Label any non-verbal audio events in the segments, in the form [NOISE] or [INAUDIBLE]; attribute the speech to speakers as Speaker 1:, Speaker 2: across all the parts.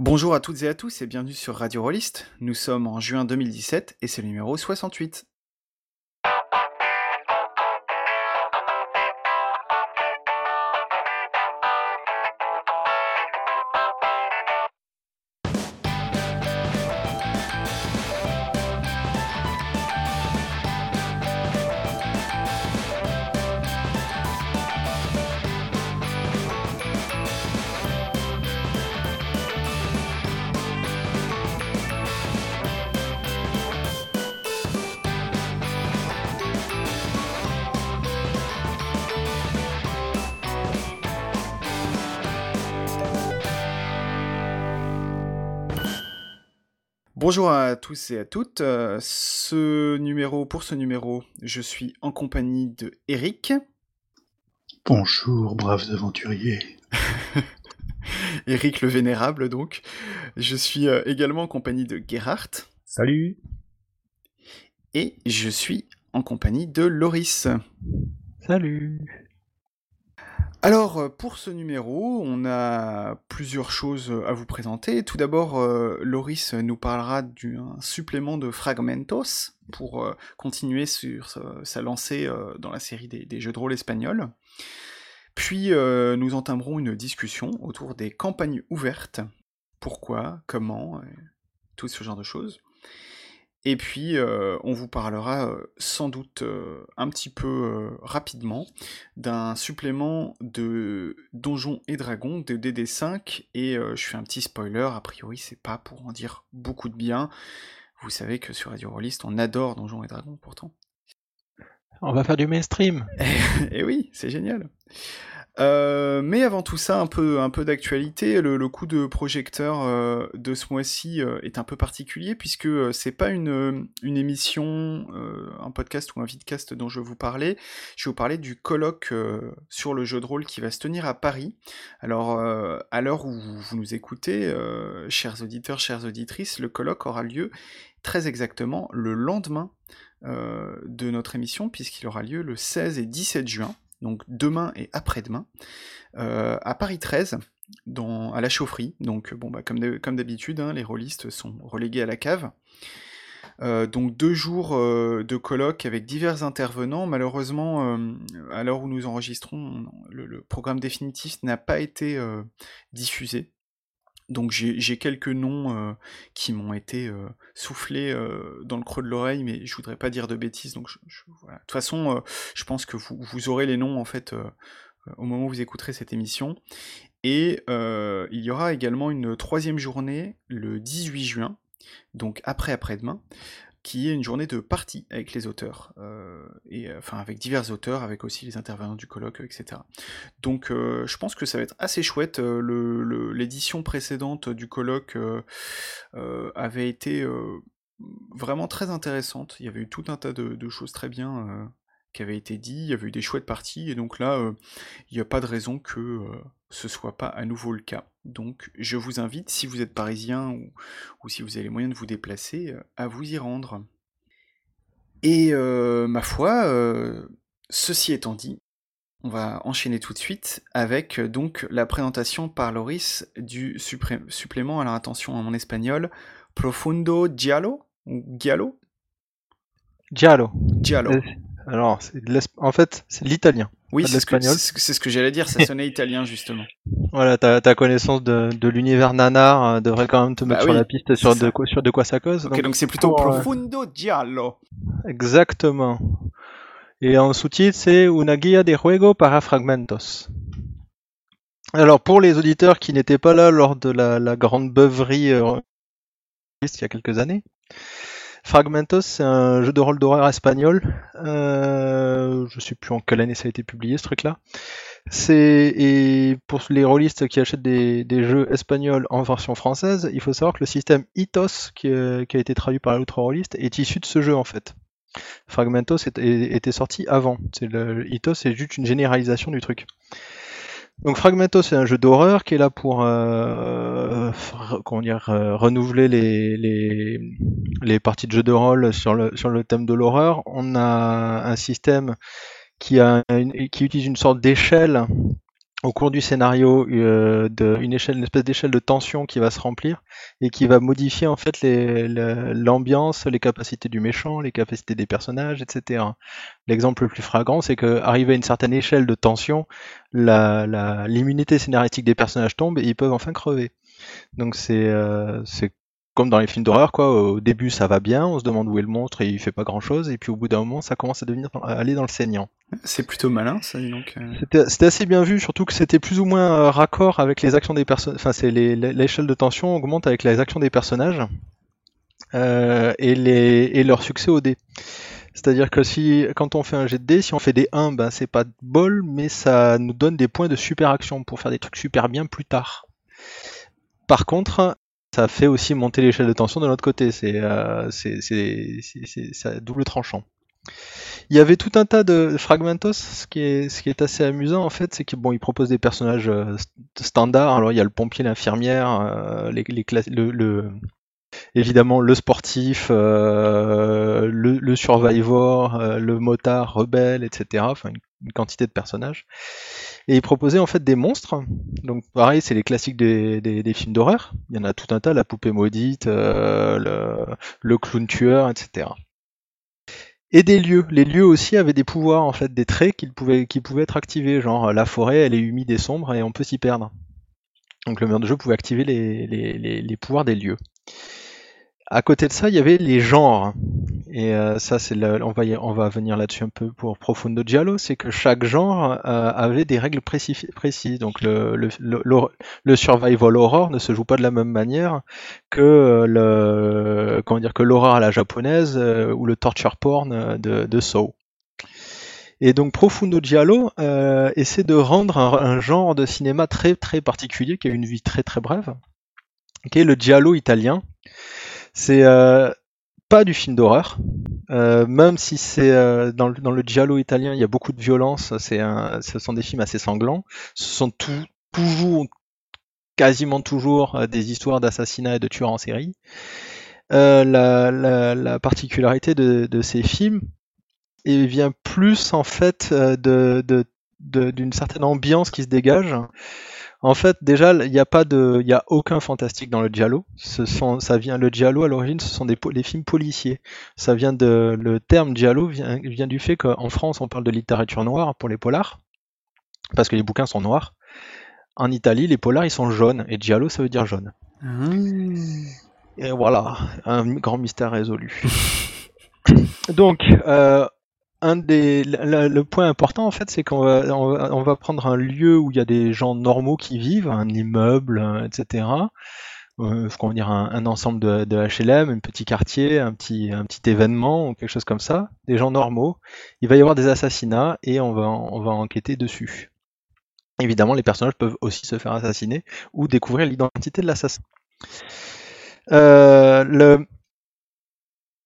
Speaker 1: Bonjour à toutes et à tous et bienvenue sur Radio Rollist. Nous sommes en juin 2017 et c'est le numéro 68. Bonjour à tous et à toutes. Euh, ce numéro, pour ce numéro, je suis en compagnie de Eric.
Speaker 2: Bonjour, braves aventuriers. [LAUGHS]
Speaker 1: Eric le Vénérable, donc. Je suis euh, également en compagnie de Gerhardt.
Speaker 3: Salut.
Speaker 1: Et je suis en compagnie de Loris.
Speaker 3: Salut.
Speaker 1: Alors, euh, pour ce numéro, on a plusieurs choses à vous présenter. Tout d'abord, euh, Loris nous parlera d'un supplément de Fragmentos pour euh, continuer sur sa lancée dans la série des, jeux de rôle espagnols. Puis, nous entamerons une discussion autour des campagnes ouvertes. Pourquoi, comment, tout ce genre de choses. Et puis, euh, on vous parlera euh, sans doute euh, un petit peu rapidement d'un supplément de Donjons et Dragons de DD5. Et je fais un petit spoiler, a priori, c'est pas pour en dire beaucoup de bien. Vous savez que sur Radio Rollist, on adore Donjons et Dragons pourtant.
Speaker 3: On va faire du mainstream. [LAUGHS]
Speaker 1: et oui, c'est génial. Euh, mais avant tout ça, un peu, un peu d'actualité. Le, coup de projecteur euh, de ce mois-ci euh, est un peu particulier puisque c'est pas une, une émission, un podcast ou un vidcast dont je vais vous parler. Je vais vous parler du colloque sur le jeu de rôle qui va se tenir à Paris. Alors, à l'heure où vous nous écoutez, chers auditeurs, chères auditrices, le colloque aura lieu très exactement le lendemain de notre émission puisqu'il aura lieu le 16 et 17 juin donc demain et après-demain, euh, à Paris 13, dans, à la chaufferie. Donc bon, bah, comme d'habitude, hein, les rôlistes sont relégués à la cave. Euh, donc deux jours euh, de colloque avec divers intervenants. Malheureusement, à l'heure où nous enregistrons, le programme définitif n'a pas été diffusé. Donc j'ai quelques noms euh, qui m'ont été euh, soufflés euh, dans le creux de l'oreille, mais je voudrais pas dire de bêtises. Donc De toute façon, je pense que vous, vous, aurez les noms en fait au moment où vous écouterez cette émission. Et il y aura également une troisième journée le 18 juin, donc après après-demain, qui est une journée de partie avec les auteurs, euh, et euh, enfin avec divers auteurs, avec aussi les intervenants du colloque, etc. Donc euh, je pense que ça va être assez chouette. L'édition précédente du colloque avait été vraiment très intéressante. Il y avait eu tout un tas de, choses très bien qui avaient été dites, il y avait eu des chouettes parties, et donc là, il n'y a pas de raison que ce soit pas à nouveau le cas. Donc je vous invite, si vous êtes parisien ou, si vous avez les moyens de vous déplacer, euh, à vous y rendre. Et euh, ma foi, euh, ceci étant dit, on va enchaîner tout de suite avec donc la présentation par Loris du supplément, alors attention à mon espagnol, Profundo Giallo ou Giallo?
Speaker 3: Giallo.
Speaker 1: Giallo.
Speaker 3: Alors, en fait, c'est l'italien.
Speaker 1: Oui, c'est ce, que j'allais dire, ça sonnait italien justement. [LAUGHS]
Speaker 3: Voilà, ta, connaissance de, l'univers nanar euh, devrait quand même te mettre bah sur la piste sur de, quoi, sur de quoi ça cause.
Speaker 1: Ok, donc c'est plutôt euh, Profundo Giallo.
Speaker 3: Exactement. Et en sous-titre, c'est Una guía de juego para fragmentos. Alors pour les auditeurs qui n'étaient pas là lors de la, grande beuverie euh, il y a quelques années, Fragmentos, c'est un jeu de rôle d'horreur espagnol. Euh, je sais plus en quelle année ça a été publié ce truc-là. C'est et pour les rôlistes qui achètent des, jeux espagnols en version française, il faut savoir que le système Itos, qui, a été traduit par l'autre rôliste, est issu de ce jeu en fait. Fragmentos était, sorti avant. C'est Itos, c'est juste une généralisation du truc. Donc Fragmento, c'est un jeu d'horreur qui est là pour euh, comment dire, euh, renouveler les, les, les, parties de jeu de rôle sur le, sur le thème de l'horreur. On a un système qui, a qui utilise une sorte d'échelle au cours du scénario euh, de, une, échelle, une espèce d'échelle de tension qui va se remplir et qui va modifier en fait les- le- l'ambiance, les capacités du méchant, les capacités des personnages, etc. L'exemple le plus flagrant, c'est que arrivé à une certaine échelle de tension, la, la- l'immunité scénaristique des personnages tombe et ils peuvent enfin crever. Donc c'est euh, c'est comme dans les films d'horreur, quoi. Au début, ça va bien, on se demande où est le monstre et il fait pas grand chose, et puis au bout d'un moment, ça commence à devenir à aller dans le saignant.
Speaker 1: C'est plutôt malin, ça, donc. euh.
Speaker 3: C'était assez bien vu, surtout que c'était plus ou moins euh, raccord avec les actions des personnages. Enfin, c'est l'échelle de tension augmente avec les actions des personnages euh, et, les, et leur succès au dé. C'est-à-dire que si, quand on fait un jet de dés, si on fait des 1, ben c'est pas de bol, mais ça nous donne des points de super action pour faire des trucs super bien plus tard. Par contre, ça fait aussi monter l'échelle de tension de l'autre côté. C'est euh, double tranchant. Il y avait tout un tas de fragmentos. Ce qui est, assez amusant en fait, c'est qu'il bon, il propose des personnages euh, st- standards. Alors il y a le pompier, l'infirmière, euh, les, les le- évidemment le sportif, euh, le, survivor, euh, le motard rebelle, etc. Enfin une, quantité de personnages. Et il proposait en fait des monstres. Donc pareil, c'est les classiques des, films d'horreur. Il y en a tout un tas, la poupée maudite, euh, le, clown tueur, etc. Et des lieux. Les lieux aussi avaient des pouvoirs, en fait, des traits qui pouvaient, être activés. Genre la forêt, elle est humide et sombre et on peut s'y perdre. Donc le maître de jeu pouvait activer les pouvoirs des lieux. À côté de ça, il y avait les genres. Et euh, ça, c'est le- on va venir là-dessus un peu pour Profondo Giallo, c'est que chaque genre euh, avait des règles précis- précises. Donc le, survival horror ne se joue pas de la même manière que le comment dire que l'horreur à la japonaise euh, ou le torture porn de, de. Et donc Profundo Giallo essaie de rendre un, un genre de cinéma très très particulier qui a une vie très très brève, qui le giallo italien. C'est euh, pas du film d'horreur, euh, même si c'est euh, dans, le, giallo italien, il y a beaucoup de violence. C'est ce sont des films assez sanglants. Ce sont tout, toujours, quasiment toujours, euh, des histoires d'assassinats et de tueurs en série. Euh, la, la, la particularité de, de ces films vient plus en fait euh, de- d'une certaine ambiance qui se dégage. En fait, déjà, il n'y a pas de, il a aucun fantastique dans le giallo. Ce sont, ça vient, le giallo à l'origine, ce sont des, films policiers. Ça vient de, le terme giallo vient, vient du fait qu'en France, on parle de littérature noire pour les polars, parce que les bouquins sont noirs. En Italie, les polars, ils sont jaunes, et giallo, ça veut dire jaune. Et voilà, un grand mystère résolu. [LAUGHS] Donc, euh, un des, le, le point important en fait, c'est qu'on va, on va, prendre un lieu où il y a des gens normaux qui vivent, un immeuble, euh, etc. Euh, ce qu'on dire un, un ensemble de, de HLM, un petit quartier, un petit, un petit événement ou quelque chose comme ça, des gens normaux. Il va y avoir des assassinats et on va, on va enquêter dessus. Évidemment, les personnages peuvent aussi se faire assassiner ou découvrir l'identité de l'assassin. Euh.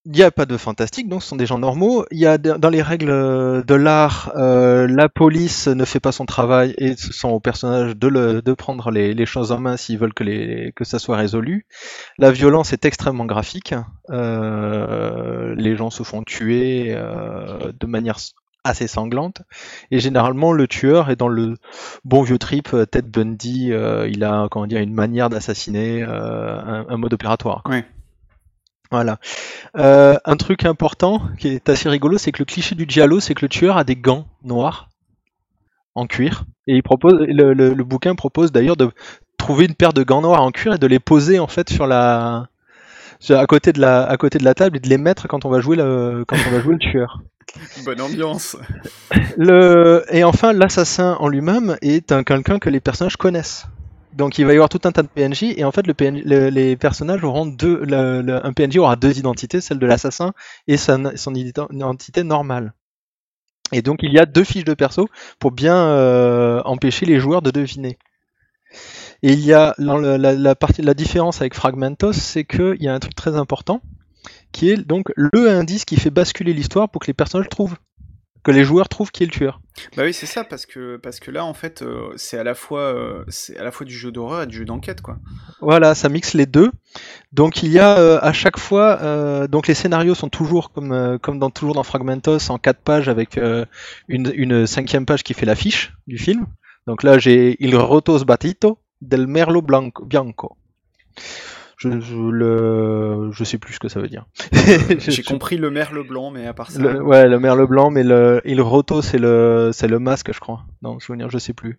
Speaker 3: Il n'y a pas de fantastique, donc ce sont des gens normaux. Il y a dans les règles de l'art, euh, la police ne fait pas son travail et ce sont aux personnages de, le- de prendre les, les choses en main s'ils veulent que, les, que ça soit résolu. La violence est extrêmement graphique. Euh, les gens se font tuer euh, de manière assez sanglante. Et généralement, le tueur est dans le bon vieux trip euh, Ted Bundy. euh, il a comment dire une manière d'assassiner, euh, un, un mode opératoire.
Speaker 1: Ouais.
Speaker 3: Voilà. Euh, un truc important qui est assez rigolo, c'est que le cliché du giallo, c'est que le tueur a des gants noirs en cuir. Et il propose, le, le- le bouquin propose d'ailleurs de trouver une paire de gants noirs en cuir et de les poser en fait sur la, à côté de la, à côté de la table et de les mettre quand on va jouer le, quand on va jouer le tueur. [LAUGHS]
Speaker 1: Bonne ambiance.
Speaker 3: Le... Et enfin, l'assassin en lui-même est un quelqu'un que les personnages connaissent. Donc il va y avoir tout un tas de PNJ et en fait les personnages auront deux, un PNJ aura deux identités, celle de l'assassin et son ident- identité normale. Et donc il y a deux fiches de perso pour bien euh, empêcher les joueurs de deviner. Et il y a la, la différence avec Fragmentos, c'est qu'il y a un truc très important qui est donc le indice qui fait basculer l'histoire pour que les personnages trouvent, que les joueurs trouvent qui est le tueur.
Speaker 1: Bah oui, c'est ça, parce que, parce que là, en fait, euh, c'est à la fois, euh, c'est à la fois du jeu d'horreur et du jeu d'enquête, quoi.
Speaker 3: Voilà, ça mixe les deux. Donc il y a euh, à chaque fois, donc les scénarios sont toujours comme comme dans toujours dans Fragmentos en quatre pages avec une, une cinquième page qui fait l'affiche du film. Donc là, j'ai Il roto sbatito del merlo blanco, bianco. Je, je, le, je sais plus ce que ça veut dire. [LAUGHS]
Speaker 1: J'ai compris le merle blanc, mais à part ça.
Speaker 3: Le, ouais, le merle blanc, mais le Il roto, c'est le, c'est le masque, je crois. Non, je veux dire, je sais plus.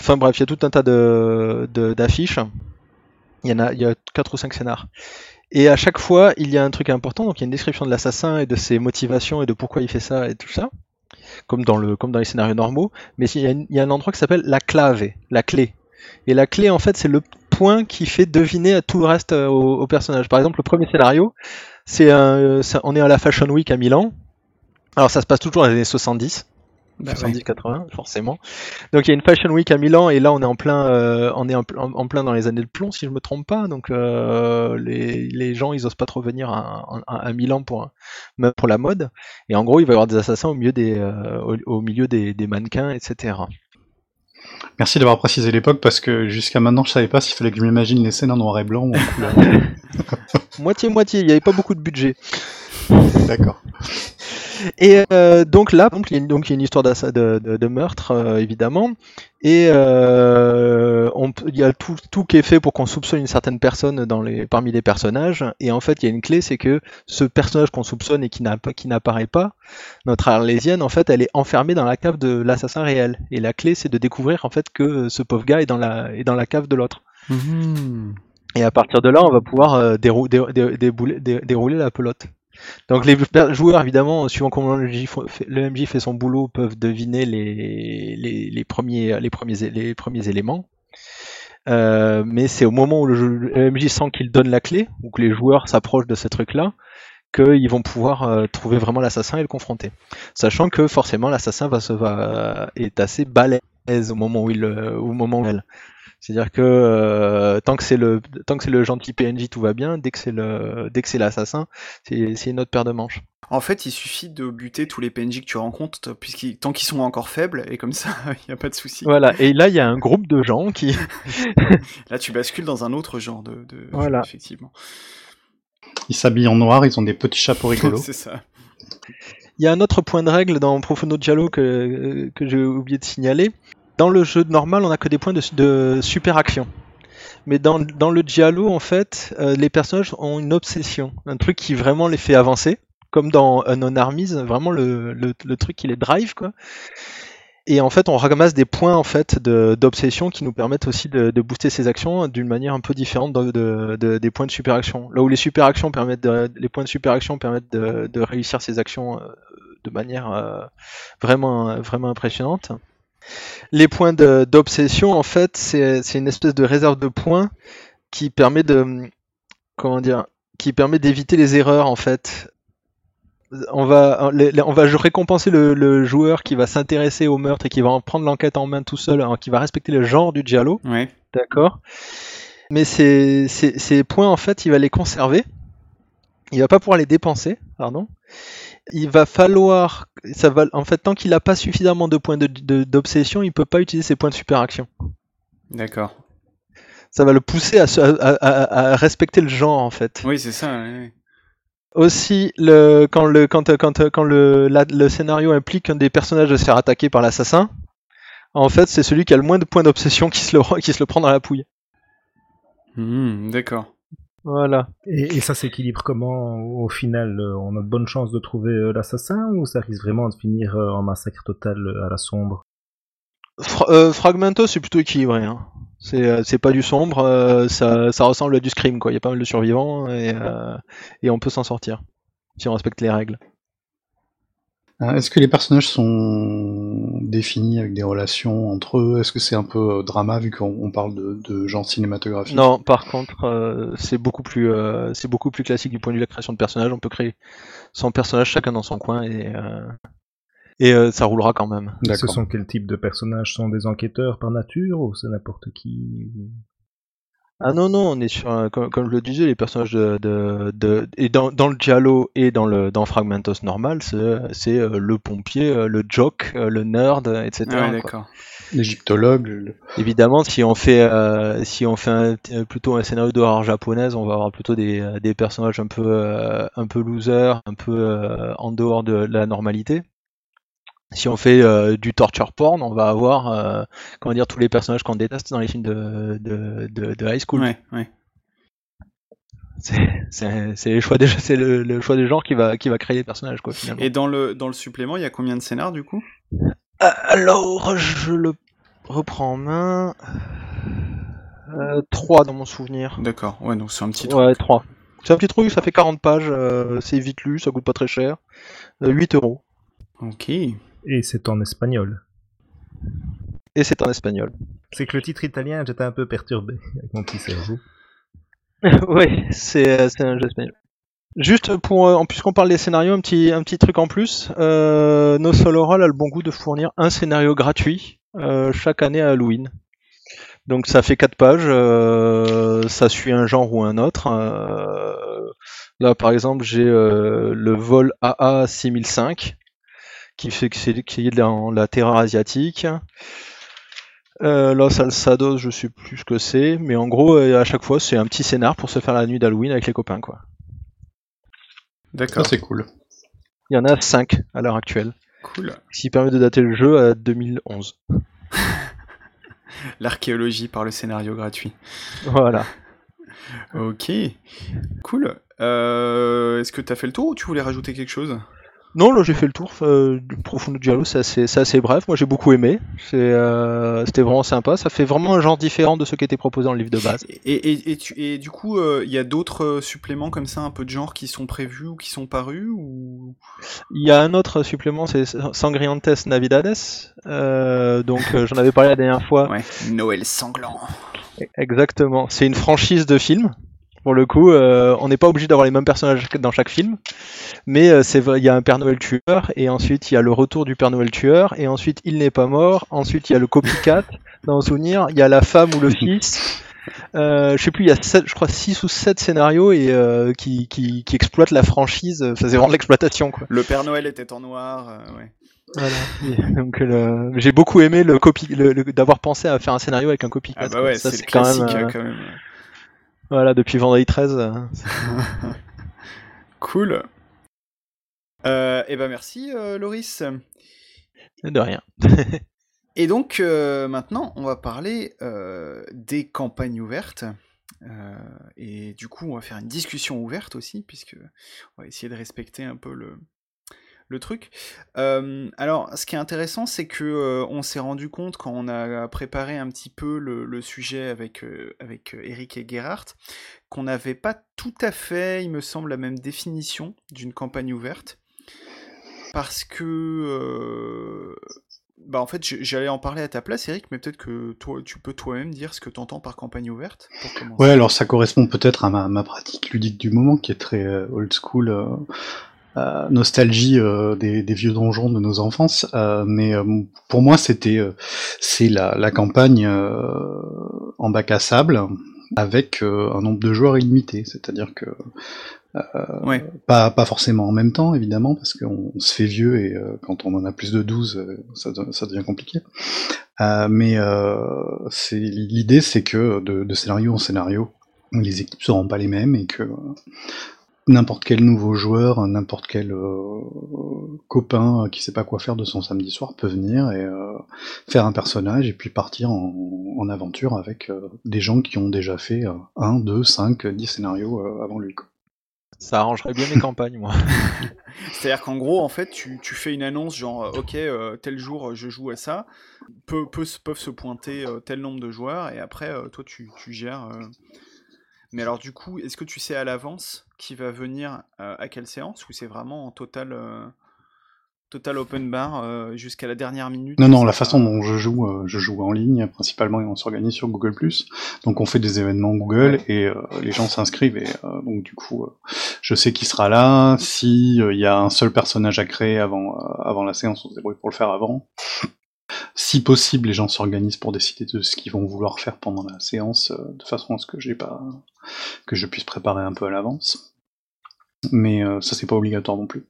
Speaker 3: Enfin bref, il y a tout un tas de, d'affiches. Il y en a, il y a quatre ou cinq scénars. Et à chaque fois, il y a un truc important. Donc il y a une description de l'assassin et de ses motivations et de pourquoi il fait ça et tout ça, comme dans le, comme dans les scénarios normaux. Mais il y a, une- il y a un endroit qui s'appelle la clave, la clé. Et la clé, en fait, c'est le point qui fait deviner à tout le reste euh, au, au personnage. Par exemple, le premier scénario, c'est euh, on est à la Fashion Week à Milan. Alors ça se passe toujours dans les années 70.
Speaker 1: Bah
Speaker 3: 70-80 forcément. Donc il y a une Fashion Week à Milan et là on est en plein, euh, on est en, pl- en plein dans les années de plomb si je me trompe pas. Donc euh, les, les gens ils osent pas trop venir à, à- à Milan pour même pour la mode. Et en gros il va y avoir des assassins au milieu des euh, au, au milieu des, des mannequins etc.
Speaker 2: Merci d'avoir précisé l'époque parce que jusqu'à maintenant je savais pas s'il fallait que je m'imagine les scènes en noir et blanc ou en couleur. [LAUGHS]
Speaker 3: Moitié moitié, il n'y avait pas beaucoup de budget.
Speaker 2: D'accord.
Speaker 3: Et euh, donc là, donc, il y a une, donc, il y a une histoire de, de- de meurtre, euh, évidemment. Et euh, on il y a tout, tout qui est fait pour qu'on soupçonne une certaine personne dans les, parmi les personnages. Et en fait, il y a une clé, c'est que ce personnage qu'on soupçonne et qui n'apparaît pas, notre arlésienne, en fait, elle est enfermée dans la cave de l'assassin réel. Et la clé, c'est de découvrir en fait que ce pauvre gars est dans la, est dans la cave de l'autre.
Speaker 1: Mhm.
Speaker 3: Et à partir de là, on va pouvoir euh, dérou- dé- dé- débouler- dé- dérouler la pelote. Donc les joueurs, évidemment, suivant comment le MJ, fo- fait- son boulot, peuvent deviner les, premiers, éléments. Euh, mais c'est au moment où le, MJ sent qu'il donne la clé, ou que les joueurs s'approchent de ce truc-là, qu'ils vont pouvoir euh, trouver vraiment l'assassin et le confronter. Sachant que forcément l'assassin va est assez balèze au moment où il au moment où elle. C'est-à-dire que euh, tant que c'est le tant que c'est le gentil PNJ tout va bien, dès que c'est le dès que c'est l'assassin, c'est une autre paire de manches.
Speaker 1: En fait, il suffit de buter tous les PNJ que tu rencontres, puisqu'ils tant qu'ils sont encore faibles, et comme ça, [LAUGHS] il n'y a pas de souci.
Speaker 3: Voilà, et là il y a un groupe de gens qui [LAUGHS]
Speaker 1: Là, tu bascules dans un autre genre de. de-
Speaker 3: Voilà.
Speaker 1: Effectivement.
Speaker 2: Ils s'habillent en noir, ils ont des petits chapeaux [LAUGHS] rigolos.
Speaker 1: C'est ça.
Speaker 3: Il y a un autre point de règle dans Profondo Giallo que, que j'ai oublié de signaler. Dans le jeu normal, on n'a que des points de, super action. Mais dans, le Giallo, en fait, euh, les personnages ont une obsession, un truc qui vraiment les fait avancer, comme dans Unknown Armies, vraiment le, truc qui les drive, quoi. Et en fait, on ramasse des points en fait d'obsession qui nous permettent aussi de, booster ces actions d'une manière un peu différente de, de- de- des points de super action. Là où les super actions permettent les points de super action permettent de, de réussir ces actions euh, de manière euh, vraiment vraiment impressionnante. Les points d'obsession, en fait, c'est une espèce de réserve de points qui permet de comment dire, qui permet d'éviter les erreurs en fait. On va, on va récompenser le, le joueur qui va s'intéresser au meurtre et qui va en prendre l'enquête en main tout seul, hein, qui va respecter le genre du giallo,
Speaker 1: Ouais.
Speaker 3: d'accord. Mais ces, ces, ces points, en fait, il va les conserver. Il va pas pouvoir les dépenser, pardon. Il va falloir, ça va, en fait, tant qu'il n'a pas suffisamment de points de- de- d'obsession, il peut pas utiliser ses points de super action.
Speaker 1: D'accord.
Speaker 3: Ça va le pousser à, se- à- à- à respecter le genre, en fait.
Speaker 1: Oui, c'est ça.
Speaker 3: Aussi, le, quand, le, quand, quand, quand le, la- le scénario implique un des personnages de se faire attaquer par l'assassin, en fait, c'est celui qui a le moins de points d'obsession qui, se le- qui se le prend dans la pouille.
Speaker 1: Mhm, D'accord.
Speaker 3: Voilà.
Speaker 4: Et, et ça s'équilibre comment au final euh, On a de bonnes chances de trouver euh, l'assassin ou ça risque vraiment de finir euh, en massacre total à la sombre?
Speaker 3: Fra- euh, Fragmento, c'est plutôt équilibré. Hein. C'est c'est pas du sombre, euh, ça, ça ressemble à du scream, quoi. Il y a pas mal de survivants et, euh, et on peut s'en sortir si on respecte les règles.
Speaker 2: Euh, Est-ce que les personnages sont définis avec des relations entre eux? Est-ce que c'est un peu euh, drama vu qu'on on parle de, de genre cinématographique
Speaker 3: Non, par contre, euh, c'est beaucoup plus euh, c'est beaucoup plus classique du point de vue de la création de personnages. On peut créer 100 personnages chacun dans son coin et euh, et euh, ça roulera quand même.
Speaker 4: Ce
Speaker 2: D'accord.
Speaker 4: sont quel type de personnages? Sont des enquêteurs par nature ou c'est n'importe qui
Speaker 3: Ah non non, on est sur un- comme, comme je le disais, les personnages de, de, de et dans, dans le Giallo et dans le dans Fragmentos normal, c'est c'est euh, le pompier, euh, le jock, euh, le nerd, etc.
Speaker 1: Ah ouais, d'accord.
Speaker 2: L'égyptologue, le-
Speaker 3: Évidemment, si on fait euh, si on fait un- plutôt un scénario d'horreur japonaise, on va avoir plutôt des, des personnages un peu euh, un peu losers, un peu euh, en dehors de la normalité. Si on fait euh, du torture porn, on va avoir euh, comment dire tous les personnages qu'on déteste dans les films de, de, de, de high school.
Speaker 1: Ouais, ouais.
Speaker 3: C'est- les choix des c'est le, le choix des genres qui va qui va créer les personnages quoi finalement.
Speaker 1: Et dans le, dans le supplément, il y a combien de scénars du coup?
Speaker 3: Alors je le reprends en main. Euh, 3 dans mon souvenir.
Speaker 1: D'accord, ouais, donc c'est un petit truc.
Speaker 3: Ouais, 3. C'est un petit truc, ça fait 40 pages, euh, c'est vite lu, ça coûte pas très cher. Euh, 8 euros.
Speaker 1: Ok.
Speaker 4: Et c'est en espagnol.
Speaker 3: Et c'est en espagnol.
Speaker 4: C'est que le titre italien, j'étais un peu perturbé avec mon petit cerveau. [LAUGHS]
Speaker 3: oui, c'est euh, c'est un jeu espagnol. Juste pour, euh, en puisqu'on parle des scénarios, un petit, un petit truc en plus. Euh, No Solo Roll a le bon goût de fournir un scénario gratuit euh, chaque année à Halloween. Donc ça fait 4 pages, euh, ça suit un genre ou un autre. euh, là par exemple j'ai euh, le vol AA 6005 qui fait que c'est qui est de la, la terreur asiatique. Euh, Los Alsados, je sais plus ce que c'est, mais en gros, euh, à chaque fois, c'est un petit scénar pour se faire la nuit d'Halloween avec les copains, quoi.
Speaker 1: D'accord.
Speaker 2: Ça c'est cool.
Speaker 3: Il y en a 5 à l'heure actuelle,
Speaker 1: Cool.
Speaker 3: ce qui permet de dater le jeu à 2011. [LAUGHS]
Speaker 1: L'archéologie par le scénario gratuit.
Speaker 3: Voilà.
Speaker 1: Ok. Cool. Euh, Est-ce que t'as fait le tour ou tu voulais rajouter quelque chose?
Speaker 3: Non, là j'ai fait le tour. Euh, du Profondo Giallo, c'est assez, bref. Moi j'ai beaucoup aimé. Euh, C'était vraiment sympa. Ça fait vraiment un genre différent de ce qui était proposé dans le livre de base.
Speaker 1: et, et, et, tu- et du coup, euh, il y a d'autres euh, suppléments comme ça, un peu de genre, qui sont prévus ou qui sont parus ou...
Speaker 3: Il y a un autre supplément, c'est Sangriantes Navidades. Donc j'en avais parlé la dernière fois.
Speaker 1: Ouais. Noël sanglant.
Speaker 3: Exactement. C'est une franchise de films. Pour le coup, euh, on n'est pas obligé d'avoir les mêmes personnages dans chaque film, mais euh, c'est vrai, il y a un Père Noël tueur, et ensuite il y a le retour du Père Noël tueur, et ensuite il n'est pas mort, ensuite il y a le copycat, [LAUGHS] dans le souvenir, il y a la femme ou le [LAUGHS] fils. Euh, je sais plus, il y a sept, je crois 6 ou 7 scénarios et euh, qui, qui, qui exploitent la franchise. Enfin, c'est vraiment de l'exploitation, quoi.
Speaker 1: Le Père Noël était en noir. euh, ouais.
Speaker 3: Voilà. [LAUGHS] Donc le- j'ai beaucoup aimé le copy, le- le- d'avoir pensé à faire un scénario avec un copycat.
Speaker 1: Ah bah ouais,
Speaker 3: Ça,
Speaker 1: c'est
Speaker 3: quand même, euh,
Speaker 1: euh, quand même.
Speaker 3: Voilà, depuis Vendredi 13. euh, [LAUGHS]
Speaker 1: Cool. Euh, et ben merci euh, Loris.
Speaker 3: de rien. [LAUGHS]
Speaker 1: Et donc euh, maintenant, on va parler des campagnes ouvertes. Et du coup, on va faire une discussion ouverte aussi, puisque on va essayer de respecter un peu le, le truc. Euh, alors, ce qui est intéressant, c'est que euh, on s'est rendu compte quand on a préparé un petit peu le, sujet avec, euh, Eric et Gerhardt, qu'on n'avait pas tout à fait, il me semble, la même définition d'une campagne ouverte. Parce que bah en fait, j'allais en parler à ta place, Eric, mais peut-être que toi, tu peux toi-même dire ce que tu entends par campagne ouverte. Pour.
Speaker 2: Ouais, alors ça correspond peut-être à ma, pratique ludique du moment, qui est très old school, euh, nostalgie euh, des, des vieux donjons de nos enfances. Euh, mais pour moi, c'était c'est la, la campagne en bac à sable avec un nombre de joueurs illimité, c'est-à-dire que
Speaker 1: Ouais.
Speaker 2: pas, pas forcément en même temps, évidemment, parce qu'on se fait vieux et quand on en a plus de 12, euh, ça, de- ça devient compliqué. Mais c'est l'idée, c'est que de, de scénario en scénario, les équipes seront pas les mêmes et que n'importe quel nouveau joueur, n'importe quel euh, copain qui sait pas quoi faire de son samedi soir peut venir et euh, faire un personnage et puis partir en, en aventure avec euh, des gens qui ont déjà fait euh, 1, 2, 5, 10 scénarios euh, avant lui. quoi.
Speaker 3: Ça arrangerait bien mes [LAUGHS] campagnes, moi. [LAUGHS]
Speaker 1: C'est-à-dire qu'en gros, en fait, tu, tu fais une annonce genre, ok, euh, tel jour je joue à ça, peu, peu se- peuvent se pointer euh, tel nombre de joueurs, et après, euh, toi, tu, tu gères. Mais alors, du coup, est-ce que tu sais à l'avance qui va venir euh, à quelle séance, ou c'est vraiment en total, euh, total open bar euh, jusqu'à la dernière minute
Speaker 2: Non, non, la façon dont je joue, je joue en ligne principalement et on s'organise sur Google+. Donc on fait des événements Google et les gens s'inscrivent et donc du coup je sais qui sera là. Si euh, il y a un seul personnage à créer avant avant la séance, on se débrouille pour le faire avant. Si possible, les gens s'organisent pour décider de ce qu'ils vont vouloir faire pendant la séance, euh, de façon à ce que j'ai pas que je puisse préparer un peu à l'avance. Mais euh, ça c'est pas obligatoire non plus.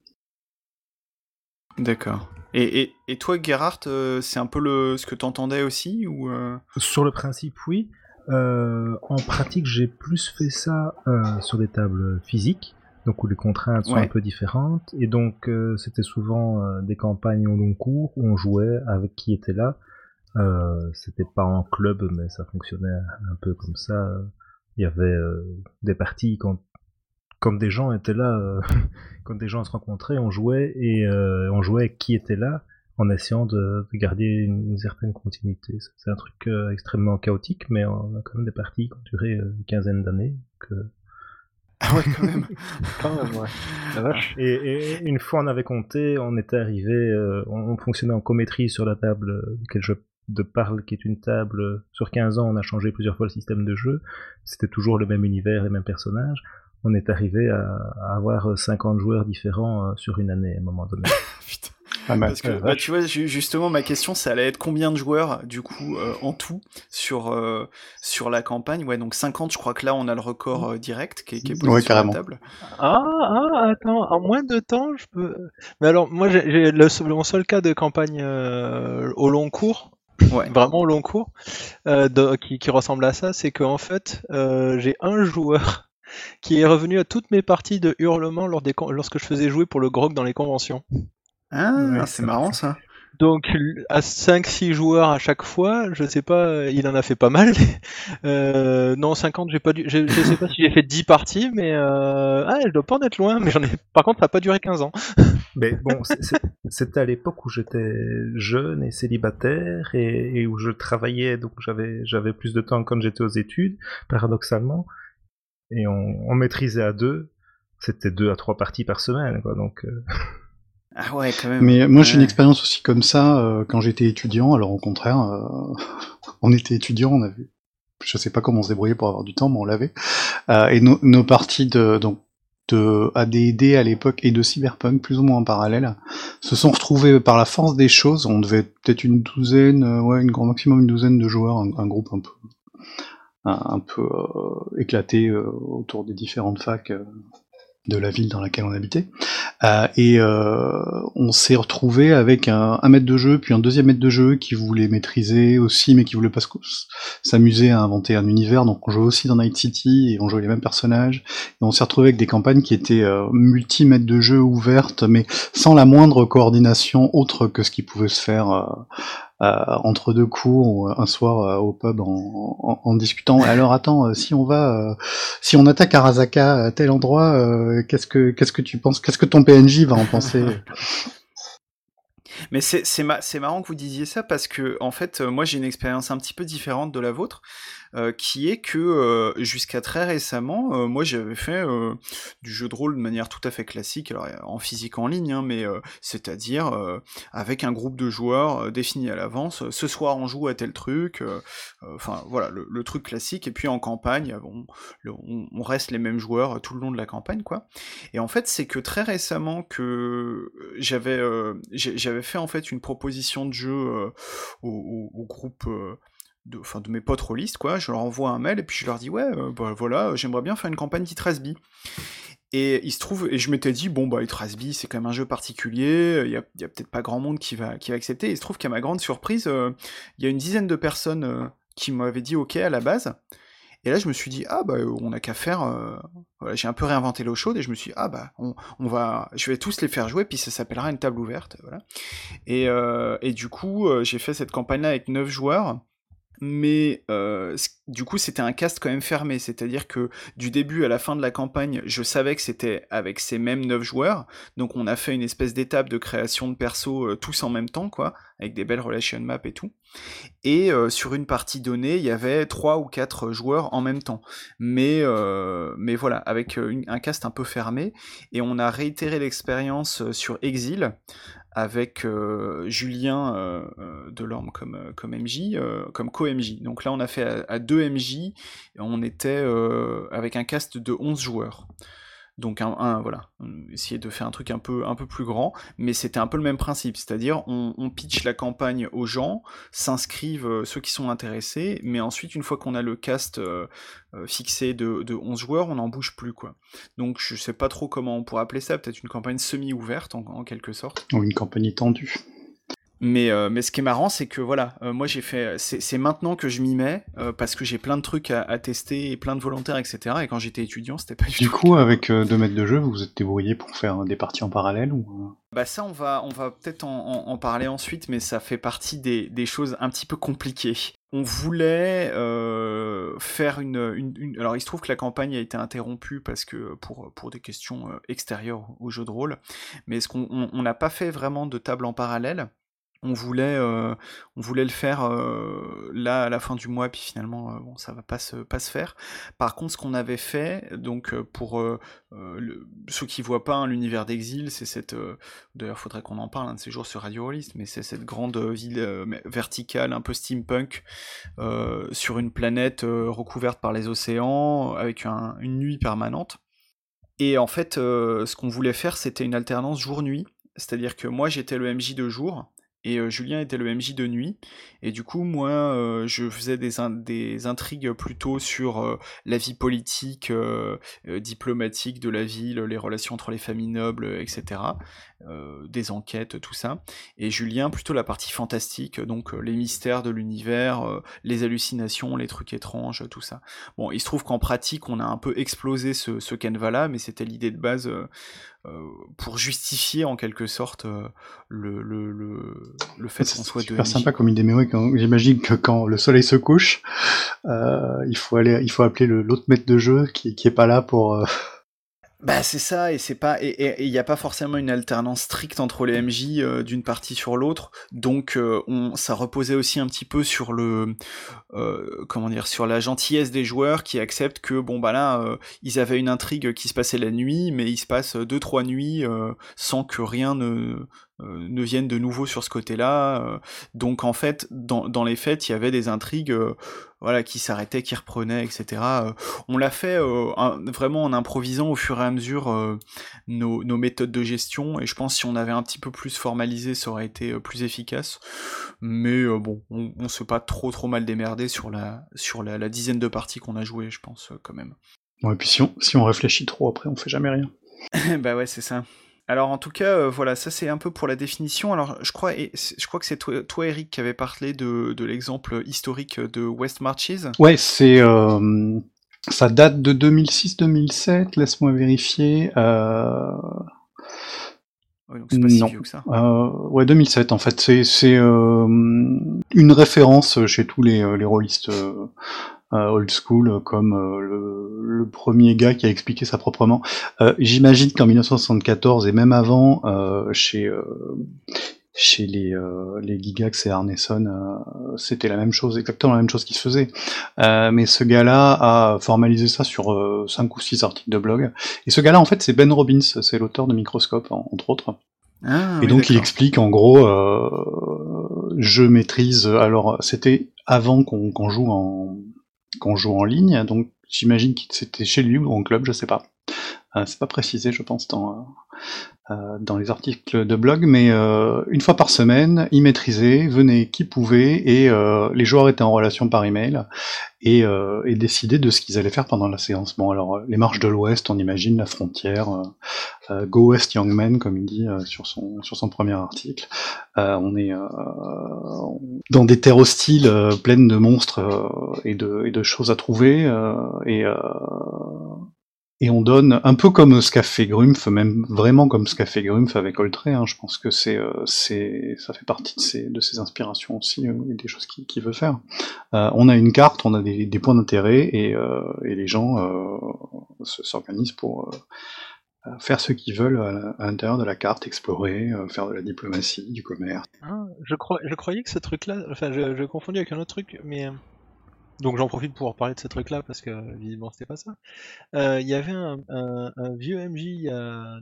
Speaker 1: D'accord. Et, et, et toi, Gerhardt, euh, c'est un peu le, ce que t'entendais aussi ou euh,
Speaker 4: Sur le principe, oui. Euh, en pratique, j'ai plus fait ça euh, sur des tables physiques, donc où les contraintes sont un peu différentes. Et donc euh, c'était souvent euh, des campagnes au long cours où on jouait avec qui était là. Euh, c'était pas en club, mais ça fonctionnait un peu comme ça. Il y avait des parties quand quand des gens étaient là, [LAUGHS] quand des gens se rencontraient, on jouait et on jouait avec qui était là en essayant de, garder une, certaine continuité. C'est un truc extrêmement chaotique, mais on a quand même des parties qui ont duré une quinzaine d'années.
Speaker 1: Ah ouais, quand même. [LAUGHS]
Speaker 3: quand même, ouais. La vache.
Speaker 4: Et, une fois on avait compté, on était arrivé, euh, on, fonctionnait en cométrie sur la table je de parle, qui est une table. Sur 15 ans, on a changé plusieurs fois le système de jeu. C'était toujours le même univers, les mêmes personnages. On est arrivé à, à avoir 50 joueurs différents euh, sur une année à un moment donné. [LAUGHS]
Speaker 1: Putain. Parce que, bah, tu vois, justement, ma question, ça allait être combien de joueurs, du coup, euh, en tout, sur, euh, sur la campagne? Ouais, donc 50, je crois que là, on a le record euh, direct qui est, qui est posé sur la table.
Speaker 3: Ah, ah, attends, en moins de temps, je peux... Mais alors, moi, j'ai le, mon seul cas de campagne au long cours, ouais. vraiment au long cours, de, qui, qui, ressemble à ça, c'est qu'en fait, j'ai un joueur qui est revenu à toutes mes parties de hurlement lors des, lorsque je faisais jouer pour le grog dans les conventions.
Speaker 1: Ah, c'est marrant ça.
Speaker 3: Donc à 5-6 joueurs à chaque fois, je sais pas, il en a fait pas mal. [LAUGHS] Euh, non, 50, j'ai pas dû, je, sais pas si j'ai fait 10 parties, mais euh, ah, je dois pas en être loin, mais j'en ai, par contre, ça a pas duré 15 ans. [LAUGHS]
Speaker 4: Mais bon, c'était à l'époque où j'étais jeune et célibataire et, où je travaillais, donc j'avais, j'avais plus de temps quand j'étais aux études, paradoxalement, et on, maîtrisait à deux, c'était deux à trois parties par semaine, quoi, donc. Euh, [LAUGHS]
Speaker 1: ah ouais, quand même.
Speaker 2: Mais moi j'ai une expérience aussi comme ça euh, quand j'étais étudiant. Alors au contraire, euh, [LAUGHS] on était étudiant, on avait, je sais pas comment on se débrouillait pour avoir du temps, mais on l'avait. Euh, et nos parties de donc de AD&D à l'époque et de Cyberpunk plus ou moins en parallèle se sont retrouvées par la force des choses. On devait peut-être une douzaine, ouais, une grand maximum une douzaine de joueurs, un, groupe un peu un, peu éclaté autour des différentes facs de la ville dans laquelle on habitait. Euh, et euh, on s'est retrouvé avec un, un, maître de jeu, puis un deuxième maître de jeu qui voulait maîtriser aussi, mais qui voulait pas s'amuser à inventer un univers. Donc on jouait aussi dans Night City et on jouait les mêmes personnages. Et on s'est retrouvé avec des campagnes qui étaient euh, multi-maîtres de jeu ouvertes, mais sans la moindre coordination autre que ce qui pouvait se faire euh, entre deux cours un soir euh, au pub en, discutant. Alors attends, euh, si on va, si on attaque Arasaka à tel endroit, qu'est-ce que qu'est-ce que tu penses Qu'est-ce que ton PNJ va en penser? [LAUGHS]
Speaker 1: Mais c'est marrant que vous disiez ça parce que en fait, moi j'ai une expérience un petit peu différente de la vôtre. Euh, qui est que euh, jusqu'à très récemment, euh, moi j'avais fait du jeu de rôle de manière tout à fait classique, alors en physique en ligne, hein, mais c'est-à-dire avec un groupe de joueurs défini à l'avance. Ce soir on joue à tel truc, enfin voilà le, truc classique. Et puis en campagne, on, reste les mêmes joueurs tout le long de la campagne, quoi. Et en fait, c'est que très récemment que j'avais j'avais fait en fait une proposition de jeu au, au, groupe de, de mes potes rôlistes, quoi. Je leur envoie un mail et puis je leur dis, ouais, euh, bah, voilà, j'aimerais bien faire une campagne d'Itrasby. Et il se trouve, et je m'étais dit, bon, bah, Itrasby, c'est quand même un jeu particulier, il y a, peut-être pas grand monde qui va, qui va accepter. Et il se trouve qu'à ma grande surprise, euh, il y a une dizaine de personnes euh, qui m'avaient dit OK à la base. Et là, je me suis dit, ah, bah, on n'a qu'à faire. Voilà, j'ai un peu réinventé l'eau chaude et je me suis dit, ah, bah, on, on, va. Je vais tous les faire jouer, puis ça s'appellera une table ouverte. Voilà. Et, et du coup, j'ai fait cette campagne-là avec 9 joueurs mais euh, du coup c'était un cast quand même fermé, c'est-à-dire que du début à la fin de la campagne, je savais que c'était avec ces mêmes 9 joueurs, donc on a fait une espèce d'étape de création de perso euh, tous en même temps, quoi, avec des belles relation maps et tout. Et euh, sur une partie donnée, il y avait 3 ou 4 joueurs en même temps, mais, mais voilà, avec un cast un peu fermé, et on a réitéré l'expérience sur Exile, avec euh, Julien euh, euh, Delorme comme, comme MJ, comme co-MJ. Donc là, on a fait à, à deux MJ, on était avec un cast de 11 joueurs. Donc un, voilà, essayer de faire un truc un peu, un peu plus grand, mais c'était un peu le même principe, c'est-à-dire on, pitch la campagne aux gens, s'inscrivent euh, ceux qui sont intéressés, mais ensuite une fois qu'on a le cast euh, euh, fixé de, de 11 joueurs, on n'en bouge plus quoi. Donc je sais pas trop comment on pourrait appeler ça, peut-être une campagne semi-ouverte en, quelque sorte.
Speaker 2: Ou une campagne étendue.
Speaker 1: Mais, euh, mais ce qui est marrant, c'est que voilà, euh, moi j'ai fait, c'est maintenant que je m'y mets euh, parce que j'ai plein de trucs à, tester et plein de volontaires, etc. Et quand j'étais étudiant, c'était pas du,
Speaker 2: du coup. avec deux mètres de jeu, vous vous êtes débrouillé pour faire des parties en parallèle ou
Speaker 1: Bah ça, on va, on va peut-être en, en, parler ensuite, mais ça fait partie des, des choses un petit peu compliquées. On voulait faire une, une, Alors il se trouve que la campagne a été interrompue parce que pour, pour des questions extérieures au jeu de rôle, mais est-ce qu'on n'a pas fait vraiment de table en parallèle on voulait, euh, on voulait le faire euh, là à la fin du mois, puis finalement, euh, bon, ça va pas se, pas se faire. Par contre, ce qu'on avait fait, donc pour le, ceux qui voient pas hein, l'univers d'Exil, c'est cette, d'ailleurs, faudrait qu'on en parle un de ces jours sur Radio Rollist, mais c'est cette grande ville verticale, un peu steampunk, sur une planète recouverte par les océans, avec une nuit permanente. Et en fait, ce qu'on voulait faire, c'était une alternance jour-nuit. C'est-à-dire que moi j'étais le MJ de jour, et euh, Julien était le MJ de nuit. Et du coup, moi, euh, je faisais des, intrigues plutôt sur euh, la vie politique, diplomatique de la ville, les relations entre les familles nobles, etc. des enquêtes, tout ça. Et Julien, plutôt la partie fantastique, donc les mystères de l'univers, les hallucinations, les trucs étranges, tout ça. Bon, il se trouve qu'en pratique, on a un peu explosé ce, ce canevas-là, mais c'était l'idée de base euh, pour justifier en quelque sorte euh, le, le, le, le fait qu'on soit
Speaker 2: de super sympa comme idée, mais oui, j'imagine que quand le soleil se couche, euh, il faut aller, il faut appeler l'autre maître de jeu qui, qui est pas là pour
Speaker 1: bah c'est ça et c'est pas et il n'y a pas forcément une alternance stricte entre les MJ euh, d'une partie sur l'autre. Donc euh, on ça reposait aussi un petit peu sur le euh, comment dire sur la gentillesse des joueurs qui acceptent que bon bah là ils avaient une intrigue qui se passait la nuit mais il se passe deux trois nuits sans que rien ne ne viennent de nouveau sur ce côté-là. Euh, donc en fait, dans, dans, les faits, il y avait des intrigues euh, voilà, qui s'arrêtaient, qui reprenaient, etc. on l'a fait vraiment en improvisant au fur et à mesure nos, nos, méthodes de gestion, et je pense que si on avait un petit peu plus formalisé, ça aurait été plus efficace. Mais bon, on, on s'est pas trop trop mal démerdé sur la, sur la, la dizaine de parties qu'on a joué, je pense, quand même.
Speaker 2: Bon, et puis si on, si on réfléchit trop après, on fait jamais rien. [LAUGHS]
Speaker 1: bah ouais, c'est ça. Alors en tout cas, euh, voilà, ça c'est un peu pour la définition. Alors je crois, je crois que c'est toi, Eric, qui avait parlé de, l'exemple historique de West Marches.
Speaker 2: Ouais, c'est euh, ça date de 2006-2007. Laisse-moi vérifier. Euh...
Speaker 1: donc c'est pas si vieux que ça.
Speaker 2: Euh, ouais, 2007 en fait. C'est une référence chez tous les, les rôlistes old school comme euh, le, premier gars qui a expliqué ça proprement. Euh, j'imagine qu'en 1974 et même avant, chez chez les, les Gigax et Arneson, c'était la même chose, exactement la même chose qui se faisait. mais ce gars-là a formalisé ça sur 5 ou 6 articles de blog. Et ce gas-là, en fait, c'est Ben Robbins, c'est l'auteur de Microscope, entre autres. Ah, et donc il explique en gros, je maîtrise. Alors c'était avant qu'on joue en, qu'on joue en ligne, donc j'imagine que c'était chez lui ou en club, je sais pas. Euh, c'est pas précisé, je pense, dans, euh, dans les articles de blog, mais euh, une fois par semaine, il maîtrisait, venait qui pouvait, et les joueurs étaient en relation par email, et, et décidaient de ce qu'ils allaient faire pendant la séance. Bon, alors, les marches de l'Ouest, on imagine la frontière, Go West Young Men, comme il dit sur, son, sur son premier article. on est dans des terres hostiles, pleines de monstres et, de, et de choses à trouver, et et on donne un peu comme ce qu'a fait Grumpf, même vraiment comme ce qu'a fait Grumpf avec Oltré. Hein, je pense que c'est, euh, ça fait partie de ses, inspirations aussi euh, et des choses qu'il veut faire. Euh, on a une carte, on a des, points d'intérêt et, les gens s'organisent pour faire ce qu'ils veulent à, l'intérieur de la carte, explorer, faire de la diplomatie, du commerce.
Speaker 3: Ah, je croyais que ce truc-là, enfin, je, je confondais avec un autre truc, mais donc j'en profite pour parler de ce truc-là parce que visiblement c'était pas ça. Euh, il y avait un, vieux MJ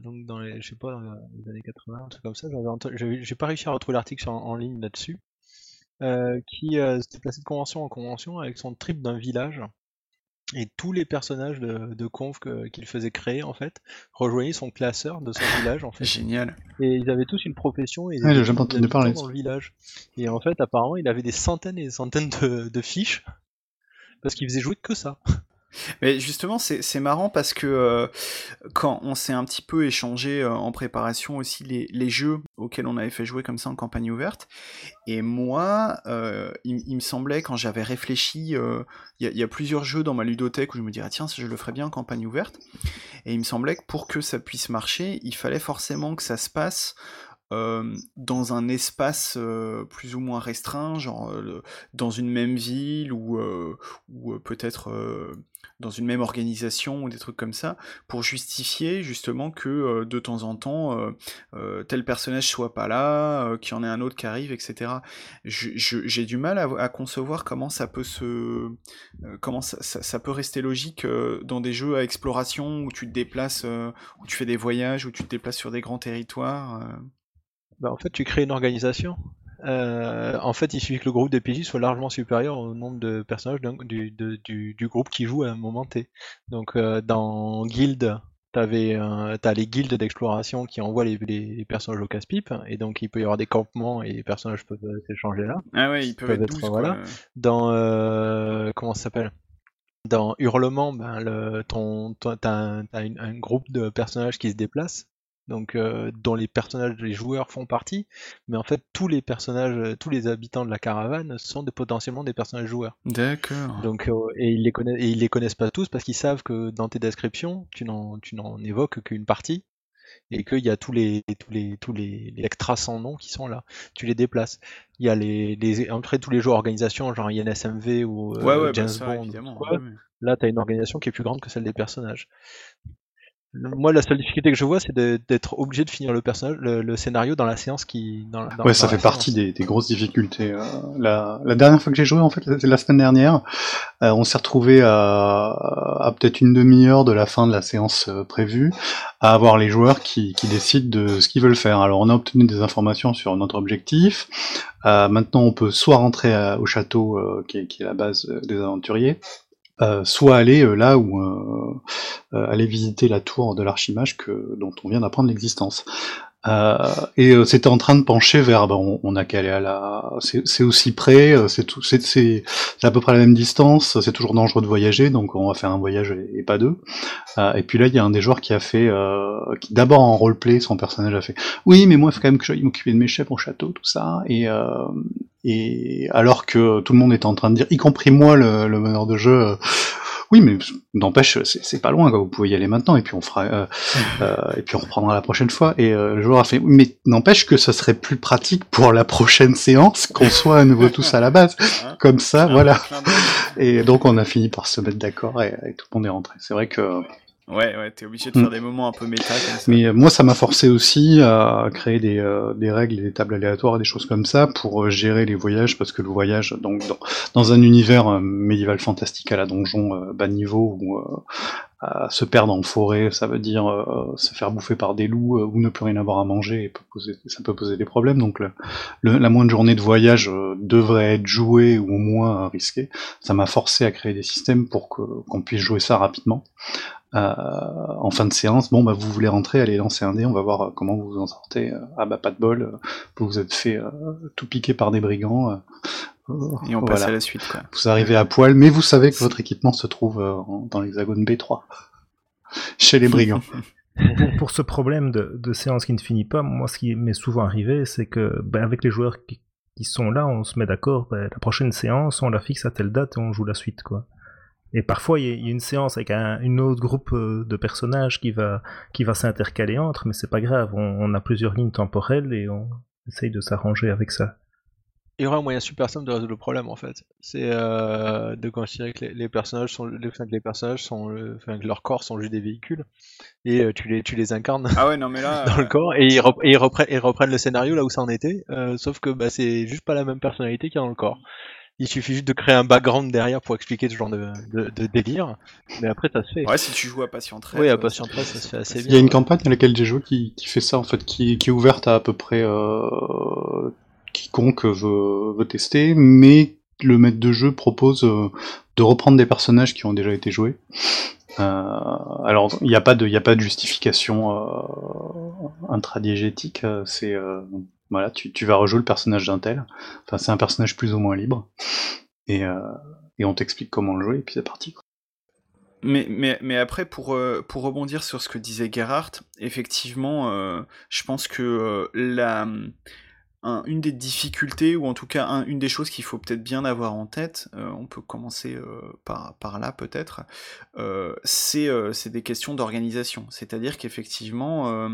Speaker 3: donc dans les, je sais pas, les années 80, un truc comme ça. J'ai pas réussi à retrouver l'article en, ligne là-dessus. Euh, qui euh, s'était passé de convention en convention avec son trip d'un village. Et tous les personnages de, de conf qu'il faisait créer en fait rejoignaient son classeur de son village en fait.
Speaker 1: Génial.
Speaker 3: Et ils avaient tous une profession et ils
Speaker 2: ouais, j'ai parler
Speaker 3: dans le village. Et en fait apparemment il avait des centaines et des centaines de, de fiches parce qu'il faisait jouer que ça.
Speaker 1: Mais justement, c'est marrant parce que euh, quand on s'est un petit peu échangé euh, en préparation aussi les, les, jeux auxquels on avait fait jouer comme ça en campagne ouverte, et moi, euh, il, me semblait quand j'avais réfléchi, il y, a plusieurs jeux dans ma ludothèque où je me dirais tiens, je le ferais bien en campagne ouverte, et il me semblait que pour que ça puisse marcher, il fallait forcément que ça se passe dans un espace plus ou moins restreint, genre dans une même ville ou, ou peut-être dans une même organisation ou des trucs comme ça, pour justifier justement que de temps en temps tel personnage soit pas là, qu'il y en ait un autre qui arrive, etc. J'ai du mal à, concevoir comment ça peut se, comment ça, ça, peut rester logique dans des jeux à exploration où tu te déplaces, où tu fais des voyages, où tu te déplaces sur des grands territoires.
Speaker 3: Bah, en fait, tu crées une organisation. Euh, en fait, il suffit que le groupe de PJ soit largement supérieur au nombre de personnages du, du, groupe qui joue à un moment T. Donc, euh, dans Guild, t'avais t'as les guildes d'exploration qui envoient les, les, personnages au casse-pipe, et donc il peut y avoir des campements et les personnages peuvent s'échanger là.
Speaker 1: Ah ouais, ils peuvent, être,
Speaker 3: voilà. Dans euh, comment ça s'appelle? Dans Hurlement, ben le, ton, t'as un, un, groupe de personnages qui se déplacent donc euh, dont les personnages, les joueurs font partie, mais en fait tous les personnages, euh, tous les habitants de la caravane sont potentiellement des personnages joueurs.
Speaker 1: D'accord.
Speaker 3: Donc euh, et ils les connaissent, et ils les connaissent pas tous parce qu'ils savent que dans tes descriptions, tu n'en, tu n'en évoques qu'une partie et qu'il y a tous les tous les tous les, extras sans nom qui sont là. Tu les déplaces. Il y a les, les après tous les joueurs organisations genre INSMV ou
Speaker 1: ouais, ouais, bah James Bond.
Speaker 3: Là, tu as une organisation qui est plus grande que celle des personnages. Moi, la seule difficulté que je vois, c'est d'être obligé de finir le personnage, le, scénario dans la séance qui. Dans,
Speaker 2: ouais, ça fait partie des, grosses difficultés. Euh, la, dernière fois que j'ai joué, en fait, c'est la semaine dernière, euh, on s'est retrouvé à, peut-être une demi-heure de la fin de la séance euh, prévue, à avoir les joueurs qui, décident de ce qu'ils veulent faire. Alors, on a obtenu des informations sur notre objectif. maintenant, on peut soit rentrer au château, qui est la base des aventuriers, euh, soit aller euh, là où euh, aller visiter la tour de l'archimage dont on vient d'apprendre l'existence. Euh, et euh, c'était en train de pencher vers, ben, on, a qu'à aller à la, c'est aussi près, euh, c'est tout, c'est à peu près la même distance, c'est toujours dangereux de voyager, donc on va faire un voyage et, pas deux. Et puis là, il y a un des joueurs qui a fait, qui d'abord en roleplay, son personnage a fait, oui, mais moi, il faut quand même que j'aille m'occuper de mes chefs au château, tout ça, et et alors que tout le monde était en train de dire, y compris moi, le, le meneur de jeu, oui, mais n'empêche, c'est pas loin, quoi. vous pouvez y aller maintenant, et puis on fera, euh, euh, et puis on reprendra la prochaine fois. Et euh, le joueur a fait, mais n'empêche que ça serait plus pratique pour la prochaine séance qu'on soit à nouveau tous à la base, comme ça, voilà. Et donc on a fini par se mettre d'accord et, et, tout le monde est rentré. C'est vrai que
Speaker 1: Ouais, ouais, t'es obligé de faire mm. des moments un peu méta comme ça.
Speaker 2: Mais euh, moi, ça m'a forcé aussi à créer des, euh, des règles des tables aléatoires et des choses comme ça pour euh, gérer les voyages, parce que le voyage, donc dans, dans un univers médiéval fantastique à la donjon bas niveau ou se perdre en forêt, ça veut dire se faire bouffer par des loups ou ne plus rien avoir à manger, et peut poser, ça peut poser des problèmes. Donc le, la moindre journée de voyage devrait être jouée ou au moins risquée. Ça m'a forcé à créer des systèmes pour qu'on puisse jouer ça rapidement. Euh, en fin de séance, bon bah vous voulez rentrer, allez lancer un dé, on va voir euh, comment vous vous en sortez. Euh, ah bah pas de bol, vous vous êtes fait tout piquer par des brigands.
Speaker 1: Et on passe à la suite. Quoi.
Speaker 2: Vous arrivez à poil, mais vous savez que votre équipement se trouve dans l'hexagone B3, [LAUGHS] chez les brigands. [LAUGHS]
Speaker 4: pour, ce problème de, séance qui ne finit pas, moi ce qui m'est souvent arrivé, c'est que ben, avec les joueurs qui, sont là, on se met d'accord, ben, la prochaine séance, on la fixe à telle date et on joue la suite. quoi. Et parfois, il y, a une séance avec un une autre groupe euh, de personnages qui va, qui va s'intercaler entre, mais c'est pas grave. On, a plusieurs lignes temporelles et on essaye de s'arranger avec ça.
Speaker 3: Il y aura un moyen super simple de résoudre le problème en fait. C'est euh, de considérer que les, personnages sont, les personnages sont, enfin, que leurs corps sont juste des véhicules et euh, tu les, tu les incarnes
Speaker 1: ah ouais, non, mais là, [LAUGHS]
Speaker 3: dans le corps et ils, reprennent, ils, reprennent, le scénario là où ça en était. sauf que bah, c'est juste pas la même personnalité qu'il y a dans le corps. Il suffit juste de créer un background derrière pour expliquer ce genre de, délire. Mais après, ça se fait.
Speaker 1: Ouais, si tu joues à Patient 13.
Speaker 3: Oui, à Patient 13, ça se fait assez bien.
Speaker 2: Il y a une campagne à laquelle j'ai joué qui, fait ça, en fait, qui, est ouverte à à peu près euh, quiconque veut, tester, mais le maître de jeu propose euh, de reprendre des personnages qui ont déjà été joués. Euh, alors, il n'y a, pas de, a pas de justification intradiégétique, c'est voilà, tu, tu vas rejouer le personnage d'un tel. Enfin, c'est un personnage plus ou moins libre. Et, euh, et on t'explique comment le jouer, et puis c'est parti.
Speaker 1: Mais, mais, mais après, pour, pour rebondir sur ce que disait Gerhardt, effectivement, je pense que la, une des difficultés, ou en tout cas une des choses qu'il faut peut-être bien avoir en tête, euh, on peut commencer euh, par, par là peut-être, euh, c'est des questions d'organisation. C'est-à-dire qu'effectivement,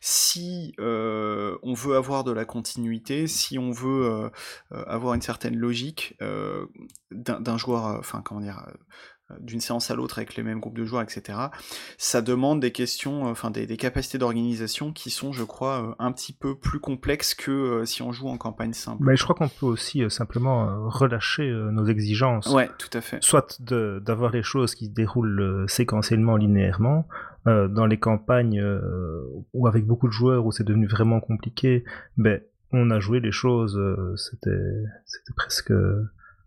Speaker 1: si on veut avoir de la continuité, si on veut avoir une certaine logique d'un joueur, enfin comment dire, d'une séance à l'autre avec les mêmes groupes de joueurs, etc. Ça demande des questions, euh, enfin des, capacités d'organisation qui sont, je crois, euh, un petit peu plus complexes que euh, si on joue en campagne simple.
Speaker 4: Mais je crois qu'on peut aussi simplement relâcher nos exigences.
Speaker 1: Ouais, tout à fait.
Speaker 4: Soit d'avoir les choses qui se déroulent séquentiellement, linéairement, dans les campagnes où avec beaucoup de joueurs où c'est devenu vraiment compliqué, ben on a joué les choses, c'était c'était presque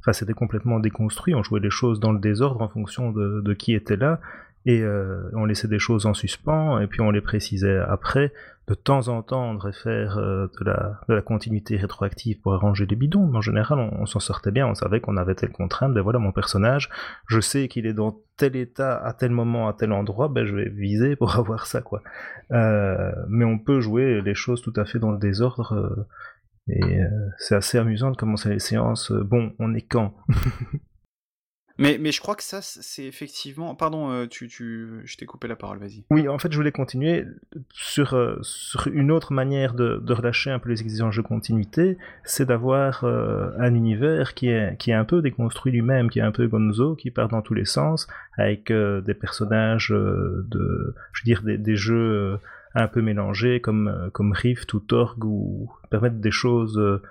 Speaker 4: Enfin, c'était complètement déconstruit. On jouait les choses dans le désordre en fonction de, qui était là. Et euh, on laissait des choses en suspens, et puis on les précisait après. De temps en temps, on devrait faire euh, de, la, continuité rétroactive pour arranger les bidons, mais en général, on, s'en sortait bien. On savait qu'on avait telle contrainte. Ben voilà, mon personnage, je sais qu'il est dans tel état, à tel moment, à tel endroit, ben je vais viser pour [LAUGHS] avoir ça, quoi. Euh, mais on peut jouer les choses tout à fait dans le désordre et euh, c'est assez amusant de commencer les séances. Euh, bon, on est quand [LAUGHS]
Speaker 1: mais, mais je crois que ça, c'est effectivement. Pardon, euh, tu, tu... je t'ai coupé la parole, vas-y.
Speaker 4: Oui, en fait, je voulais continuer sur, sur une autre manière de, de, relâcher un peu les exigences de continuité c'est d'avoir un univers qui est, qui est un peu déconstruit lui-même, qui est un peu gonzo, qui part dans tous les sens, avec des personnages de. Je veux dire, des, des jeux un peu mélangés comme, euh, comme Rift ou Torg ou permettre des choses euh,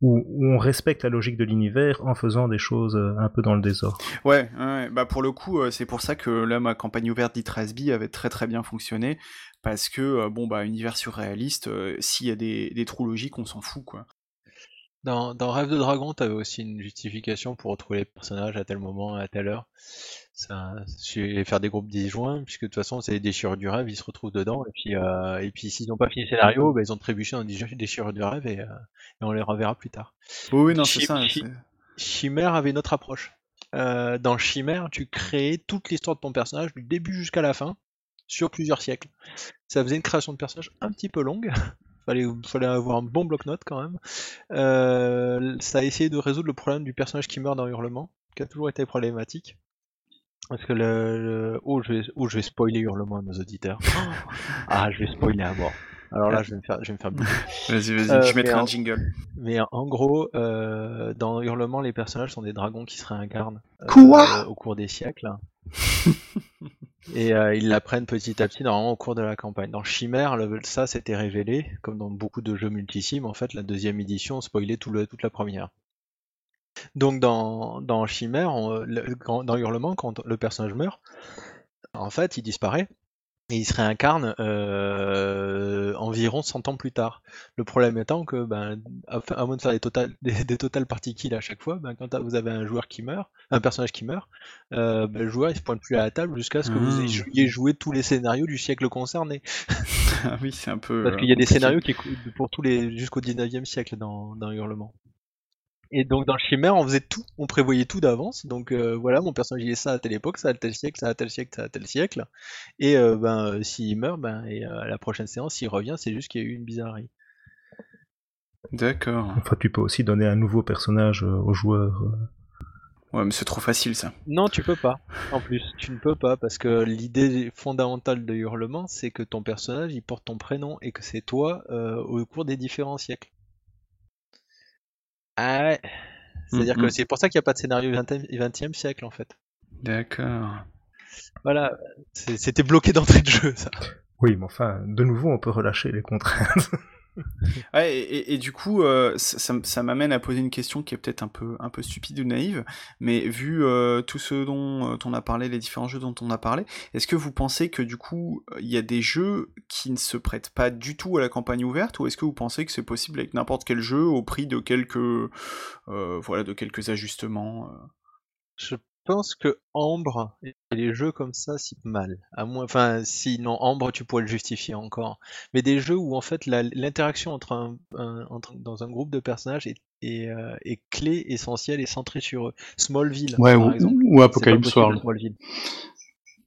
Speaker 4: où, on respecte la logique de l'univers en faisant des choses euh, un peu dans le désordre.
Speaker 1: Ouais, ouais bah pour le coup, c'est pour ça que là ma campagne ouverte d'Itrasby avait très très bien fonctionné parce que bon bah univers surréaliste, s'il y a des, des trous logiques, on s'en fout quoi.
Speaker 3: Dans, dans Rêve de Dragon, t'avais aussi une justification pour retrouver les personnages à tel moment, à telle heure. Ça, faire des groupes disjoints, puisque de toute façon, c'est des déchirures du rêve, ils se retrouvent dedans, et puis, euh, et puis s'ils n'ont pas fini le scénario, bah, ils ont trébuché dans des déchirures du rêve, et, euh, et on les reverra plus tard.
Speaker 1: Oui, non, c'est ça.
Speaker 3: Chimère avait une autre approche. Euh, dans Chimère, tu créais toute l'histoire de ton personnage, du début jusqu'à la fin, sur plusieurs siècles. Ça faisait une création de personnage un petit peu longue, [LAUGHS] fallait, fallait avoir un bon bloc-notes quand même. Euh, ça a essayé de résoudre le problème du personnage qui meurt dans Hurlement, qui a toujours été problématique. Parce que le, Oh, je vais... oh, je vais spoiler Hurlement à nos auditeurs. ah, je vais spoiler à mort. Alors là, je vais me faire, je vais me faire [LAUGHS]
Speaker 1: Vas-y, vas-y, je euh, mettrai un jingle.
Speaker 3: Mais en gros, euh, dans Hurlement, les personnages sont des dragons qui se réincarnent
Speaker 1: euh,
Speaker 3: au cours des siècles. [LAUGHS] Et euh, ils l'apprennent petit à petit, normalement, au cours de la campagne. Dans Chimère, ça s'était révélé, comme dans beaucoup de jeux multisimes, en fait, la deuxième édition spoilait tout le, toute la première. Donc dans, dans Chimère, dans Hurlement, quand le personnage meurt, en fait, il disparaît, et il se réincarne euh, environ 100 ans plus tard. Le problème étant que, ben, à, moins de faire des total, [LAUGHS] des, des total party kills à chaque fois, ben, quand vous avez un joueur qui meurt, un personnage qui meurt, euh, ben, le joueur il se pointe plus à la table jusqu'à ce que vous mmh. ayez joué tous les scénarios du siècle concerné. [LAUGHS]
Speaker 1: ah oui, c'est un peu.
Speaker 3: Parce qu'il y a des scénarios qui pour tous les jusqu'au 19e siècle dans, dans Hurlement. Et donc dans le Chimère, on faisait tout, on prévoyait tout d'avance. Donc euh, voilà, mon personnage il est ça à telle époque, ça à tel siècle, ça à tel siècle, ça à tel siècle. Et euh, ben euh, s'il meurt, ben et à la prochaine séance, s'il revient, c'est juste qu'il y a eu une bizarrerie.
Speaker 1: D'accord.
Speaker 4: Enfin, tu peux aussi donner un nouveau personnage au joueur.
Speaker 1: Ouais, mais c'est trop facile ça.
Speaker 3: Non, tu peux pas. En plus, tu ne peux pas parce que l'idée fondamentale de Hurlement, c'est que ton personnage il porte ton prénom et que c'est toi au cours des différents siècles. Ah ouais. C'est-à-dire que mm, mm. c'est pour ça qu'il n'y a pas de scénario 20e, siècle en fait.
Speaker 1: D'accord.
Speaker 3: Voilà, c'était bloqué d'entrée de jeu ça.
Speaker 4: Oui, mais enfin, de nouveau, on peut relâcher les contraintes. [LAUGHS]
Speaker 1: Ouais, et, du coup, euh, ça, m'amène à poser une question qui est peut-être un peu, un peu stupide ou naïve, mais vu euh, tout ce dont euh, on a parlé, les différents jeux dont on a parlé, est-ce que vous pensez que du coup, il y a des jeux qui ne se prêtent pas du tout à la campagne ouverte, ou est-ce que vous pensez que c'est possible avec n'importe quel jeu au prix de quelques, voilà, de quelques ajustements
Speaker 3: pense que Ambre et les jeux comme ça s'y mal. À moins, enfin, sinon Ambre, tu pourrais le justifier encore. Mais des jeux où en fait l'interaction entre un, dans un groupe de personnages est, est, euh, clé, essentielle et centrée sur eux. Smallville,
Speaker 2: ouais, par ou, exemple. Ou Apocalypse World.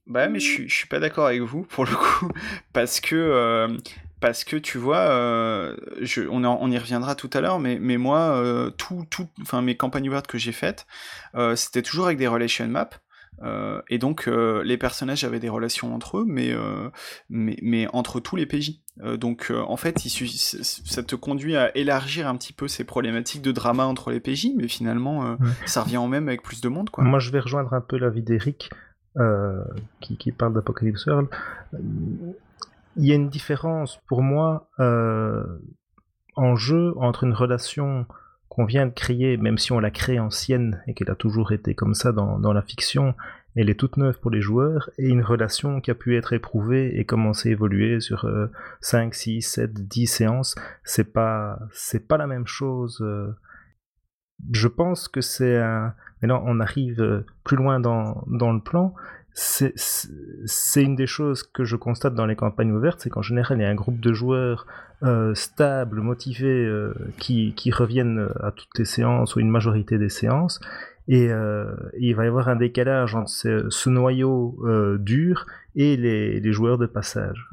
Speaker 1: Bah mais je suis, je suis pas d'accord avec vous pour le coup [LAUGHS] parce que euh, parce que tu vois, euh, je, on, on, y reviendra tout à l'heure, mais, mais moi, euh, tout, tout, enfin mes campagnes ouvertes que j'ai faites, euh, c'était toujours avec des relation maps. Euh, et donc les personnages avaient des relations entre eux, mais, mais, mais entre tous les PJ. donc en fait, il, ça te conduit à élargir un petit peu ces problématiques de drama entre les PJ, mais finalement, ça revient en même avec plus de monde. Quoi.
Speaker 4: Moi, je vais rejoindre un peu l'avis d'Eric. Euh, qui, qui, parle d'Apocalypse World, il y a une différence pour moi euh, en jeu entre une relation qu'on vient de créer, même si on l'a créée ancienne et qu'elle a toujours été comme ça dans, la fiction, elle est toute neuve pour les joueurs, et une relation qui a pu être éprouvée et commencer à évoluer sur euh, 5, 6, 7, 10 séances, c'est pas, pas la même chose. Euh. Je pense que c'est un, Maintenant, on arrive euh, plus loin dans, dans le plan. C'est une des choses que je constate dans les campagnes ouvertes, c'est qu'en général, il y a un groupe de joueurs euh, stables, motivés, euh, qui, qui, reviennent à toutes les séances ou une majorité des séances. Et euh, il va y avoir un décalage entre ce, ce noyau euh, dur et les, les joueurs de passage.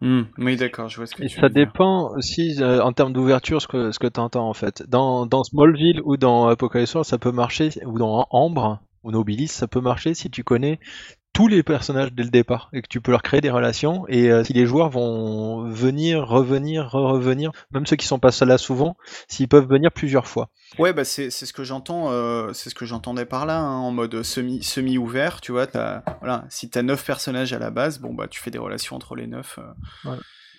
Speaker 1: Mmh, oui, d'accord, je vois ce que tu
Speaker 3: ça
Speaker 1: veux dire.
Speaker 3: dépend aussi euh, en termes d'ouverture ce que, ce que tu entends en fait. Dans, dans Smallville ou dans Apocalypse ça peut marcher, ou dans Ambre Nobilis, ça peut marcher si tu connais tous les personnages dès le départ et que tu peux leur créer des relations et euh, si les joueurs vont venir, revenir, re-revenir, même ceux qui sont pas là souvent, s'ils peuvent venir plusieurs fois.
Speaker 1: Ouais, bah c'est c'est ce que j'entends, euh, c'est ce que j'entendais par là, hein, en mode semi semi ouvert, tu vois. As, voilà, si t'as neuf personnages à la base, bon bah tu fais des relations entre les neuf. euh.
Speaker 3: Ouais.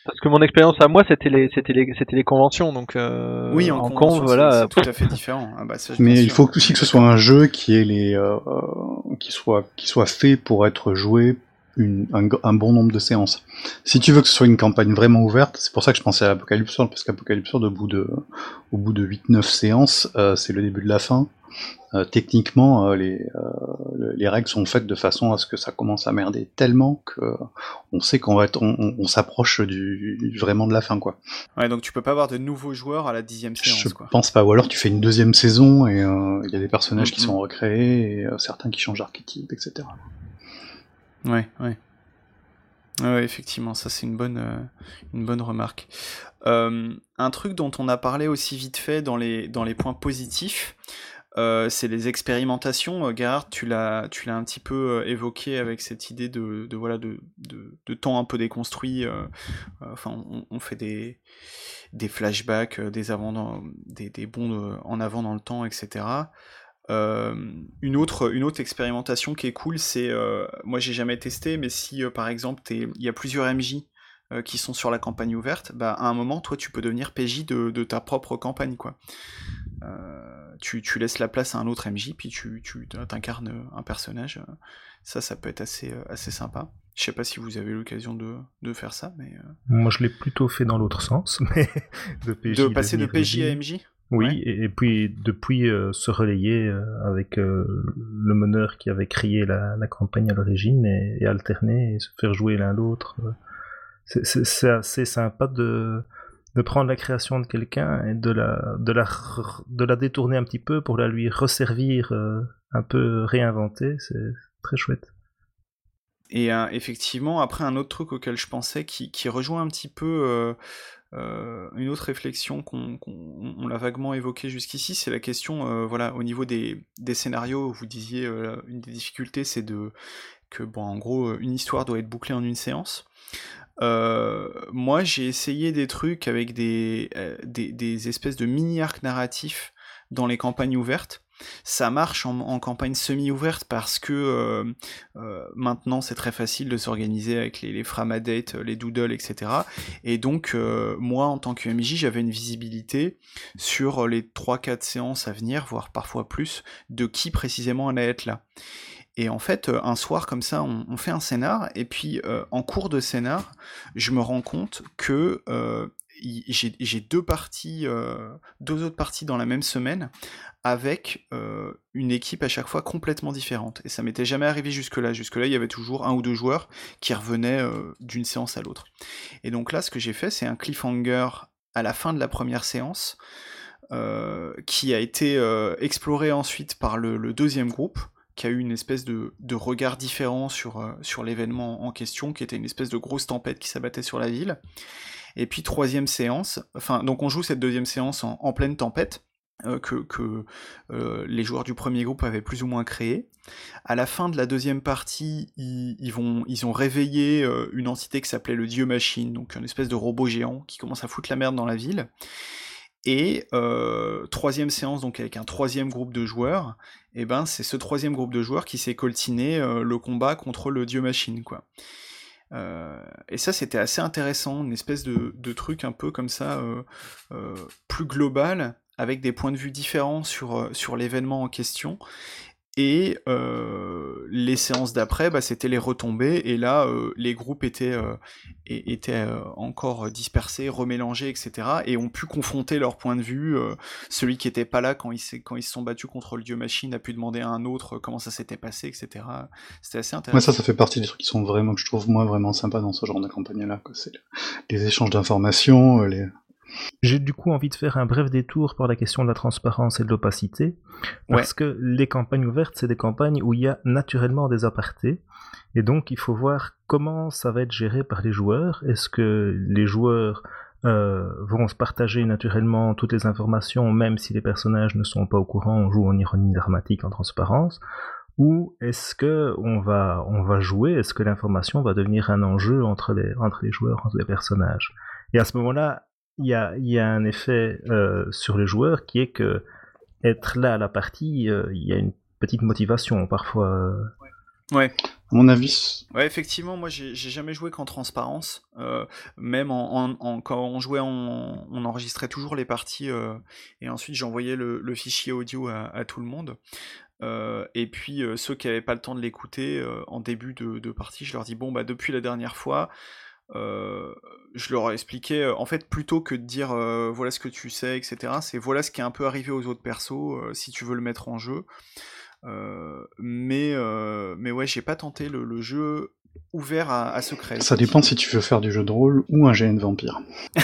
Speaker 3: Parce que mon expérience à moi, c'était les, c'était les, c'était les conventions, donc euh,
Speaker 1: Oui, en,
Speaker 3: en
Speaker 1: convention,
Speaker 3: voilà.
Speaker 1: c'est tout à fait différent. Ah bah, ça,
Speaker 2: Mais il faut aussi que ce soit un jeu qui ait les, euh, euh, qui soit, qui soit fait pour être joué une, un, bon nombre de séances. Si tu veux que ce soit une campagne vraiment ouverte, c'est pour ça que je pensais à Apocalypse World, parce qu'Apocalypse World, au bout de, au bout de 8-9 séances, euh, c'est le début de la fin. Euh, techniquement, euh, les, le- les règles sont faites de façon à ce que ça commence à merder tellement que on sait qu'on va être, on, on- on s'approche du, vraiment de la fin, quoi.
Speaker 1: Ouais, donc tu peux pas avoir de nouveaux joueurs à la dixième séance,
Speaker 2: Je
Speaker 1: quoi.
Speaker 2: pense pas. Ou alors tu fais une deuxième saison et il y a des personnages qui
Speaker 1: Mhm.
Speaker 2: sont recréés et certains qui changent d'archétype, etc.
Speaker 1: Ouais, ouais. Ouais, effectivement, ça c'est une bonne, euh, une bonne remarque. Euh, un truc dont on a parlé aussi vite fait dans les, dans les points positifs, euh, c'est les expérimentations. Gerhard, tu l'as, tu l'as un petit peu évoqué avec cette idée de, de voilà, de, de, temps un peu déconstruit. enfin, on, fait des, des flashbacks, des, des, des bonds en avant dans le temps, etc. Euh, une autre une autre expérimentation qui est cool, c'est euh, moi j'ai jamais testé, mais si euh, par exemple il y a plusieurs MJ euh, qui sont sur la campagne ouverte, bah à un moment toi tu peux devenir PJ de, de ta propre campagne quoi. Tu, tu laisses la place à un autre MJ puis tu tu t'incarnes un personnage. Ça ça peut être assez assez sympa. Je sais pas si vous avez l'occasion de, de faire ça, mais
Speaker 4: Moi, je l'ai plutôt fait dans l'autre sens, [LAUGHS] mais de PJ.
Speaker 1: de passer de PJ à MJ.
Speaker 4: Oui,
Speaker 1: Ouais.
Speaker 4: et, et puis depuis euh, se relayer euh, avec euh, le meneur qui avait créé la, la campagne à l'origine et, et alterner et se faire jouer l'un l'autre. euh. C'est- assez sympa de, de prendre la création de quelqu'un et de la, de, la, de la détourner un petit peu pour la lui resservir, un peu réinventer. C'est très chouette.
Speaker 1: Et effectivement, après un autre truc auquel je pensais, qui, qui rejoint un petit peu euh, une autre réflexion qu'on qu'on- on l'a vaguement évoquée jusqu'ici, c'est la question, euh, voilà, au niveau des, scénarios, vous disiez, euh, une des difficultés, c'est de que, bon, en gros, une histoire doit être bouclée en une séance. Moi, j'ai essayé des trucs avec des, espèces de mini-arcs narratifs dans les campagnes ouvertes. Ça marche en, campagne semi-ouverte parce que euh, euh, maintenant c'est très facile de s'organiser avec les, les Framadate, les Doodle, etc. Et donc euh, moi en tant que MJ j'avais une visibilité sur les 3-4 séances à venir, voire parfois plus, de qui précisément allait être là. Et en fait, un soir comme ça, on, fait un scénar, et puis en cours de scénar, je me rends compte que j'ai deux parties, euh, deux autres parties dans la même semaine, avec euh, une équipe à chaque fois complètement différente. Et ça m'était jamais arrivé jusque-là. Jusque-là, il y avait toujours un ou deux joueurs qui revenaient euh, d'une séance à l'autre. Et donc là, ce que j'ai fait, c'est un cliffhanger à la fin de la première séance, qui a été exploré ensuite par le, deuxième groupe, qui a eu une espèce de, regard différent sur, sur l'événement en question, qui était une espèce de grosse tempête qui s'abattait sur la ville. Et puis troisième séance, enfin donc on joue cette deuxième séance en, pleine tempête. que, les joueurs du premier groupe avaient plus ou moins créé. À la fin de la deuxième partie, ils, ont réveillé une entité qui s'appelait le Dieu Machine, donc une espèce de robot géant qui commence à foutre la merde dans la ville. Et euh, troisième séance, donc avec un troisième groupe de joueurs, et eh ben c'est ce troisième groupe de joueurs qui s'est coltiné euh, le combat contre le dieu machine, quoi. Euh, et ça, c'était assez intéressant, une espèce de, truc un peu comme ça, plus global, avec des points de vue différents sur l'événement en question, et euh, les séances d'après, bah, c'était les retombées, et là, euh, les groupes étaient, euh, étaient encore dispersés, remélangés, etc., et ont pu confronter leur point de vue. celui qui n'était pas là quand ils, quand ils se sont battus contre le dieu machine a pu demander à un autre comment ça s'était passé, etc. C'était assez intéressant.
Speaker 2: ça, ça fait partie des trucs qui sont vraiment, que je trouve moi vraiment sympa dans ce genre de campagne-là. C'est les échanges d'informations, les,
Speaker 4: j'ai du coup envie de faire un bref détour pour la question de la transparence et de l'opacité, parce que les campagnes ouvertes, c'est des campagnes où il y a naturellement des apartés, et donc il faut voir comment ça va être géré par les joueurs. Est-ce que les joueurs euh, vont se partager naturellement toutes les informations, même si les personnages ne sont pas au courant, on joue en ironie dramatique, en transparence, ou est-ce que on va, on va jouer, est-ce que l'information va devenir un enjeu entre les, entre les joueurs, entre les personnages? Et à ce moment-là, il y a, un effet euh, sur les joueurs qui est que être là à la partie, euh, il y a une petite motivation parfois. Euh.
Speaker 1: Ouais.
Speaker 2: À mon avis.
Speaker 1: Ouais, effectivement, moi j'ai jamais joué qu'en transparence. même en, quand on jouait, on enregistrait toujours les parties et ensuite j'envoyais le, le, fichier audio à, tout le monde. et puis ceux qui n'avaient pas le temps de l'écouter en début de, de, partie, je leur dis bon bah depuis la dernière fois, euh, je leur expliquais, euh, en fait, plutôt que de dire euh, voilà ce que tu sais, etc., c'est voilà ce qui est un peu arrivé aux autres persos, si tu veux le mettre en jeu. mais, mais ouais, j'ai pas tenté le jeu ouvert à, secret.
Speaker 2: Ça dépend si tu veux faire du jeu de rôle ou un GN vampire. [LAUGHS]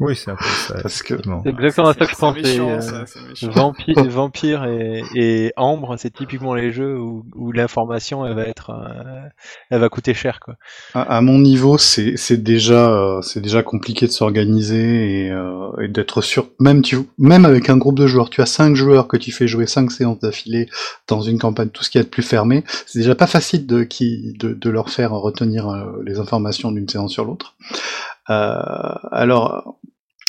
Speaker 4: oui, c'est un peu ça.
Speaker 3: Parce que... C'est exactement ça que je pensais. Euh, vampire, vampire et, et, Ambre, c'est typiquement les jeux où, où l'information elle va être, euh, elle va coûter cher quoi.
Speaker 2: À, mon niveau, c'est déjà, euh, c'est déjà compliqué de s'organiser et, et d'être sûr. Même tu, même avec un groupe de joueurs, tu as cinq joueurs que tu fais jouer cinq séances d'affilée dans une campagne, tout ce qui est de plus fermé, c'est déjà pas facile de qui de, leur faire retenir euh, les informations d'une séance sur l'autre. Euh, alors,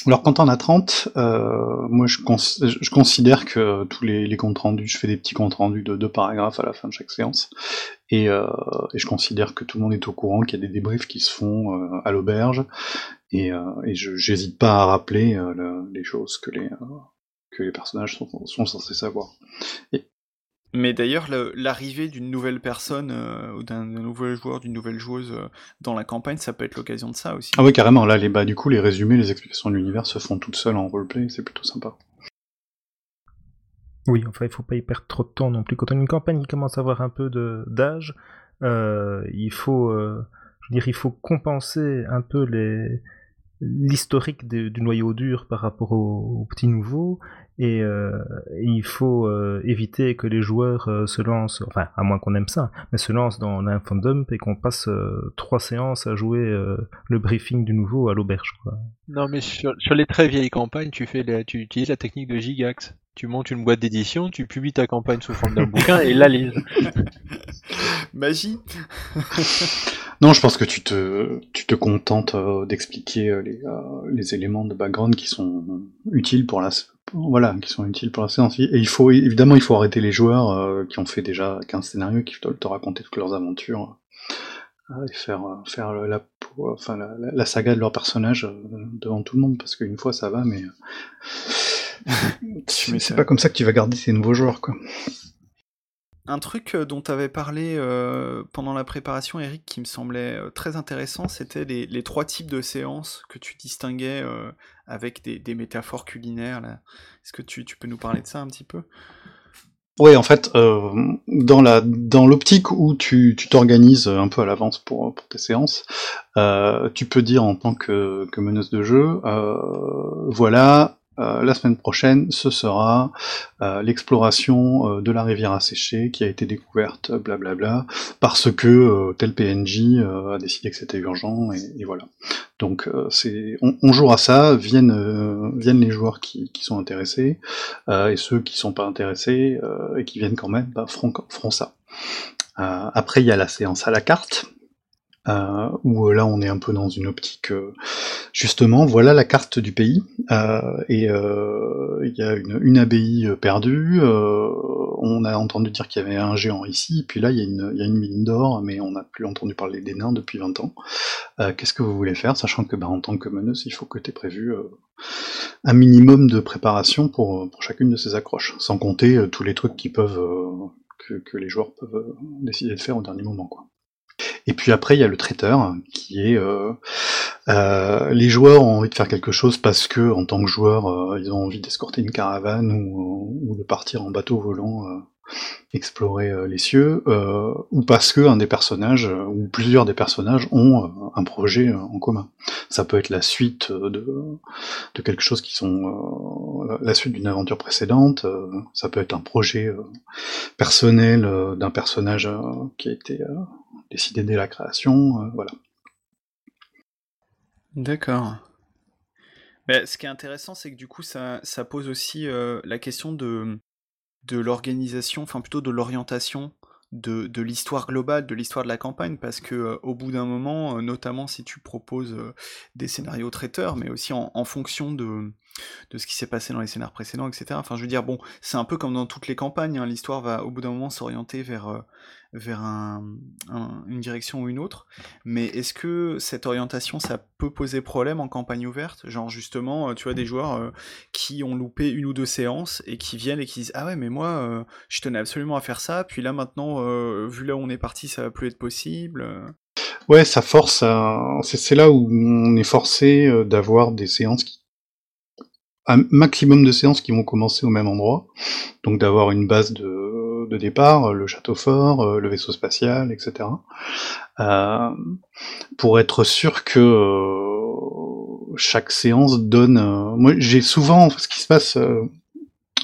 Speaker 2: alors quand on a 30, euh, moi je, je, considère que tous les, comptes rendus, je fais des petits comptes rendus de deux paragraphes à la fin de chaque séance, et, et je considère que tout le monde est au courant qu'il y a des débriefs qui se font à l'auberge, et, et je j'hésite pas à rappeler les choses que les, que les personnages sont, sont censés savoir. Et,
Speaker 1: mais d'ailleurs, l'arrivée d'une nouvelle personne euh, ou d'un nouvel joueur, d'une nouvelle joueuse euh, dans la campagne, ça peut être l'occasion de ça aussi.
Speaker 2: Ah oui, carrément. Là, les, bah, du coup, les résumés, les explications de l'univers se font toutes seules en roleplay, c'est plutôt sympa.
Speaker 4: Oui, enfin, il faut pas y perdre trop de temps non plus. Quand on a une campagne qui commence à avoir un peu d'âge, euh, il faut, je veux dire, il faut compenser un peu les l'historique du noyau dur par rapport aux au petits nouveaux et, euh, il faut euh, éviter que les joueurs euh, se lancent, enfin à moins qu'on aime ça, mais se lancent dans dump et qu'on passe trois séances à jouer le briefing du nouveau à l'auberge.
Speaker 3: Non mais sur, les très vieilles campagnes, tu fais tu utilises la technique de Gigax. Tu montes une boîte d'édition, tu publies ta campagne sous forme d'un [LAUGHS] bouquin et la lise. [LAUGHS]
Speaker 1: Magie. [LAUGHS]
Speaker 2: non, je pense que tu te, tu te contentes d'expliquer les, les éléments de background qui sont utiles pour la, voilà, qui sont utiles pour la séance. Et il faut évidemment il faut arrêter les joueurs euh, qui ont fait déjà 15 scénarios, qui veulent te raconter toutes leurs aventures euh, et faire euh, faire la, enfin la, saga de leur personnage devant tout le monde parce qu'une fois ça va, mais [LAUGHS] c'est pas comme ça que tu vas garder tes nouveaux joueurs quoi.
Speaker 1: Un truc dont tu avais parlé pendant la préparation, Eric, qui me semblait très intéressant, c'était les, les, trois types de séances que tu distinguais avec des, métaphores culinaires. Est-ce que tu, peux nous parler de ça un petit peu?
Speaker 2: Oui, en fait, euh, dans l'optique où tu t'organises un peu à l'avance pour, tes séances, euh, tu peux dire en tant que, que meneuse de jeu, euh, voilà, euh, la semaine prochaine, ce sera euh, l'exploration euh, de la rivière asséchée qui a été découverte, blablabla, parce que tel PNJ a décidé que c'était urgent, et, voilà. Donc c'est, on, on, jouera ça, viennent, les joueurs qui, qui sont intéressés, et ceux qui sont pas intéressés et qui viennent quand même, bah, feront, feront ça. après, il y a la séance à la carte, euh, où euh, là on est un peu dans une optique euh, justement voilà la carte du pays. Et il y a une, abbaye perdue. On a entendu dire qu'il y avait un géant ici. Puis là il y a une, y a une mine d'or mais on n'a plus entendu parler des nains depuis 20 ans. Qu'est-ce que vous voulez faire sachant que bah, en tant que meneuse il faut que tu aies prévu un minimum de préparation pour, pour chacune de ces accroches. Sans compter tous les trucs qui peuvent que, que les joueurs peuvent décider de faire au dernier moment quoi et puis après, il y a le traiteur, qui est euh, euh, les joueurs ont envie de faire quelque chose parce que, en tant que joueur, euh, ils ont envie d'escorter une caravane ou, de partir en bateau volant explorer les cieux, ou parce que un des personnages ou plusieurs des personnages ont un projet en commun. Ça peut être la suite de, de quelque chose qui sont la suite d'une aventure précédente. ça peut être un projet personnel d'un personnage qui a été décidé dès la création, euh, voilà.
Speaker 1: D'accord. Mais ce qui est intéressant, c'est que du coup, ça, pose aussi euh, la question de, l'organisation, enfin plutôt de l'orientation de, l'histoire globale, de l'histoire de la campagne, parce que euh, au bout d'un moment, notamment si tu proposes des scénarios traiteurs, mais aussi en, fonction de, de ce qui s'est passé dans les scénarios précédents, etc. Enfin, je veux dire, bon, c'est un peu comme dans toutes les campagnes, hein, l'histoire va au bout d'un moment s'orienter vers, vers une direction ou une autre. Mais est-ce que cette orientation, ça peut poser problème en campagne ouverte? Genre justement, euh, tu vois, des joueurs euh, qui ont loupé une ou deux séances et qui viennent et qui disent Ah ouais, mais moi, euh, je tenais absolument à faire ça, puis là maintenant, vu là où on est parti, ça va plus être possible.
Speaker 2: Ouais, ça force C'est là où on est forcé d'avoir des séances qui un maximum de séances qui vont commencer au même endroit, donc d'avoir une base de, de, départ, le château fort, euh, le vaisseau spatial, etc. Euh, pour être sûr que euh, chaque séance donne. Euh, moi, j'ai souvent, ce qui se passe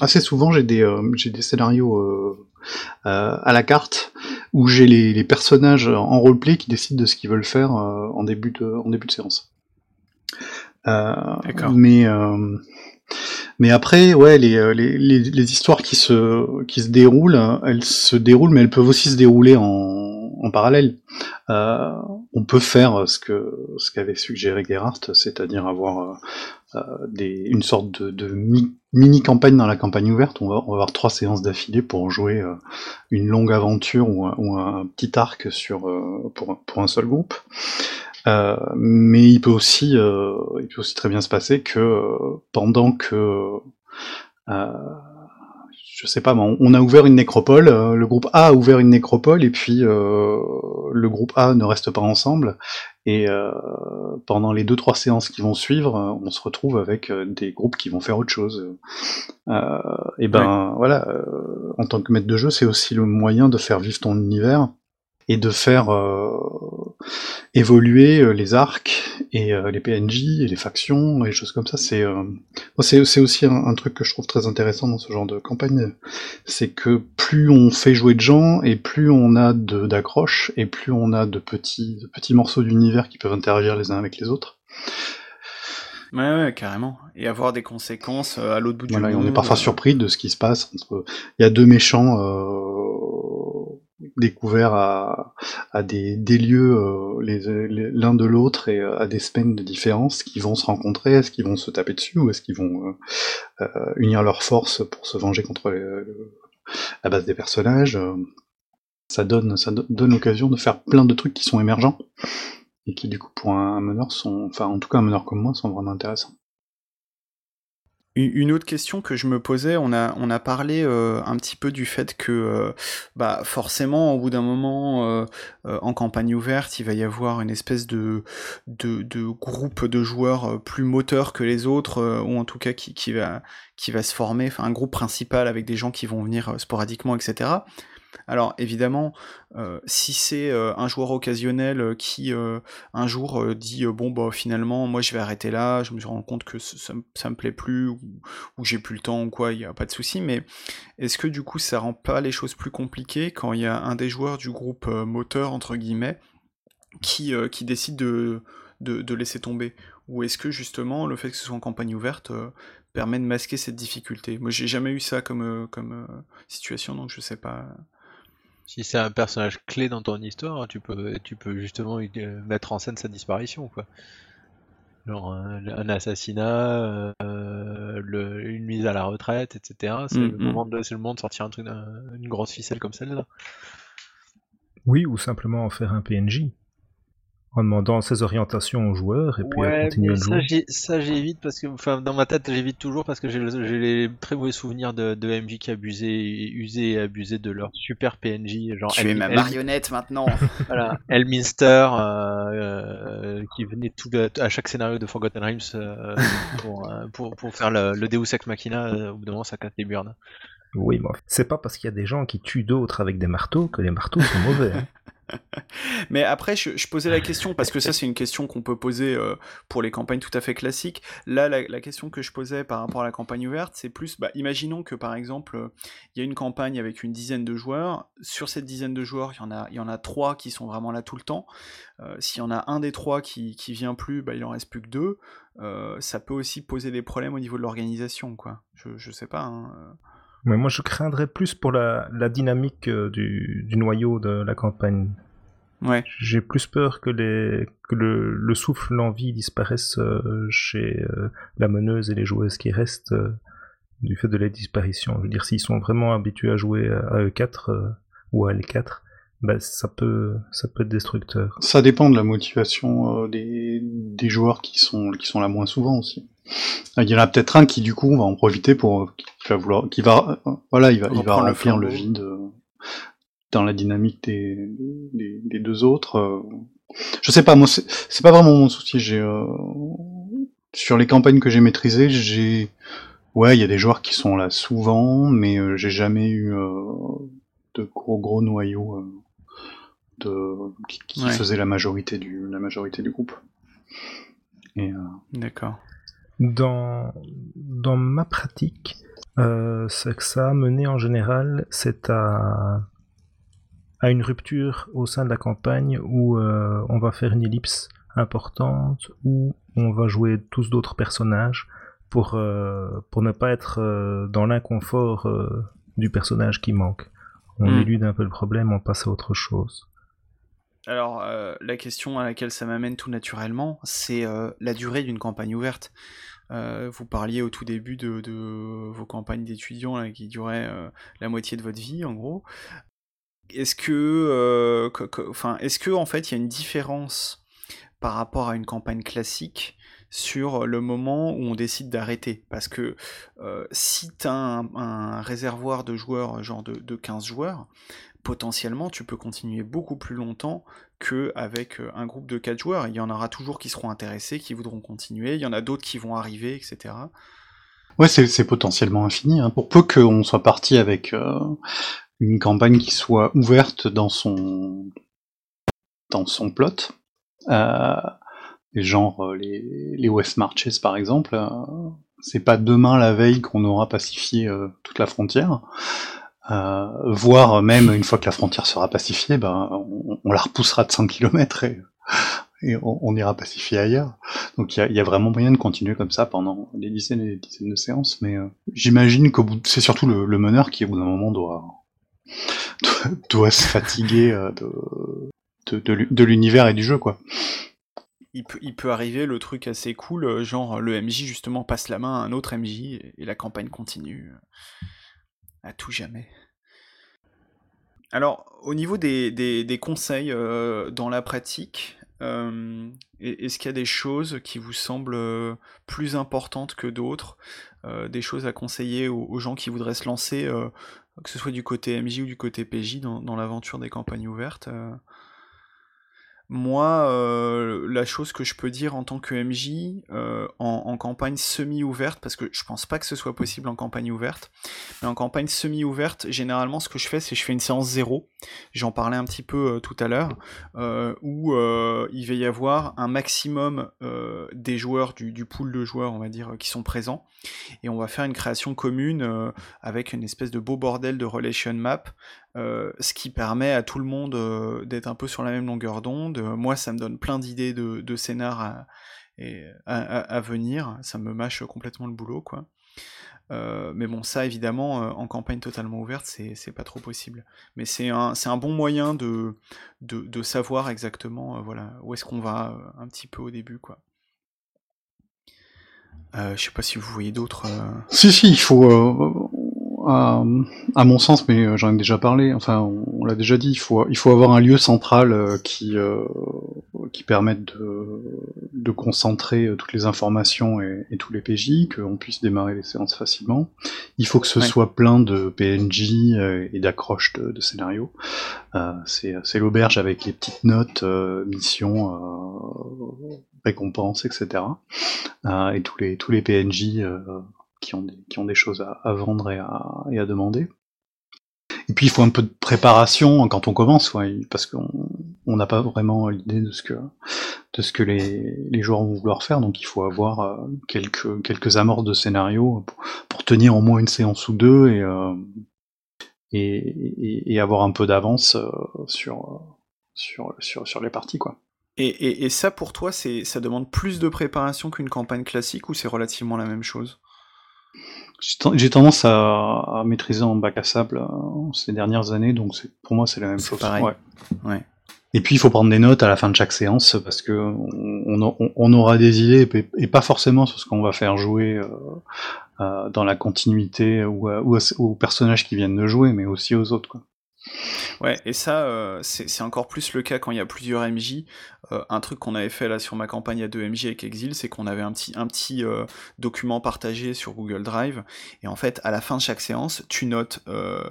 Speaker 2: assez souvent, j'ai des j'ai des scénarios à la carte où j'ai les, les, personnages en roleplay qui décident de ce qu'ils veulent faire en début de en début de séance. mais mais après, ouais, les, euh, les, les, les, histoires qui se, qui se déroulent, elles se déroulent, mais elles peuvent aussi se dérouler en, en parallèle. Euh, on peut faire ce que ce qu'avait suggéré Gerhardt, c'est-à-dire avoir euh, des, une sorte de, de mini campagne dans la campagne ouverte. On va, on va avoir trois séances d'affilée pour jouer euh, une longue aventure ou un, ou un petit arc sur euh, pour, pour un seul groupe. Euh, mais il peut aussi, euh, il peut aussi très bien se passer que euh, pendant que je sais pas, on a ouvert une nécropole, le groupe A a ouvert une nécropole et puis le groupe A ne reste pas ensemble et pendant les deux trois séances qui vont suivre, on se retrouve avec des groupes qui vont faire autre chose. et ben voilà, en tant que maître de jeu, c'est aussi le moyen de faire vivre ton univers et de faire évoluer euh, les arcs et euh, les PNJ et les factions et choses comme ça. C'est euh, c'est aussi un, truc que je trouve très intéressant dans ce genre de campagne, c'est que plus on fait jouer de gens et plus on a d'accroches et plus on a de petits, de petits morceaux d'univers qui peuvent interagir les uns avec les autres.
Speaker 1: Ouais, ouais, carrément. Et avoir des conséquences à l'autre bout du
Speaker 2: monde. On est parfois surpris de ce qui se passe. Il y a deux méchants découvert à, à des, des lieux euh, l'un de l'autre et euh, à des semaines de différence qui vont se rencontrer, est-ce qu'ils vont se taper dessus ou est-ce qu'ils vont euh, unir leurs forces pour se venger contre la base des personnages ça donne ça donne l'occasion de faire plein de trucs qui sont émergents et qui du coup pour un meneur sont enfin en tout cas un meneur comme moi sont vraiment intéressants
Speaker 1: une autre question que je me posais, on a, on a parlé euh, un petit peu du fait que euh, bah, forcément, au bout d'un moment, euh, en campagne ouverte, il va y avoir une espèce de, de, de groupe de joueurs plus moteurs que les autres, ou en tout cas qui, qui, va, qui va se former, enfin un groupe principal avec des gens qui vont venir sporadiquement, etc. Alors évidemment, euh, si c'est euh, un joueur occasionnel euh, qui un jour dit bon bah finalement moi je vais arrêter là, je me rends compte que ça, me plaît plus ou, j'ai plus le temps ou quoi, il n'y a pas de souci. Mais est-ce que du coup ça rend pas les choses plus compliquées quand il y a un des joueurs du groupe moteur entre guillemets qui, décide de, de, laisser tomber? Ou est-ce que justement le fait que ce soit en campagne ouverte permet de masquer cette difficulté? Moi j'ai jamais eu ça comme, comme situation donc je sais pas.
Speaker 3: Si c'est un personnage clé dans ton histoire, tu peux, tu peux justement euh, mettre en scène sa disparition, quoi. Genre un, assassinat, euh, une mise à la retraite, etc. C'est le, mm, mm. moment de, le moment de sortir un truc, une grosse ficelle comme celle-là.
Speaker 4: Oui, ou simplement en faire un PNJ en demandant ses orientations aux joueurs et puis à continuer à jouer.
Speaker 3: Ça j'évite parce que, enfin, dans ma tête j'évite toujours parce que j'ai les très mauvais souvenirs de, de MJ qui abusaient, usaient et abusaient de leur super PNJ. Genre
Speaker 1: tu es ma marionnette maintenant. [LAUGHS]
Speaker 3: voilà, Elminster euh, euh, qui venait tout à chaque scénario de Forgotten Realms euh, [LAUGHS] pour, pour, pour, faire le, le, Deus Ex Machina. au bout d'un moment ça casse les burnes.
Speaker 4: Oui, bon, c'est pas parce qu'il y a des gens qui tuent d'autres avec des marteaux que les marteaux sont mauvais. Hein. [LAUGHS] [LAUGHS]
Speaker 1: Mais après, je, posais la question, parce que ça, c'est une question qu'on peut poser euh, pour les campagnes tout à fait classiques. Là, la, question que je posais par rapport à la campagne ouverte, c'est plus, bah, imaginons que par exemple, il y a une campagne avec une dizaine de joueurs. Sur cette dizaine de joueurs, il y en a, y en a trois qui sont vraiment là tout le temps. Euh, s'il y en a un des trois qui, qui vient plus, bah, il en reste plus que deux. Euh, ça peut aussi poser des problèmes au niveau de l'organisation, quoi. Je, je sais pas. Hein,
Speaker 4: mais moi, je craindrais plus pour la, la dynamique euh, du, du, noyau de la campagne.
Speaker 1: Ouais.
Speaker 4: J'ai plus peur que, les, que le, le souffle, l'envie disparaissent euh, chez euh, la meneuse et les joueuses qui restent du fait de la disparition. Je veux dire, s'ils sont vraiment habitués à jouer à E4 ou à L4, bah, ça peut ça peut être destructeur.
Speaker 2: Ça dépend de la motivation des, des joueurs qui sont qui sont là moins souvent aussi. Il y en a peut-être un qui du coup va en profiter pour qui va vouloir qui va voilà il va il va remplir le vide euh, dans la dynamique des, des, deux autres. Euh. Je sais pas moi c'est pas vraiment mon souci. J'ai euh, sur les campagnes que j'ai maîtrisées j'ai ouais il y a des joueurs qui sont là souvent mais j'ai jamais eu de gros gros noyaux de qui, faisaient la majorité du la majorité du groupe.
Speaker 1: D'accord.
Speaker 4: Dans, dans ma pratique, euh, ce que ça a mené en général, c'est à, à une rupture au sein de la campagne où euh, on va faire une ellipse importante, où on va jouer tous d'autres personnages pour, euh, pour ne pas être euh, dans l'inconfort euh, du personnage qui manque. On hmm. élude un peu le problème, on passe à autre chose.
Speaker 1: Alors, euh, la question à laquelle ça m'amène tout naturellement, c'est euh, la durée d'une campagne ouverte. Euh, vous parliez au tout début de, vos campagnes d'étudiants qui duraient la moitié de votre vie, en gros. Est-ce que, en fait, il y a une différence par rapport à une campagne classique sur le moment où on décide d'arrêter? Parce que si tu as un, réservoir de joueurs, genre de, de 15 joueurs, potentiellement tu peux continuer beaucoup plus longtemps qu'avec euh, un groupe de 4 joueurs. Il y en aura toujours qui seront intéressés, qui voudront continuer, il y en a d'autres qui vont arriver, etc.
Speaker 2: Ouais, c'est potentiellement infini. Hein. Pour peu qu'on soit parti avec euh, une campagne qui soit ouverte dans son dans son plot, euh, genre les, les West Marches par exemple, c'est pas demain la veille qu'on aura pacifié toute la frontière. Euh, voire même une fois que la frontière sera pacifiée, ben, on, la repoussera de 100 km et, on, ira pacifier ailleurs. Donc il y a, vraiment moyen de continuer comme ça pendant des dizaines et des dizaines de séances, mais euh, j'imagine que c'est surtout le, meneur qui au bout d'un moment doit, [LAUGHS] doit, se fatiguer euh, de, de, l'univers et du jeu, quoi.
Speaker 1: Il peut, il peut, arriver le truc assez cool, genre le MJ justement passe la main à un autre MJ et la campagne continue à tout jamais. Alors, au niveau des, conseils euh, dans la pratique, euh, est-ce qu'il y a des choses qui vous semblent euh, plus importantes que d'autres Des choses à conseiller aux, gens qui voudraient se lancer, que ce soit du côté MJ ou du côté PJ, dans, l'aventure des campagnes ouvertes Moi, la chose que je peux dire en tant que MJ, en, en, campagne semi-ouverte, parce que je pense pas que ce soit possible en campagne ouverte, mais en campagne semi-ouverte, généralement ce que je fais, c'est je fais une séance zéro, j'en parlais un petit peu euh, tout à l'heure, euh, où euh, il va y avoir un maximum des joueurs, du, pool de joueurs, on va dire, qui sont présents, et on va faire une création commune avec une espèce de beau bordel de relation map, ce qui permet à tout le monde d'être un peu sur la même longueur d'onde. Moi, ça me donne plein d'idées de, scénar à venir. Ça me mâche complètement le boulot, quoi. Euh, mais bon, ça évidemment, euh, en campagne totalement ouverte, c'est pas trop possible. Mais c'est un, bon moyen de, savoir exactement euh, voilà, où est-ce qu'on va un petit peu au début. quoi. je sais pas si vous voyez d'autres.
Speaker 2: Si, si, il faut à, mon sens, mais euh, j'en ai déjà parlé, enfin on, l'a déjà dit, il faut, il faut avoir un lieu central euh, qui, euh, qui permette de, de, concentrer toutes les informations et, tous les PJ, qu'on puisse démarrer les séances facilement. Il faut que ce soit plein de PNJ et d'accroches de, de scénarios. C'est l'auberge avec les petites notes, missions, récompenses, etc. et tous les, tous les PNJ qui ont des, choses à, vendre et à, demander. Et puis il faut un peu de préparation quand on commence, parce qu'on n'a pas vraiment l'idée de ce que les, joueurs vont vouloir faire, donc il faut avoir euh, quelques quelques amorces de scénario pour, tenir au moins une séance ou deux et euh, avoir un peu d'avance euh, sur, les parties.
Speaker 1: Et, ça pour toi, ça demande plus de préparation qu'une campagne classique ou c'est relativement la même chose?
Speaker 2: J'ai tendance à, maîtriser en bac à sable euh, ces dernières années, donc pour moi c'est la même chose.
Speaker 1: Pareil. Ouais.
Speaker 2: Et puis il faut prendre des notes à la fin de chaque séance parce que on, aura des idées et, pas forcément sur ce qu'on va faire jouer euh, euh, dans la continuité ou, ou, aux personnages qui viennent de jouer, mais aussi aux autres. Quoi.
Speaker 1: Ouais, et ça, c'est encore plus le cas quand il y a plusieurs MJ. Euh, un truc qu'on avait fait là sur ma campagne à 2MJ avec Exil, c'est qu'on avait un petit, un petit euh, document partagé sur Google Drive, et en fait, à la fin de chaque séance, tu notes euh,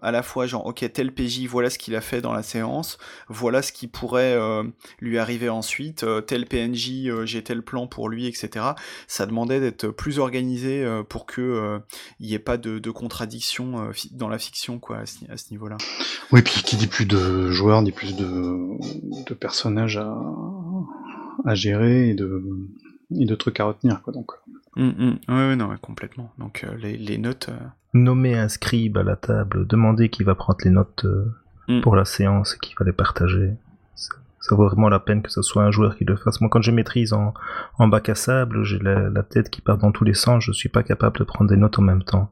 Speaker 1: à la fois genre, ok, tel PJ, voilà ce qu'il a fait dans la séance, voilà ce qui pourrait lui arriver ensuite, tel PNJ, j'ai tel plan pour lui, etc. Ça demandait d'être plus organisé pour que il n'y ait pas de, de contradiction dans la fiction, quoi, à ce, niveau-là.
Speaker 2: Oui, puis qui dit plus de joueurs, dit plus de, de personnages à à, gérer et de, et de trucs à retenir. Quoi, donc.
Speaker 1: Mmh, mmh. Ouais, non, complètement. Donc euh, les, les, notes. Euh,
Speaker 4: Nommer un scribe à la table, demander qui va prendre les notes euh, mmh. pour la séance et qui va les partager. Ça, vaut vraiment la peine que ce soit un joueur qui le fasse. Moi, quand je maîtrise en, en bac à sable, j'ai la, la, tête qui part dans tous les sens, je suis pas capable de prendre des notes en même temps.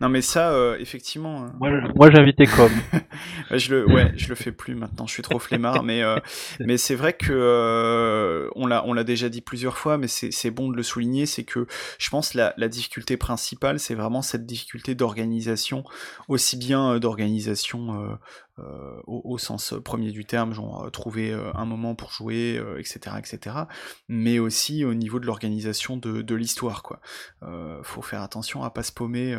Speaker 1: Non mais ça, euh, effectivement.
Speaker 3: Euh, moi, j'invitais comme. [LAUGHS]
Speaker 1: je le, ouais, je le fais plus maintenant. Je suis trop flemmard, mais euh, [LAUGHS] mais c'est vrai que on l'a on l'a déjà dit plusieurs fois, mais c'est bon de le souligner, c'est que je pense la la difficulté principale, c'est vraiment cette difficulté d'organisation, aussi bien d'organisation euh, au, sens premier du terme, genre euh, trouver euh, un moment pour jouer, etc., etc. Mais aussi au niveau de l'organisation de, de l'histoire, quoi. faut faire attention à pas se paumer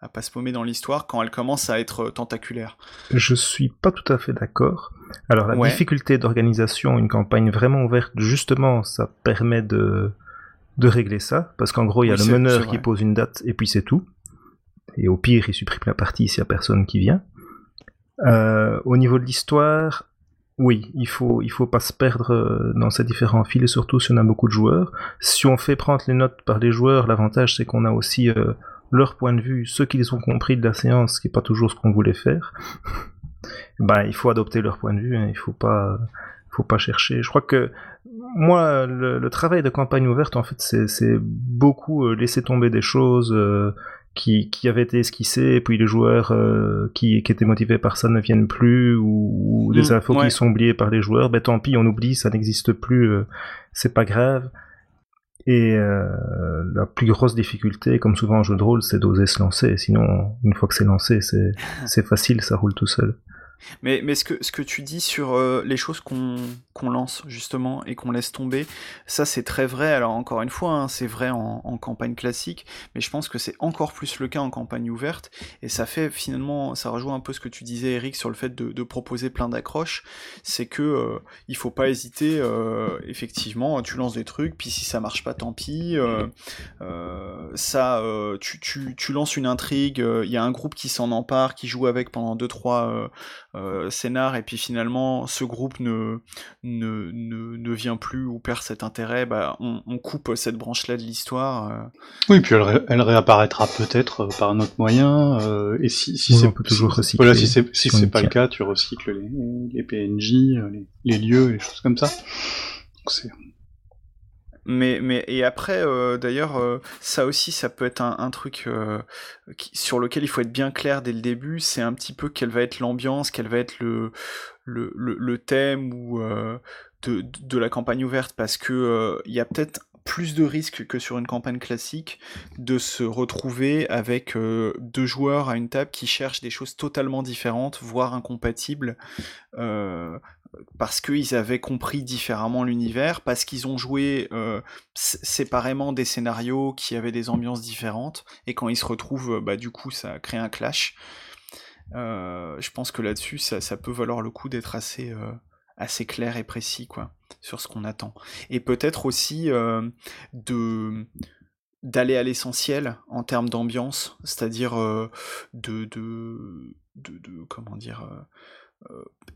Speaker 1: à pas se paumer dans l'histoire quand elle commence à être tentaculaire.
Speaker 4: Je suis pas tout à fait d'accord. Alors la difficulté d'organisation, une campagne vraiment ouverte, justement, ça permet de, de régler ça, parce qu'en gros, il y a le meneur qui pose une date et puis c'est tout. Et au pire, il supprime la partie s'il y a personne qui vient. Euh, au niveau de l'histoire, oui, il faut, il faut pas se perdre euh, dans ces différents fils, et surtout si on a beaucoup de joueurs. Si on fait prendre les notes par les joueurs, l'avantage c'est qu'on a aussi euh, leur point de vue, ce qu'ils ont compris de la séance, qui est pas toujours ce qu'on voulait faire. [LAUGHS] ben, il faut adopter leur point de vue, hein, il faut pas, faut pas chercher. Je crois que moi, le, travail de campagne ouverte, en fait, c'est beaucoup laisser tomber des choses qui, qui avait été esquissé, et puis les joueurs euh, qui, qui, étaient motivés par ça ne viennent plus, ou, des mm, infos qui sont oubliées par les joueurs, ben tant pis, on oublie, ça n'existe plus, euh, c'est pas grave. Et euh, la plus grosse difficulté, comme souvent en jeu de rôle, c'est d'oser se lancer. Sinon, une fois que c'est lancé, c'est [LAUGHS] facile, ça roule tout seul.
Speaker 1: Mais, mais ce, que, ce que tu dis sur les choses qu'on qu'on lance justement et qu'on laisse tomber. Ça c'est très vrai. Alors encore une fois, hein, c'est vrai en, campagne classique, mais je pense que c'est encore plus le cas en campagne ouverte. Et ça fait finalement, ça rejoint un peu ce que tu disais Eric sur le fait de, proposer plein d'accroches. C'est que euh, il faut pas hésiter. Euh, effectivement, tu lances des trucs, puis si ça marche pas, tant pis. ça, tu, tu, lances une intrigue. Il y a un groupe qui s'en empare, qui joue avec pendant deux trois scénars, et puis finalement ce groupe ne ne, ne, vient plus ou perd cet intérêt, bah, on, coupe cette branche-là de l'histoire. Euh.
Speaker 2: Oui, puis elle, réapparaîtra peut-être euh, par un autre moyen. Euh, et si, si c'est
Speaker 4: toujours
Speaker 2: recycler. Voilà, si c'est si c'est pas le cas, tu recycles les, les PNJ, les, lieux, les choses comme ça.
Speaker 1: Mais, mais et après, d'ailleurs, ça aussi, ça peut être un, truc sur lequel il faut être bien clair dès le début. C'est un petit peu quelle va être l'ambiance, quelle va être le, le, le, thème ou euh, de, de, la campagne ouverte parce que euh, il y a peut-être plus de risques que sur une campagne classique de se retrouver avec euh, deux joueurs à une table qui cherchent des choses totalement différentes, voire incompatibles, parce qu'ils avaient compris différemment l'univers, parce qu'ils ont joué séparément des scénarios qui avaient des ambiances différentes, et quand ils se retrouvent, bah, du coup, ça crée un clash. Euh, je pense que là-dessus, ça, peut valoir le coup d'être assez, euh, clair et précis quoi, sur ce qu'on attend. Et peut-être aussi euh, d'aller à l'essentiel en termes d'ambiance, c'est-à-dire de, de, de, de, comment dire euh,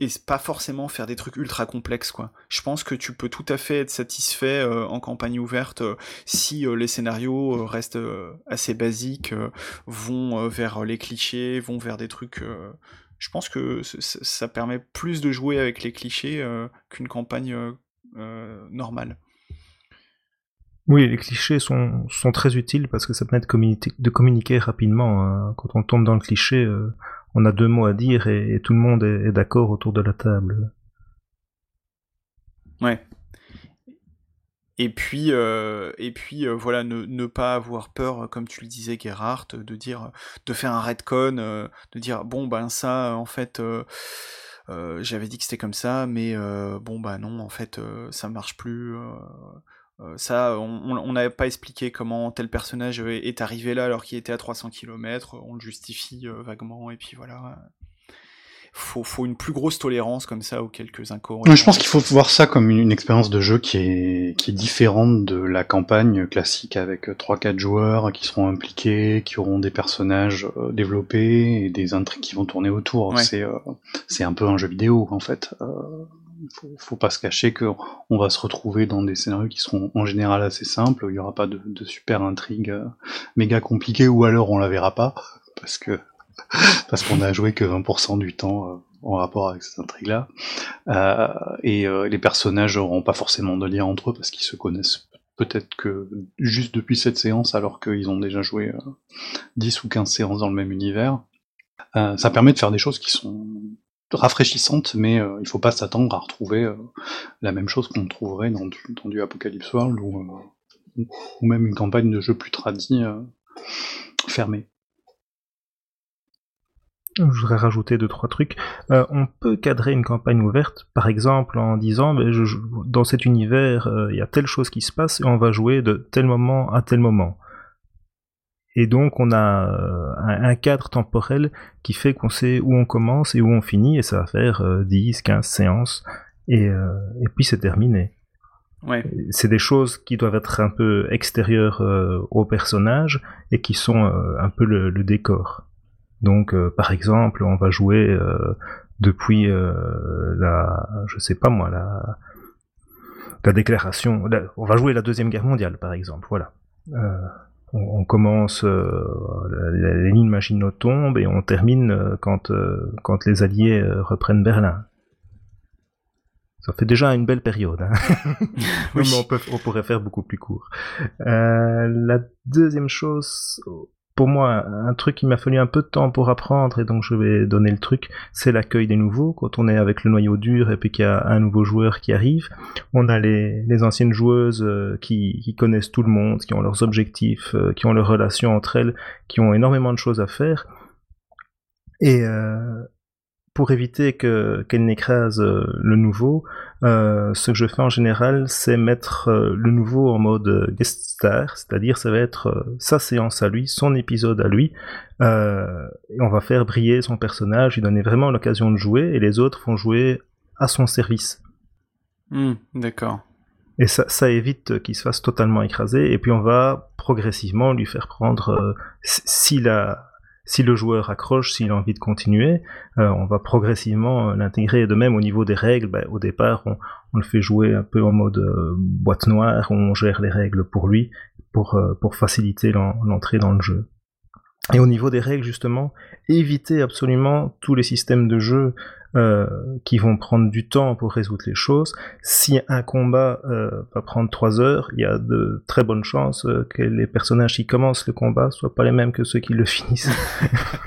Speaker 1: et pas forcément faire des trucs ultra complexes quoi. Je pense que tu peux tout à fait être satisfait euh, en campagne ouverte euh, si les scénarios restent assez basiques, vont vers les clichés, vont vers des trucs. je pense que ça permet plus de jouer avec les clichés qu'une campagne normale.
Speaker 4: Oui, les clichés sont, très utiles parce que ça permet de communiquer, de communiquer rapidement. Hein. Quand on tombe dans le cliché, on a deux mots à dire et, tout le monde est, d'accord autour de la table.
Speaker 1: Ouais. Et puis, euh, et puis euh, voilà, ne, pas avoir peur, comme tu le disais, Gerhardt, de dire, de faire un redcon, euh, de dire bon ben ça, en fait, j'avais dit que c'était comme ça, mais bon bah non, en fait, ça marche plus. Euh, ça, on n'avait pas expliqué comment tel personnage est arrivé là alors qu'il était à 300 km, on le justifie euh, vaguement, et puis voilà. Faut, faut une plus grosse tolérance comme ça aux quelques incohérences.
Speaker 2: Je pense qu'il faut voir ça comme une, expérience de jeu qui est, qui est différente de la campagne classique avec 3-4 joueurs qui seront impliqués, qui auront des personnages euh, développés et des intrigues qui vont tourner autour. C'est c'est un peu un jeu vidéo en fait faut, faut pas se cacher qu'on va se retrouver dans des scénarios qui seront en général assez simples, il y aura pas de, super intrigue euh, méga compliquée, ou alors on la verra pas, parce que [LAUGHS] parce qu'on a joué que 20% du temps euh, en rapport avec cette intrigue-là. Euh, et les personnages n'auront pas forcément de lien entre eux parce qu'ils se connaissent peut-être que juste depuis cette séance alors qu'ils ont déjà joué 10 ou 15 séances dans le même univers. ça permet de faire des choses qui sont rafraîchissante, mais euh, il faut pas s'attendre à retrouver euh, la même chose qu'on trouverait dans du, Apocalypse World euh, ou, même une campagne de jeu plus tradie fermée.
Speaker 4: Je voudrais rajouter deux trois trucs. on peut cadrer une campagne ouverte, par exemple en disant dans cet univers il y a telle chose qui se passe et on va jouer de tel moment à tel moment. Et donc on a euh, un, cadre temporel qui fait qu'on sait où on commence et où on finit, et ça va faire 10, euh, 15 séances, et, euh, et puis c'est terminé.
Speaker 1: Ouais.
Speaker 4: C'est des choses qui doivent être un peu extérieures au personnage et qui sont un peu le, décor. Donc par exemple, on va jouer depuis la, je sais pas moi, la, la déclaration, on va jouer la deuxième guerre mondiale par exemple, voilà on, commence, euh, les lignes Maginot tombent et on termine euh, quand, euh, quand les Alliés reprennent Berlin. Ça fait déjà une belle période. Hein. [LAUGHS] Mais on, on, pourrait faire beaucoup plus court. la deuxième chose, pour moi, un truc qui m'a fallu un peu de temps pour apprendre, et donc je vais donner le truc, c'est l'accueil des nouveaux. Quand on est avec le noyau dur et puis qu'il y a un nouveau joueur qui arrive, on a les, anciennes joueuses euh, qui, qui, connaissent tout le monde, qui ont leurs objectifs, euh, qui ont leurs relations entre elles, qui ont énormément de choses à faire. Et euh, pour éviter que qu'elle n'écrase euh, le nouveau, euh, ce que je fais en général, c'est mettre euh, le nouveau en mode guest star, c'est-à-dire ça va être sa séance à lui, son épisode à lui, et on va faire briller son personnage, lui donner vraiment l'occasion de jouer, et les autres vont jouer à son service.
Speaker 1: Hmm, d'accord.
Speaker 4: Et ça, ça évite qu'il se fasse totalement écraser, et puis on va progressivement lui faire prendre, s'il a si le joueur accroche, s'il a envie de continuer, euh, on va progressivement euh, l'intégrer. De même, au niveau des règles, ben, au départ, on, le fait jouer un peu en mode euh, boîte noire, on gère les règles pour lui, pour, pour faciliter l'entrée dans le jeu. Et au niveau des règles, justement, éviter absolument tous les systèmes de jeu euh, qui vont prendre du temps pour résoudre les choses. Si un combat euh, va prendre 3 heures, il y a de très bonnes chances euh, que les personnages qui commencent le combat soient pas les mêmes que ceux qui le [LAUGHS] finissent.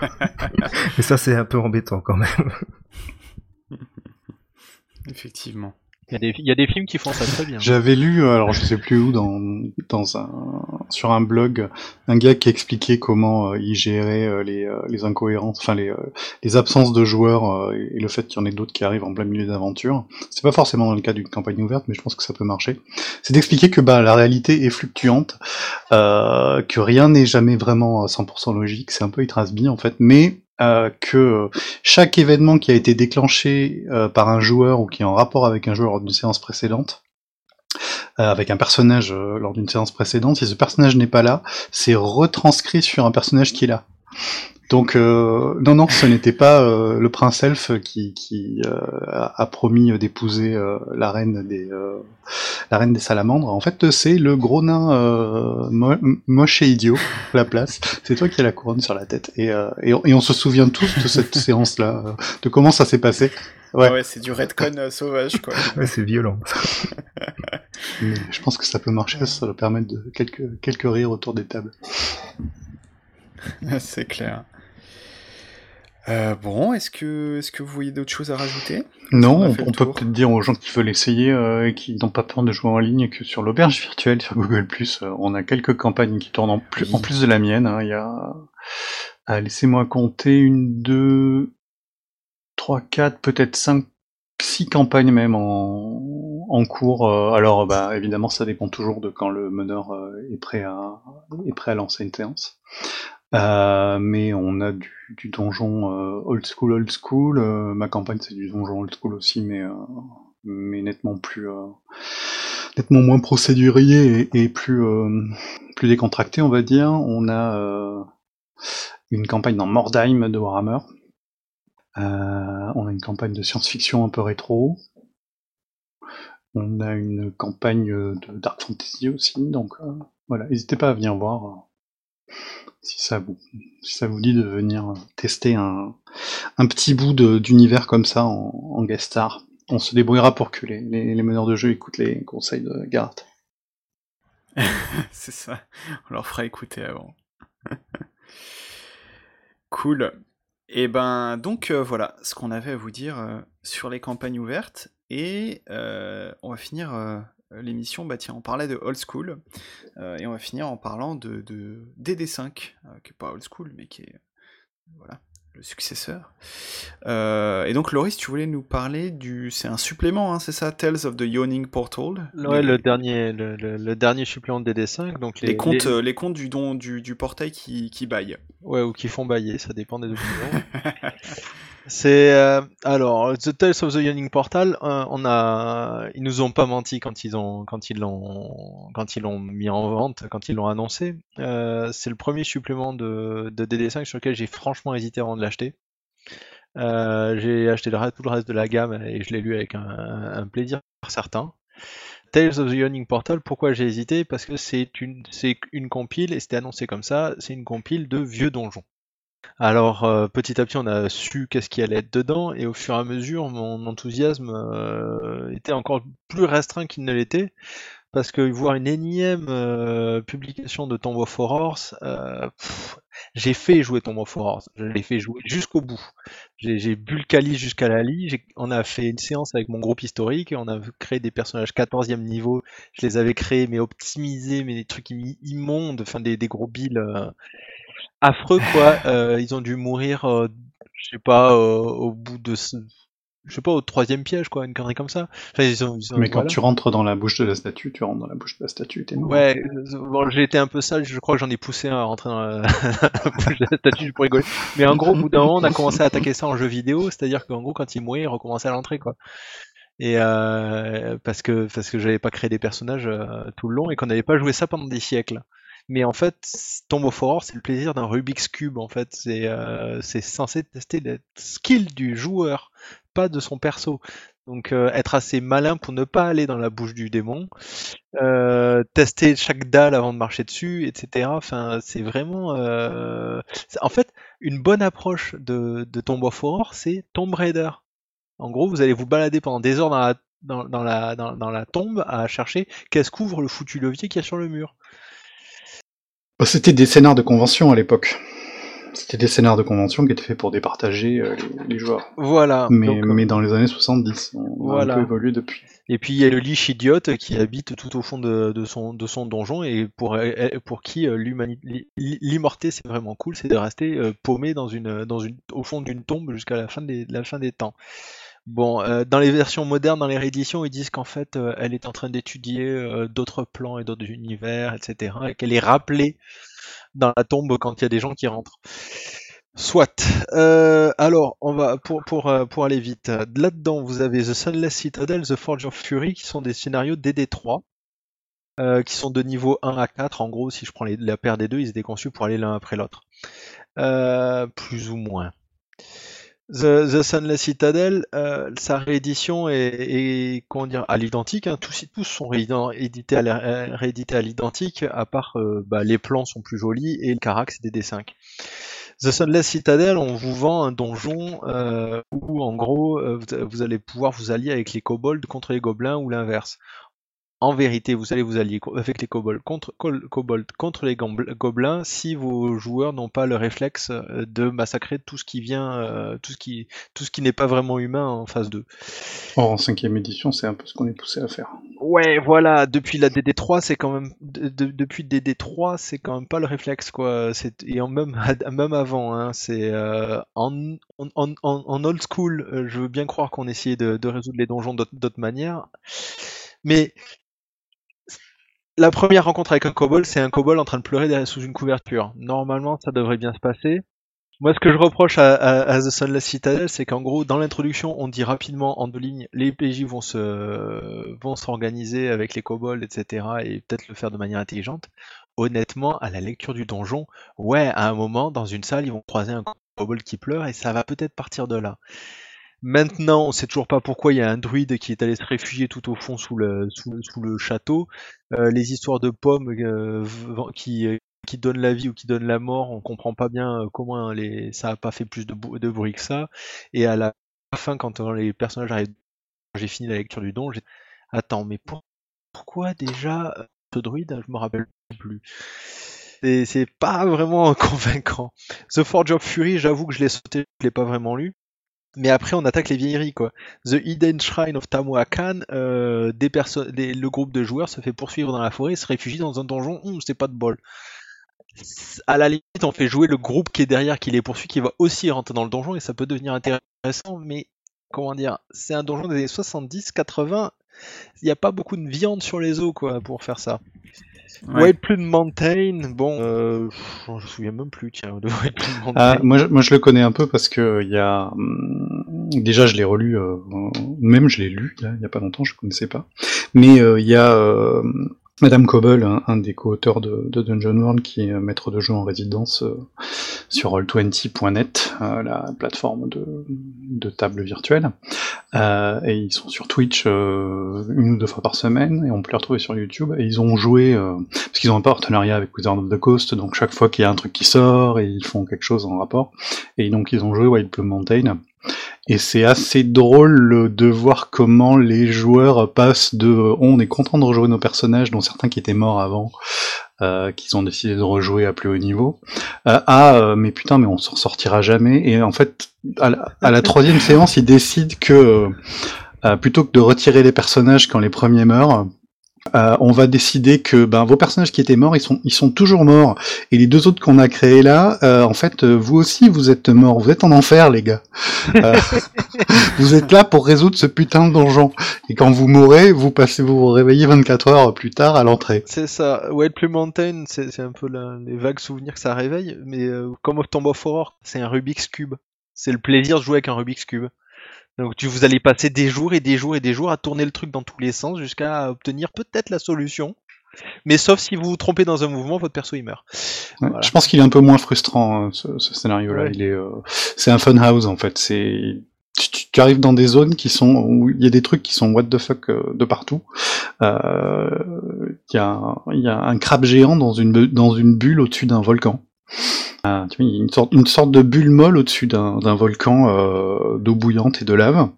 Speaker 4: [LAUGHS] Et ça, c'est un peu embêtant quand même.
Speaker 1: Effectivement.
Speaker 3: Il y, a des, films qui font ça très bien.
Speaker 2: J'avais lu, euh, alors je sais plus où, dans, dans un, sur un blog, un gars qui expliquait comment euh, il gérait euh, les, les incohérences, enfin les, les absences de joueurs et le fait qu'il y en ait d'autres qui arrivent en plein milieu d'aventure. C'est pas forcément dans le cas d'une campagne ouverte, mais je pense que ça peut marcher. C'est d'expliquer que bah, la réalité est fluctuante, que rien n'est jamais vraiment à 100% logique, c'est un peu Itrasby en fait, mais euh, que chaque événement qui a été déclenché euh, par un joueur ou qui est en rapport avec un joueur lors d'une séance précédente, euh, avec un personnage lors d'une séance précédente, si ce personnage n'est pas là, c'est retranscrit sur un personnage qui est là. Donc euh, non non, ce n'était pas euh, le prince elfe qui, qui euh, a, promis d'épouser la reine des la reine des salamandres. En fait, c'est le gros nain moche et idiot à la place. C'est toi qui as la couronne sur la tête. Et, et, on, se souvient tous de cette [LAUGHS] séance là, de comment ça s'est passé.
Speaker 1: Ouais, ouais c'est du redcon sauvage quoi. [LAUGHS]
Speaker 4: ouais, c'est violent. [LAUGHS]
Speaker 2: je pense que ça peut marcher, ça va permettre de quelques quelques rires autour des tables.
Speaker 1: c'est clair. Euh, bon, est-ce que, est-ce que vous voyez d'autres choses à rajouter?
Speaker 2: Non, on, peut peut-être dire aux gens qui veulent essayer euh, et qui n'ont pas peur de jouer en ligne que sur l'auberge virtuelle sur Google euh, on a quelques campagnes qui tournent en plus, en plus de la mienne. Hein. Il y a, ah, laissez-moi compter, une, deux, trois, quatre, peut-être cinq, six campagnes même en, en cours. alors, bah, évidemment, ça dépend toujours de quand le meneur est prêt à, est prêt à lancer une séance. Euh, mais on a du, donjon euh, old school, old school. Euh, ma campagne c'est du donjon old school aussi, mais mais nettement plus nettement moins procédurier et, plus plus décontracté, on va dire. On a une campagne dans Mordheim de Warhammer. on a une campagne de science-fiction un peu rétro. On a une campagne de Dark Fantasy aussi, donc voilà, n'hésitez pas à venir voir si ça vous, si ça vous dit de venir tester un, un petit bout d'univers comme ça en, en, guest star. On se débrouillera pour que les, les, meneurs de jeu écoutent les conseils de Garth. [LAUGHS]
Speaker 1: C'est ça, on leur fera écouter avant. [LAUGHS] cool. Et eh ben donc euh, voilà ce qu'on avait à vous dire euh, sur les campagnes ouvertes et euh, on va finir l'émission, bah tiens, on parlait de old school, euh, et on va finir en parlant de, DD5, euh, qui est pas old school, mais qui est voilà, le successeur. et donc Loris, tu voulais nous parler du, c'est un supplément, hein, c'est ça, Tales of the Yawning Portal?
Speaker 3: Ouais, le dernier, le, dernier supplément de DD5, donc
Speaker 1: les, contes, les... contes du don du, du portail qui, qui baille.
Speaker 3: Ouais, ou qui font bailler, ça dépend des opinions. [LAUGHS] C'est euh, alors The Tales of the Yawning Portal. Euh, on a, ils nous ont pas menti quand ils ont, quand ils l'ont, quand ils l'ont mis en vente, quand ils l'ont annoncé. Euh, c'est le premier supplément de, de DD5 sur lequel j'ai franchement hésité avant de l'acheter. j'ai acheté tout le reste de la gamme et je l'ai lu avec un, un plaisir certain. Tales of the Yawning Portal, pourquoi j'ai hésité? Parce que c'est une, c'est une compile et c'était annoncé comme ça. C'est une compile de vieux donjons. Alors euh, petit à petit, on a su qu'est-ce qui allait être dedans, et au fur et à mesure, mon enthousiasme euh, était encore plus restreint qu'il ne l'était, parce que voir une énième euh, publication de Tomb of Horrors, j'ai fait jouer Tomb of Horrors, je l'ai fait jouer jusqu'au bout. J'ai bu le calice jusqu'à la lie, on a fait une séance avec mon groupe historique, et on a créé des personnages 14e niveau, je les avais créés, mais optimisés, mais des trucs immondes, enfin des, des gros billes affreux quoi. [LAUGHS] Euh, ils ont dû mourir euh, je sais pas, au bout de je sais pas, au troisième piège, quoi, une connerie comme ça.
Speaker 2: mais quand tu rentres dans la bouche de la statue, tu rentres dans la bouche de la statue, t'es mort.
Speaker 3: Ouais, bon, j'ai été un peu sale, je crois que j'en ai poussé un à rentrer dans la, [LAUGHS] bouche de la statue pour rigoler. Mais en gros, au bout d'un moment, on a commencé à attaquer ça en jeu vidéo, c'est-à-dire qu'en gros, quand il mourait, il recommençait à l'entrée, quoi. Et euh, parce que parce que j'avais pas créé des personnages euh, tout le long et qu'on n'avait pas joué ça pendant des siècles. Mais en fait, Tomb of Horror, c'est le plaisir d'un Rubik's Cube. En fait, c'est euh, censé tester les skills du joueur, pas de son perso. Donc euh, être assez malin pour ne pas aller dans la bouche du démon, euh, tester chaque dalle avant de marcher dessus, etc. Enfin, c'est vraiment, euh, en fait, une bonne approche de, de Tomb of Horror, c'est Tomb Raider. En gros, vous allez vous balader pendant des heures dans la, dans, la, dans, la tombe à chercher qu'est-ce qu'ouvre le foutu levier qu'il y a sur le mur.
Speaker 2: Bah, c'était des scénars de convention à l'époque. C'était des scénars de convention qui étaient faits pour départager euh, les, joueurs.
Speaker 3: Voilà.
Speaker 2: Mais, euh, mais, dans les années 70, on a un peu évolué depuis.
Speaker 3: Et puis il y a le liche idiote qui habite tout au fond de, son, de son donjon et pour, pour qui euh, l'immorté c'est vraiment cool, c'est de rester paumé dans une, dans une, au fond d'une tombe jusqu'à la fin des, la fin des temps. Bon, dans les versions modernes, dans les rééditions, ils disent qu'en fait, elle est en train d'étudier d'autres plans et d'autres univers, etc., et qu'elle est rappelée dans la tombe quand il y a des gens qui rentrent. Soit. Euh, alors, on va pour pour euh, pour aller vite. Là-dedans, vous avez The Sunless Citadel, The Forge of Fury, qui sont des scénarios DD3, euh, qui sont de niveau 1 à 4. En gros, si je prends la paire des deux, ils étaient conçus pour aller l'un après l'autre, plus ou moins. The, Sunless Citadel, sa réédition est, comment dire, à l'identique. Hein. Tous, tous sont réédités à, réédités à l'identique, à part bah, les plans sont plus jolis et le carax c'est des D5. The Sunless Citadel, on vous vend un donjon euh, où en gros euh, vous allez pouvoir vous allier avec les kobolds contre les gobelins ou l'inverse en vérité, vous allez vous allier avec les kobolds contre, contre les gobelins si vos joueurs n'ont pas le réflexe euh, de massacrer tout ce qui vient, euh, tout ce qui, tout ce qui n'est pas vraiment humain en phase 2.
Speaker 2: en cinquième édition, c'est un peu ce qu'on est poussé à faire.
Speaker 3: Ouais, voilà. Depuis la DD3, c'est quand même, depuis DD3, c'est quand même pas le réflexe quoi. Et en même, [LAUGHS] même avant, hein, c'est euh, en, en, old school. je veux bien croire qu'on essayait de, de résoudre les donjons d'autres manières, mais la première rencontre avec un kobold, c'est un kobold en train de pleurer sous une couverture. Normalement, ça devrait bien se passer. Moi, ce que je reproche à, The Sunless Citadel, c'est qu'en gros, dans l'introduction, on dit rapidement en deux lignes, les PJ vont se vont s'organiser avec les kobolds, etc., et peut-être le faire de manière intelligente. Honnêtement, à la lecture du donjon, ouais, à un moment, dans une salle, ils vont croiser un kobold qui pleure, et ça va peut-être partir de là. Maintenant, on sait toujours pas pourquoi il y a un druide qui est allé se réfugier tout au fond sous le, sous, le château. Euh, les histoires de pommes euh, qui, euh, qui donnent la vie ou qui donnent la mort, on comprend pas bien comment les, ça a pas fait plus de, bruit que ça. Et à la fin, quand les personnages arrivent, j'ai fini la lecture du don, j'ai attends, mais pourquoi déjà ce druide Je me rappelle plus. C'est pas vraiment [LAUGHS] convaincant. The Forge of Fury, j'avoue que je l'ai sauté, je l'ai pas vraiment lu. Mais après, on attaque les vieilleries, quoi. The Hidden Shrine of Tamuakan, euh, des des, le groupe de joueurs se fait poursuivre dans la forêt, se réfugie dans un donjon, hum, c'est pas de bol. À la limite, on fait jouer le groupe qui est derrière, qui les poursuit, qui va aussi rentrer dans le donjon, et ça peut devenir intéressant, mais comment dire, c'est un donjon des années 70, 80, il n'y a pas beaucoup de viande sur les os, quoi, pour faire ça. Ouais. White Plume Mountain, bon, euh, je me souviens même plus, tiens, de White Plume
Speaker 2: Mountain. Ah, moi, je, moi, je le connais un peu parce que il y a, hum, déjà, je l'ai relu, euh, même je l'ai lu il y a pas longtemps, je connaissais pas. Mais euh, il y a euh, Madame Coble, un, des co-auteurs de, Dungeon World, qui est maître de jeu en résidence euh, sur Roll20.net, euh, la plateforme de, table virtuelle. Euh, et ils sont sur Twitch une ou deux fois par semaine, et on peut les retrouver sur YouTube. Et ils ont joué, parce qu'ils ont un partenariat avec Wizard of the Coast, donc chaque fois qu'il y a un truc qui sort, et ils font quelque chose en rapport. Et donc ils ont joué Wild Plum Mountain. Et c'est assez drôle de voir comment les joueurs passent de on est content de rejouer nos personnages, dont certains qui étaient morts avant, euh, qu'ils ont décidé de rejouer à plus haut niveau, euh, à euh, mais putain mais on s'en sortira jamais. Et en fait, à la, troisième [LAUGHS] séance, ils décident que plutôt que de retirer les personnages quand les premiers meurent, euh, on va décider que ben, vos personnages qui étaient morts, ils sont, ils sont toujours morts. Et les deux autres qu'on a créés là, euh, en fait, euh, vous aussi, vous êtes morts. Vous êtes en enfer, les gars. [LAUGHS] vous êtes là pour résoudre ce putain de donjon. Et quand vous mourrez, vous passez vous, vous réveillez 24 heures plus tard à l'entrée.
Speaker 3: C'est ça. Wild Plum Mountain, c'est un peu les vagues souvenirs que ça réveille. Mais comme Tomb of Horror, c'est un Rubik's Cube. C'est le plaisir de jouer avec un Rubik's Cube. Donc tu, vous allez passer des jours et des jours et des jours à tourner le truc dans tous les sens jusqu'à obtenir peut-être la solution. Mais sauf si vous vous trompez dans un mouvement, votre perso il meurt.
Speaker 2: Je pense qu'il est un peu moins frustrant hein, ce, scénario-là. Il est, euh, c'est un fun house en fait. C'est tu, arrives dans des zones qui sont où il y a des trucs qui sont what the fuck euh, de partout. Euh, il y, a, y a un crabe géant dans une dans une bulle au-dessus d'un volcan. Ah, une sorte de bulle molle au-dessus d'un volcan euh, d'eau bouillante et de lave.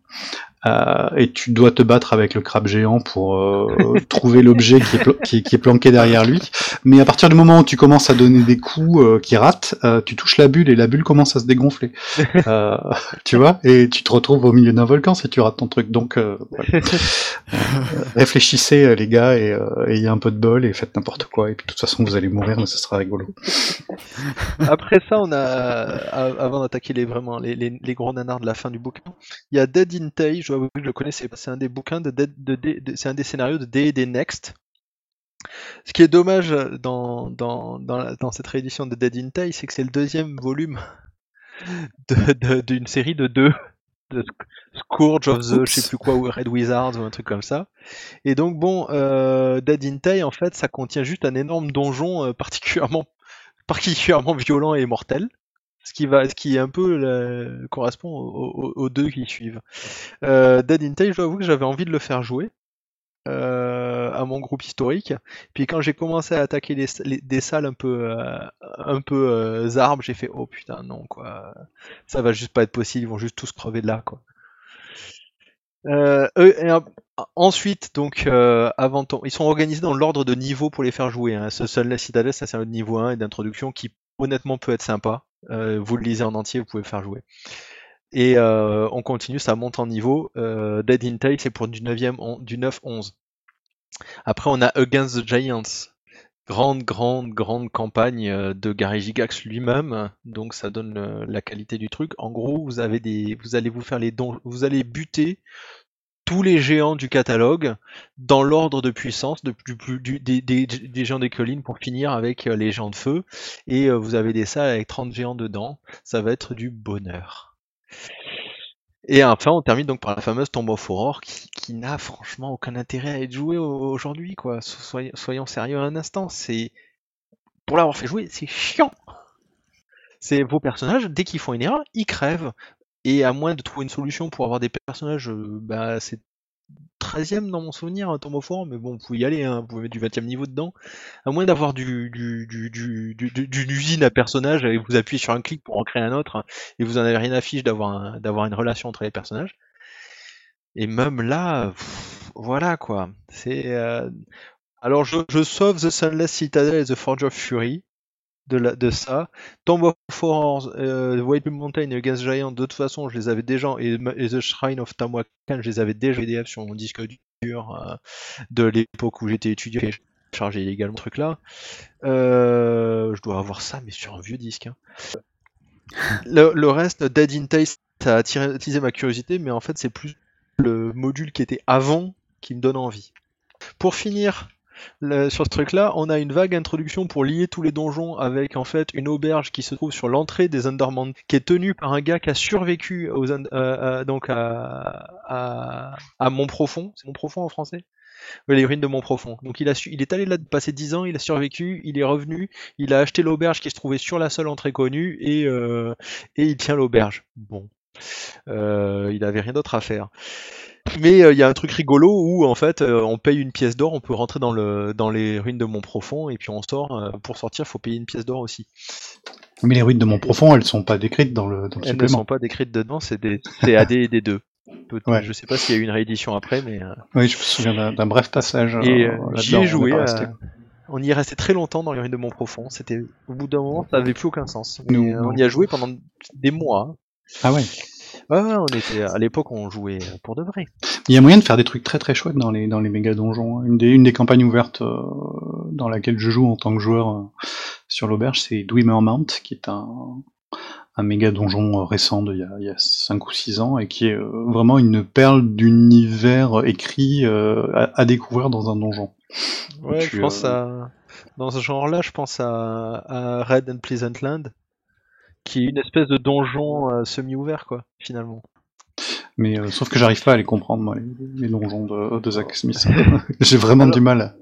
Speaker 2: Euh, et tu dois te battre avec le crabe géant pour euh, [LAUGHS] trouver l'objet qui, qui, qui, est planqué derrière lui. Mais à partir du moment où tu commences à donner des coups euh, qui ratent, tu touches la bulle et la bulle commence à se dégonfler. [LAUGHS] tu vois Et tu te retrouves au milieu d'un volcan si tu rates ton truc. Donc [LAUGHS] réfléchissez les gars et ayez un peu de bol et faites n'importe quoi. Et puis de toute façon vous allez mourir, mais ce sera rigolo.
Speaker 3: Après ça, on a avant d'attaquer les vraiment les, les, les, gros nanars de la fin du bouquin, il y a Dead in Tay, je je le connaissais C'est un des bouquins de, c'est un des scénarios de D&D Next. Ce qui est dommage dans, dans, cette réédition de Dead in Tay, c'est que c'est le deuxième volume d'une série de deux. De Scourge of the, je sais plus quoi, ou Red Wizards ou un truc comme ça. Et donc bon, euh, Dead in Tay, en fait, ça contient juste un énorme donjon euh, particulièrement, particulièrement violent et mortel ce qui va, ce qui est un peu correspond aux, deux qui suivent. Euh, Dead in je dois avouer que j'avais envie de le faire jouer euh, à mon groupe historique. Puis quand j'ai commencé à attaquer des salles un peu, euh, un peu arbres, j'ai fait oh putain non quoi, ça va juste pas être possible, ils vont juste tous crever de là quoi. ensuite, donc, avant ils sont organisés dans l'ordre de niveau pour les faire jouer. Hein. Ce seul la citadelle, ça c'est un niveau 1 et d'introduction qui honnêtement peut être sympa. Euh, vous le lisez en entier, vous pouvez faire jouer. Et euh, on continue, ça monte en niveau. Euh, Dead in Tail, c'est pour du 9e, du 9-11. Après, on a Against the Giants. Grande, grande, grande campagne de Gary Gigax lui-même. Donc ça donne la qualité du truc. En gros, vous avez des. Vous allez vous faire les dons. Vous allez buter tous les géants du catalogue dans l'ordre de puissance des, géants des collines pour finir avec euh, les géants de feu. Et euh, vous avez des salles avec 30 géants dedans. Ça va être du bonheur. Et enfin, on termine donc par la fameuse Tomb of Horror qui, n'a franchement aucun intérêt à être jouée aujourd'hui, quoi. Soyons, soyons sérieux un instant. C'est pour l'avoir fait jouer, c'est chiant. C'est vos personnages, dès qu'ils font une erreur, ils crèvent. Et à moins de trouver une solution pour avoir des personnages, euh, bah, c'est 13ème dans mon souvenir, un Forum, mais bon, vous pouvez y aller, hein, vous pouvez mettre du 20ème niveau dedans. À moins d'avoir du, du, du, du, d'une usine à personnages et vous appuyez sur un clic pour en créer un autre, et vous en avez rien à fiche d'avoir, d'avoir une relation entre les personnages. Et même là, voilà quoi. C'est. Euh, alors je, je sauve The Sunless Citadel et The Forge of Fury de, ça. Tomb of Horrors, euh, White Mountain et Against Giant, de toute façon, je les avais déjà, et, The Shrine of Tamwakan, je les avais déjà PDF sur mon disque dur euh, de l'époque où j'étais étudiant et chargé illégalement ce truc là. Euh, je dois avoir ça, mais sur un vieux disque. Hein. Le, reste, Dead in Taste, ça a attisé ma curiosité, mais en fait, c'est plus le module qui était avant qui me donne envie. Pour finir, sur ce truc-là, on a une vague introduction pour lier tous les donjons avec en fait une auberge qui se trouve sur l'entrée des Undermount, qui est tenue par un gars qui a survécu aux, euh, euh, donc à, à, Montprofond. C'est Montprofond en français? Les ruines de Montprofond. Donc il, est allé là passer 10 ans, il a survécu, il est revenu, il a acheté l'auberge qui se trouvait sur la seule entrée connue et, euh, et il tient l'auberge. Bon, il avait rien d'autre à faire. Mais euh, il y a un truc rigolo où en fait euh, on paye une pièce d'or, on peut rentrer dans, le, dans les ruines de Montprofond et puis on sort. Euh, pour sortir, il faut payer une pièce d'or aussi.
Speaker 2: Mais les ruines de Montprofond, elles sont pas décrites dans le, dans
Speaker 3: Elles ne sont pas décrites dedans, c'est des, AD et des deux. Ouais. Je sais pas s'il y a eu une réédition après, mais.
Speaker 2: Oui, je me souviens d'un bref passage.
Speaker 3: Et j'y ai joué. On y est resté très longtemps dans les ruines de Montprofond. C'était au bout d'un moment, ça avait plus aucun sens. on y a joué pendant des mois.
Speaker 2: Ah ouais.
Speaker 3: Ouais, ouais, on était à l'époque on jouait pour de vrai.
Speaker 2: Il y a moyen de faire des trucs très très chouettes dans les dans les méga donjons. Une des une des campagnes ouvertes euh, dans laquelle je joue en tant que joueur euh, sur l'auberge, c'est Dwemer Mount, qui est un un méga donjon euh, récent d'il y a, il y a 5 ou 6 ans et qui est vraiment une perle d'univers écrit à, à découvrir dans un donjon.
Speaker 3: Ouais,
Speaker 2: Tu,
Speaker 3: je pense
Speaker 2: euh,
Speaker 3: à dans ce genre-là, je pense à, à Red and Pleasant Land, qui est une espèce de donjon euh, semi-ouvert quoi, finalement.
Speaker 2: Mais euh, sauf que j'arrive pas à les comprendre moi les, les donjons de, de Zach Smith. [LAUGHS] J'ai vraiment
Speaker 3: Alors-
Speaker 2: du mal.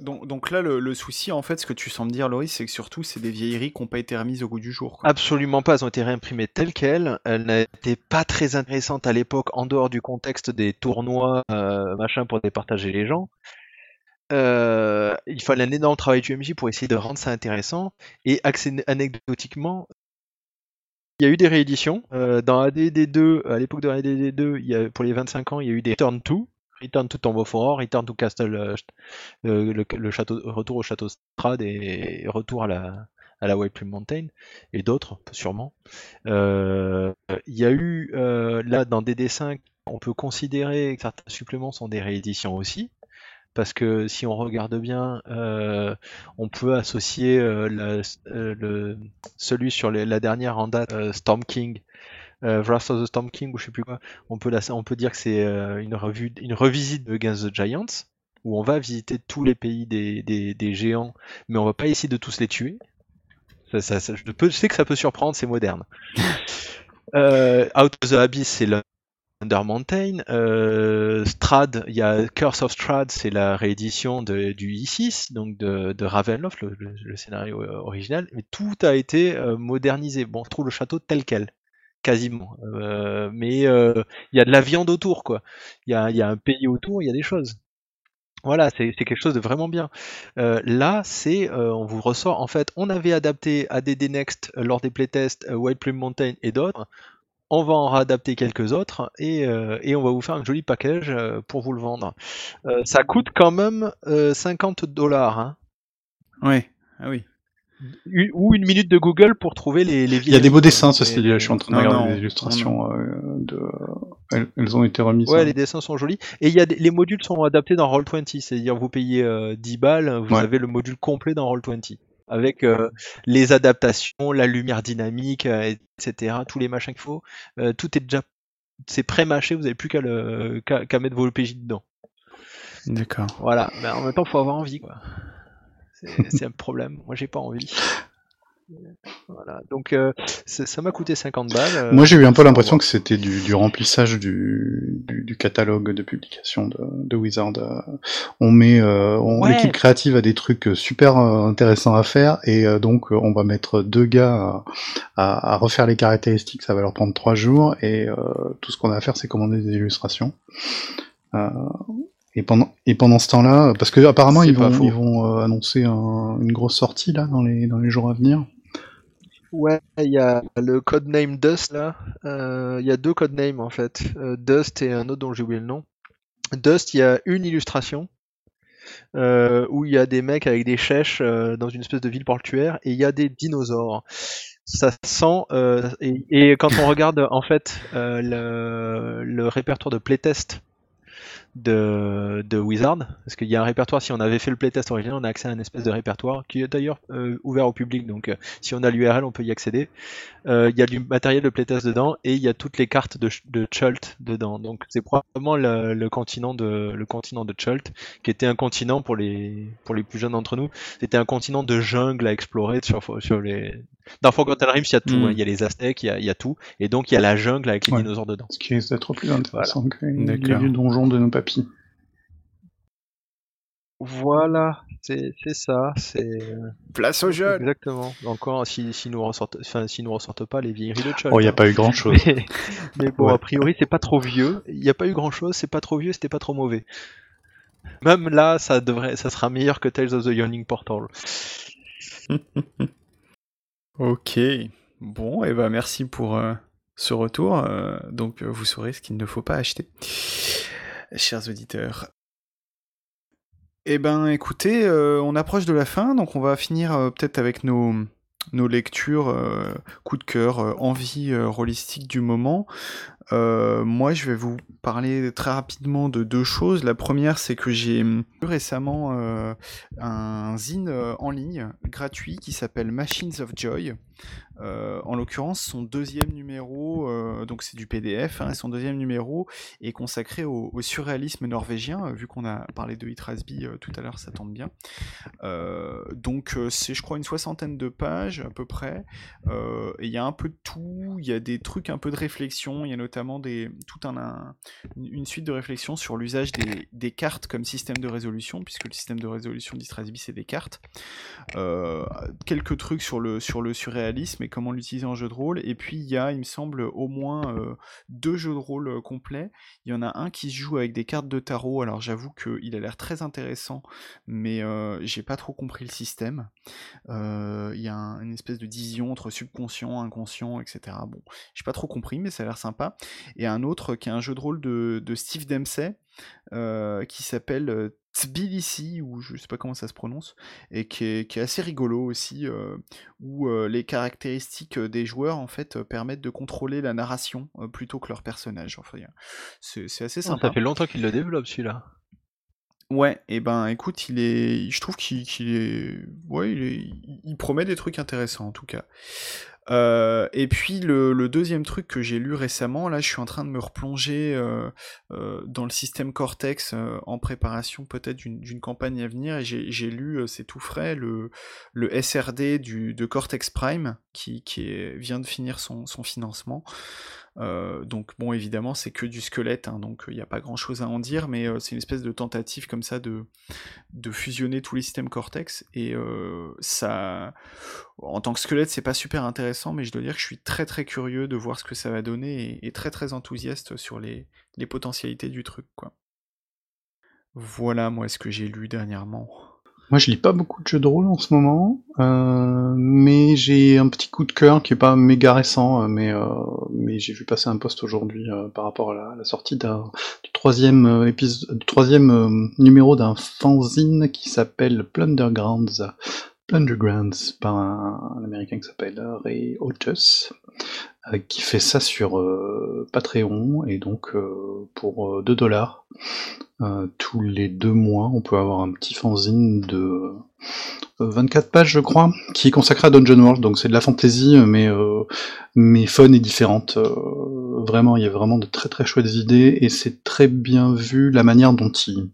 Speaker 1: Donc, donc là, le, le souci, en fait, ce que tu sens me dire, Loris, c'est que surtout, c'est des vieilleries qui n'ont pas été remises au goût du jour. quoi.
Speaker 3: Absolument pas, elles ont été réimprimées telles quelles. Elles n'étaient pas très intéressantes à l'époque en dehors du contexte des tournois, euh, machin, pour départager les gens. Euh, il fallait un énorme travail du MJ pour essayer de rendre ça intéressant. Et anecdotiquement, il y a eu des rééditions. Euh, dans ADD2, à l'époque de ADD2, il y a, pour les 25 ans, il y a eu des Return to, Return to Tomb of Horror, Return to Castle, euh, euh, le, château, retour au château Strad et retour à la, à la White Plume Mountain et d'autres sûrement. Il y a eu là dans DD5, on peut considérer que certains suppléments sont des rééditions aussi. Parce que si on regarde bien, euh, on peut associer euh, la- euh, le, celui sur les- la dernière en date, Storm King, Wrath of the Storm King ou je sais plus quoi. On peut, la- on peut dire que c'est une, revue, une revisite de Against the Giants, où on va visiter tous les pays des, des, des géants, mais on va pas essayer de tous les tuer. Ça, ça- ça- je, peux- je sais que ça peut surprendre, c'est moderne. [LAUGHS] Euh, Out of the Abyss, c'est Under Mountain. Euh, Strad, il y a Curse of Strad, c'est la réédition du I6, donc de, Ravenloft, le, scénario euh, original. Mais tout a été euh, modernisé. Bon, on trouve le château tel quel, quasiment. Mais il y a de la viande autour, quoi. Il y a, y a un pays autour, il y a des choses. Voilà, c'est quelque chose de vraiment bien. Là, c'est, on vous ressort, en fait, on avait adapté ADD Next lors des playtests White Plume Mountain et d'autres. On va en réadapter quelques autres et, euh, et on va vous faire un joli package euh, pour vous le vendre. Euh, ça coûte quand même euh, 50 dollars. Hein.
Speaker 1: Ouais. Ah oui.
Speaker 3: Ou une minute de Google pour trouver les, les
Speaker 2: Il y a des beaux dessins. Je suis en train de
Speaker 1: Non,
Speaker 2: regarder
Speaker 1: non,
Speaker 2: les illustrations. euh, de... elles, elles ont été remises.
Speaker 3: Ouais,
Speaker 2: hein.
Speaker 3: les dessins sont jolis. Et il y a des- les modules sont adaptés dans Roll20, c'est-à-dire vous payez euh, 10 balles, vous
Speaker 2: Ouais.
Speaker 3: avez le module complet dans Roll20. Avec euh, les adaptations, la lumière dynamique, euh, etc., tous les machins qu'il faut. Euh, tout est déjà c'est pré-mâché, vous n'avez plus qu'à mettre vos PJ dedans.
Speaker 1: D'accord.
Speaker 3: Voilà, mais en même temps, faut avoir envie, quoi. C'est c'est un problème. Moi, j'ai pas envie. Voilà, donc euh, ça m'a coûté 50 balles. euh,
Speaker 2: Moi, j'ai eu un peu l'impression que c'était du, du remplissage du, du, du catalogue de publication de, de Wizard. Euh, On met, euh,
Speaker 3: Ouais.
Speaker 2: l'équipe créative a des trucs super intéressants à faire, et euh, donc on va mettre deux gars à, à- à refaire les caractéristiques. Ça va leur prendre trois jours, et euh, tout ce qu'on a à faire, c'est commander des illustrations. Euh, et pendant, et pendant ce temps-là, parce que apparemment ils vont,
Speaker 3: faux.
Speaker 2: ils vont euh, annoncer un- une grosse sortie là dans les, dans les jours à venir.
Speaker 3: Ouais, il y a le codename Dust là. Euh, Il y a deux codenames en fait. Euh, Dust et un autre dont j'ai oublié le nom. Dust, il y a une illustration euh, où il y a des mecs avec des chèches euh, dans une espèce de ville portuaire et il y a des dinosaures. Ça sent euh, et, quand on regarde en fait euh, le, le répertoire de playtest de, de Wizard, parce qu'il y a un répertoire, si on avait fait le playtest original, on a accès à un espèce de répertoire qui est d'ailleurs euh, ouvert au public, donc euh, si on a l'URL, on peut y accéder. Euh, Il y a du matériel de playtest dedans et il y a toutes les cartes de, Ch- de Chult dedans. Donc c'est probablement le, le continent de le continent de Chult, qui était un continent pour les pour les plus jeunes d'entre nous. C'était un continent de jungle à explorer sur sur les. Dans Forgotten Realms, il y a tout.
Speaker 1: Mm.
Speaker 3: hein. Il y a les Aztèques, il y a, il y a tout, et donc il y a la jungle avec les
Speaker 2: Ouais.
Speaker 3: dinosaures dedans.
Speaker 2: Ce qui risque d'être plus intéressant que les donjons de nos
Speaker 3: Voilà, c'est c'est ça, c'est
Speaker 1: Place aux jeunes
Speaker 3: exactement. Encore si si nous ressortent, enfin si nous ressortent pas les vieilleries de Chult.
Speaker 2: Oh, il n'y a
Speaker 3: hein.
Speaker 2: pas eu grand chose. [LAUGHS]
Speaker 3: Mais, mais bon,
Speaker 2: Ouais.
Speaker 3: a priori, c'est pas trop vieux. Il n'y a pas eu grand chose, c'est pas trop vieux, c'était pas trop mauvais. Même là, ça devrait, ça sera meilleur que Tales of the Yawning Portal. [LAUGHS]
Speaker 1: Ok. Bon, et ben merci pour euh, ce retour. Euh, donc, euh, vous saurez ce qu'il ne faut pas acheter, chers auditeurs. Eh ben, écoutez, euh, on approche de la fin, donc on va finir euh, peut-être avec nos, lectures, coup de cœur, envie rôlistique du moment. Euh, moi, je vais vous parler très rapidement de deux choses. La première, c'est que j'ai récemment euh, un zine euh, en ligne gratuit qui s'appelle Machines of Joy. En l'occurrence, son deuxième numéro, donc c'est du PDF, hein, son deuxième numéro est consacré au, surréalisme norvégien, vu qu'on a parlé de Hitrasby tout à l'heure, ça tombe bien. donc c'est, je crois, une soixantaine de pages à peu près. il y a un peu de tout, il y a des trucs un peu de réflexion, il y a notamment des, tout un, une suite de réflexions sur l'usage des, cartes comme système de résolution, puisque le système de résolution d'Istrasby c'est des cartes. Euh, quelques trucs sur le, sur le surréalisme et comment l'utiliser en jeu de rôle. Et puis il y a, il me semble, au moins euh, deux jeux de rôle euh, complets. Il y en a un qui se joue avec des cartes de tarot. Alors j'avoue qu'il a l'air très intéressant, mais j'ai pas trop compris le système. Il y a une espèce de division entre subconscient, inconscient, etc. Bon, j'ai pas trop compris, mais ça a l'air sympa et un autre qui est un jeu de rôle de, Steve Dempsey euh, qui s'appelle euh, Tbilisi, ou je sais pas comment ça se prononce, et qui est, assez rigolo aussi, euh, où les caractéristiques des joueurs en fait permettent de contrôler la narration plutôt que leur personnage. Enfin, c'est, assez oh, sympa.
Speaker 3: ça fait longtemps qu'il le développe celui-là.
Speaker 1: Ouais, et ben écoute, il est, je trouve qu'il, est, ouais, il promet des trucs intéressants en tout cas. Euh, et puis le, deuxième truc que j'ai lu récemment, là je suis en train de me replonger euh, euh, dans le système Cortex en préparation peut-être d'une campagne à venir, et j'ai lu, c'est tout frais, le, le SRD du, de Cortex Prime, qui, qui vient de finir son, son financement. Euh, donc bon, évidemment, c'est que du squelette, hein, donc il n'y a pas grand-chose à en dire, mais euh, c'est une espèce de tentative comme ça de, fusionner tous les systèmes Cortex, et euh, ça, en tant que squelette, c'est pas super intéressant, mais je dois dire que je suis très très curieux de voir ce que ça va donner, et, très très enthousiaste sur les, potentialités du truc. Voilà, moi, ce que j'ai lu dernièrement.
Speaker 2: Moi, je lis pas beaucoup de jeux de rôle en ce moment, euh, mais j'ai un petit coup de cœur qui est pas méga récent, euh, mais euh, mais j'ai vu passer un post aujourd'hui par rapport à la, sortie du troisième troisième numéro d'un fanzine qui s'appelle Plundergrounds. Plundergrounds par un, américain qui s'appelle Ray Otis, qui fait ça sur Patreon et donc pour 2 dollars euh, tous les deux mois, on peut avoir un petit fanzine de 24 euh, pages, je crois, qui est consacré à Dungeon World. Donc c'est de la fantasy, mais euh, mais fun et différente. vraiment, il y a vraiment de très très chouettes idées et c'est très bien vu la manière dont il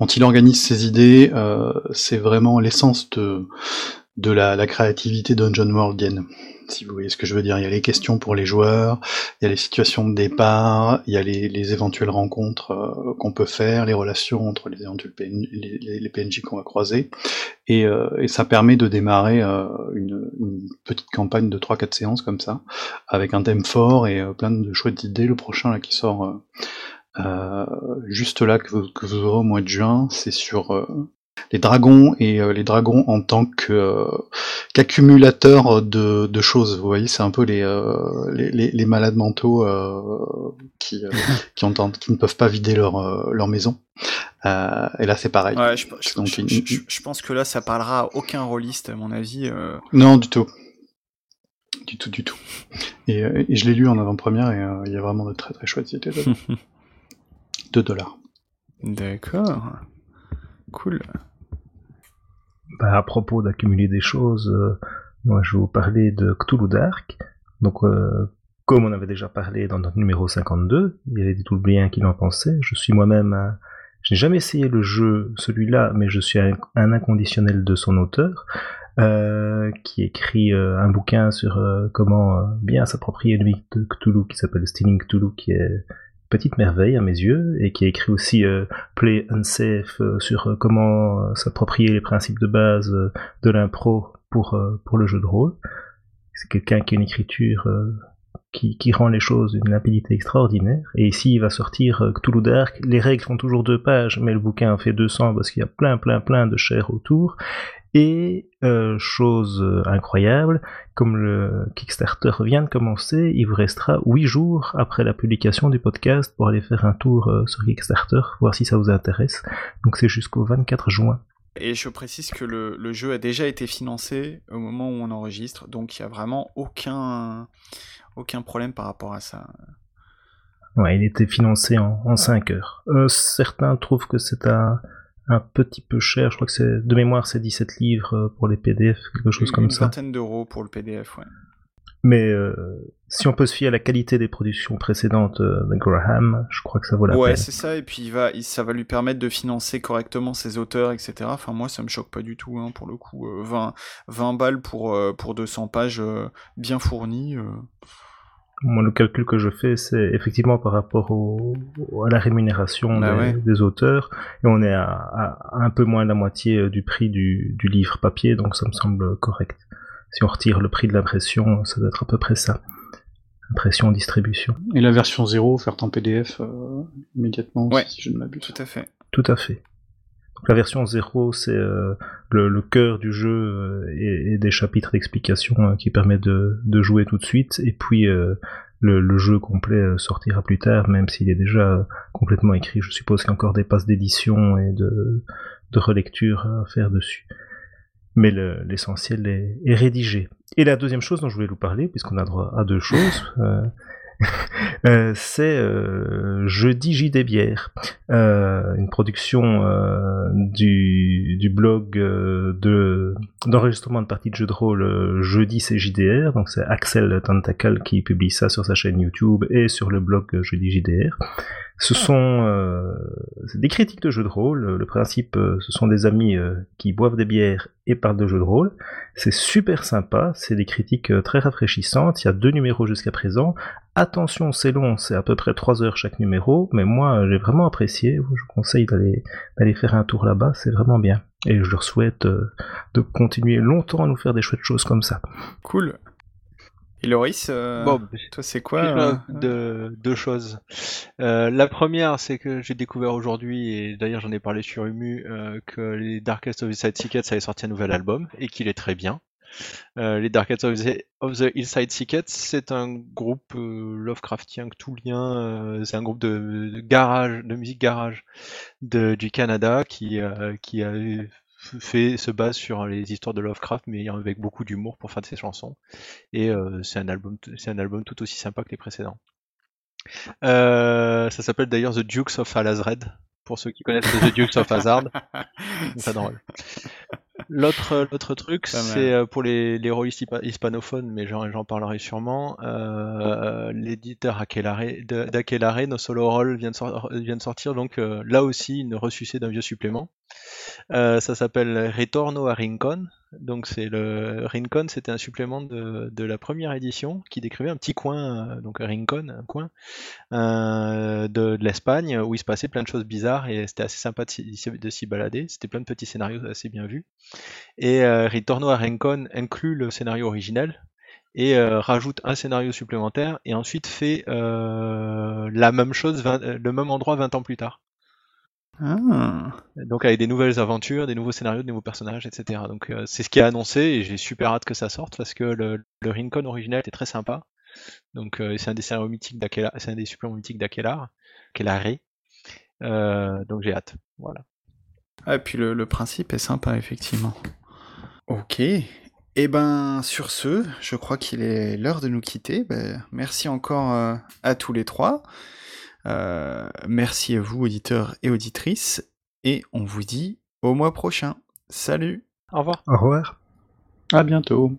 Speaker 2: dont il organise ses idées. c'est vraiment l'essence de de la, la créativité Dungeon Worldienne si vous voyez ce que je veux dire. Il y a les questions pour les joueurs, il y a les situations de départ, il y a les, éventuelles rencontres euh, qu'on peut faire, les relations entre les, les, PNJ qu'on va croiser, et, euh, et, ça permet de démarrer euh, une, petite campagne de 3-4 séances comme ça, avec un thème fort et plein de chouettes idées. Le prochain là qui sort juste là que vous, aurez au mois de juin, c'est sur les dragons et euh, les dragons en tant que euh, qu'accumulateurs de, de, choses. Vous voyez, c'est un peu les, euh, les, les, malades mentaux qui, [LAUGHS] qui, ne peuvent pas vider leur, leur maison. et là, c'est pareil.
Speaker 1: Ouais, je, je, je, pense que là, ça parlera à aucun rôliste, à mon avis.
Speaker 2: Non, du tout. Du tout, du tout. Et, et je l'ai lu en avant-première et il y a vraiment de très très chouettes idées. 2 [LAUGHS] dollars.
Speaker 1: D'accord. Cool.
Speaker 4: Bah, à propos d'accumuler des choses, euh, moi je vais vous parler de Cthulhu Dark. Donc, euh, comme on avait déjà parlé dans notre numéro 52, il y avait des tout bien qui en pensaient. Je suis moi-même Je n'ai jamais essayé le jeu, celui-là, mais je suis un, inconditionnel de son auteur, euh, qui écrit un bouquin sur comment bien s'approprier le mythe de Cthulhu, qui s'appelle Stealing Cthulhu, qui est petite merveille à mes yeux et qui a écrit aussi euh, Play Unsafe euh, sur euh, comment s'approprier les principes de base de l'impro pour, pour le jeu de rôle. C'est quelqu'un qui a une écriture qui, rend les choses d'une limpidité extraordinaire. Et ici, il va sortir Cthulhu Dark. Les règles font toujours deux pages, mais le bouquin fait 200 parce qu'il y a plein, plein, plein de chair autour. Et euh, chose euh, incroyable, comme le Kickstarter vient de commencer, il vous restera 8 jours après la publication du podcast pour aller faire un tour euh, sur Kickstarter, voir si ça vous intéresse. Donc c'est jusqu'au 24 juin
Speaker 1: Et je précise que le, jeu a déjà été financé au moment où on enregistre, donc il n'y a vraiment aucun, aucun problème par rapport à ça.
Speaker 4: Ouais, il était financé en, en 5 heures. Euh, certains trouvent que c'est un, un petit peu cher, je crois que c'est de mémoire c'est 17 livres euh, pour les PDF, quelque chose comme ça.
Speaker 1: Une vingtaine d'euros pour le PDF, ouais.
Speaker 4: Mais euh, si on peut se fier à la qualité des productions précédentes euh, de Graham, je crois que ça vaut la
Speaker 1: peine.
Speaker 4: Ouais,
Speaker 1: c'est ça, et puis il va, ça va lui permettre de financer correctement ses auteurs, etc. Enfin, moi, ça me choque pas du tout, hein, pour le coup. 20, 20 balles pour, pour 200 pages bien fournies.
Speaker 4: Moi, le calcul que je fais, c'est effectivement par rapport au, à la rémunération bah des, auteurs, et on est à, un peu moins de la moitié euh, du prix du, du, livre papier, donc ça me semble correct. Si on retire le prix de l'impression, ça doit être à peu près ça. Impression, distribution.
Speaker 2: Et la version 0 offerte en PDF euh, immédiatement, si je ne m'abuse.
Speaker 1: Tout à fait.
Speaker 4: Tout à fait la version 0, c'est euh, le, cœur du jeu euh, et, des chapitres d'explication euh, qui permet de, jouer tout de suite. Et puis le, jeu complet sortira plus tard, même s'il est déjà complètement écrit. Je suppose qu'il y a encore des passes d'édition et de, relecture à faire dessus. Mais l'essentiel est, rédigé. Et la deuxième chose dont je voulais vous parler, puisqu'on a droit à deux choses, Euh, [LAUGHS] c'est euh, Jeudi JD Bière, euh, une production du, blog de d'enregistrement de parties de jeux de rôle Jeudi c'est JDR, donc c'est Axel Tentacle qui publie ça sur sa chaîne YouTube et sur le blog Jeudi JDR. Ce sont euh, des critiques de jeux de rôle. Le principe, euh, ce sont des amis euh, qui boivent des bières et parlent de jeux de rôle. C'est super sympa, c'est des critiques très rafraîchissantes. Il y a deux numéros jusqu'à présent. Attention, c'est long, c'est à peu près trois heures chaque numéro, mais moi j'ai vraiment apprécié. Je vous conseille d'aller d'aller faire un tour là-bas, c'est vraiment bien. Et je leur souhaite de continuer longtemps à nous faire des chouettes choses comme ça.
Speaker 1: Cool. Et Loris, euh, toi c'est quoi
Speaker 3: euh, de, Deux choses. Euh, la première, c'est que j'ai découvert aujourd'hui, et d'ailleurs j'en ai parlé sur Umu, que les Darkest of the Side Secrets avaient sorti un nouvel album, et qu'il est très bien. Les Darkest of the, of the Hillside Secrets, c'est un groupe Lovecraftien lien, c'est un groupe de, garage, de musique garage de, du Canada qui, qui a fait, se base sur les histoires de Lovecraft, mais avec beaucoup d'humour pour faire de ses chansons. Et euh, c'est un album, c'est un album tout aussi sympa que les précédents. Euh, ça s'appelle d'ailleurs The Dukes of Alazred, pour ceux qui connaissent The Dukes of Hazard. [LAUGHS] C'est drôle. L'autre, l'autre truc, c'est euh, pour les, les rôlistes hispanophones, mais j'en, parlerai sûrement. Euh, l'éditeur d'Akelare, No Solo Roll, vient de, vient de sortir, donc là aussi une ressucée d'un vieux supplément. Euh, ça s'appelle Retorno a Rincon. Donc c'est le Rincon, c'était un supplément de, la première édition qui décrivait un petit coin, euh, donc Rincon, un coin euh, de, l'Espagne où il se passait plein de choses bizarres et c'était assez sympa de, s'y balader. C'était plein de petits scénarios assez bien vus. Et Retorno a Rincon inclut le scénario originel et rajoute un scénario supplémentaire et ensuite fait la même chose, le même endroit 20 ans plus tard. Ah. Donc avec des nouvelles aventures, des nouveaux scénarios, des nouveaux personnages, etc. Donc euh, c'est ce qui est annoncé et j'ai super hâte que ça sorte parce que le, le Rincon original était très sympa. Donc euh, c'est un des scénarios mythiques d'Akelar, c'est un des suppléments mythiques d'Akelar, euh, donc j'ai hâte. Voilà.
Speaker 1: Ah, et puis le, principe est sympa effectivement. Ok. Et eh ben sur ce, je crois qu'il est l'heure de nous quitter. Ben, merci encore à tous les trois. Euh, merci à vous, auditeurs et auditrices, et on vous dit au mois prochain. Salut!
Speaker 3: Au revoir.
Speaker 4: Au revoir.
Speaker 2: À bientôt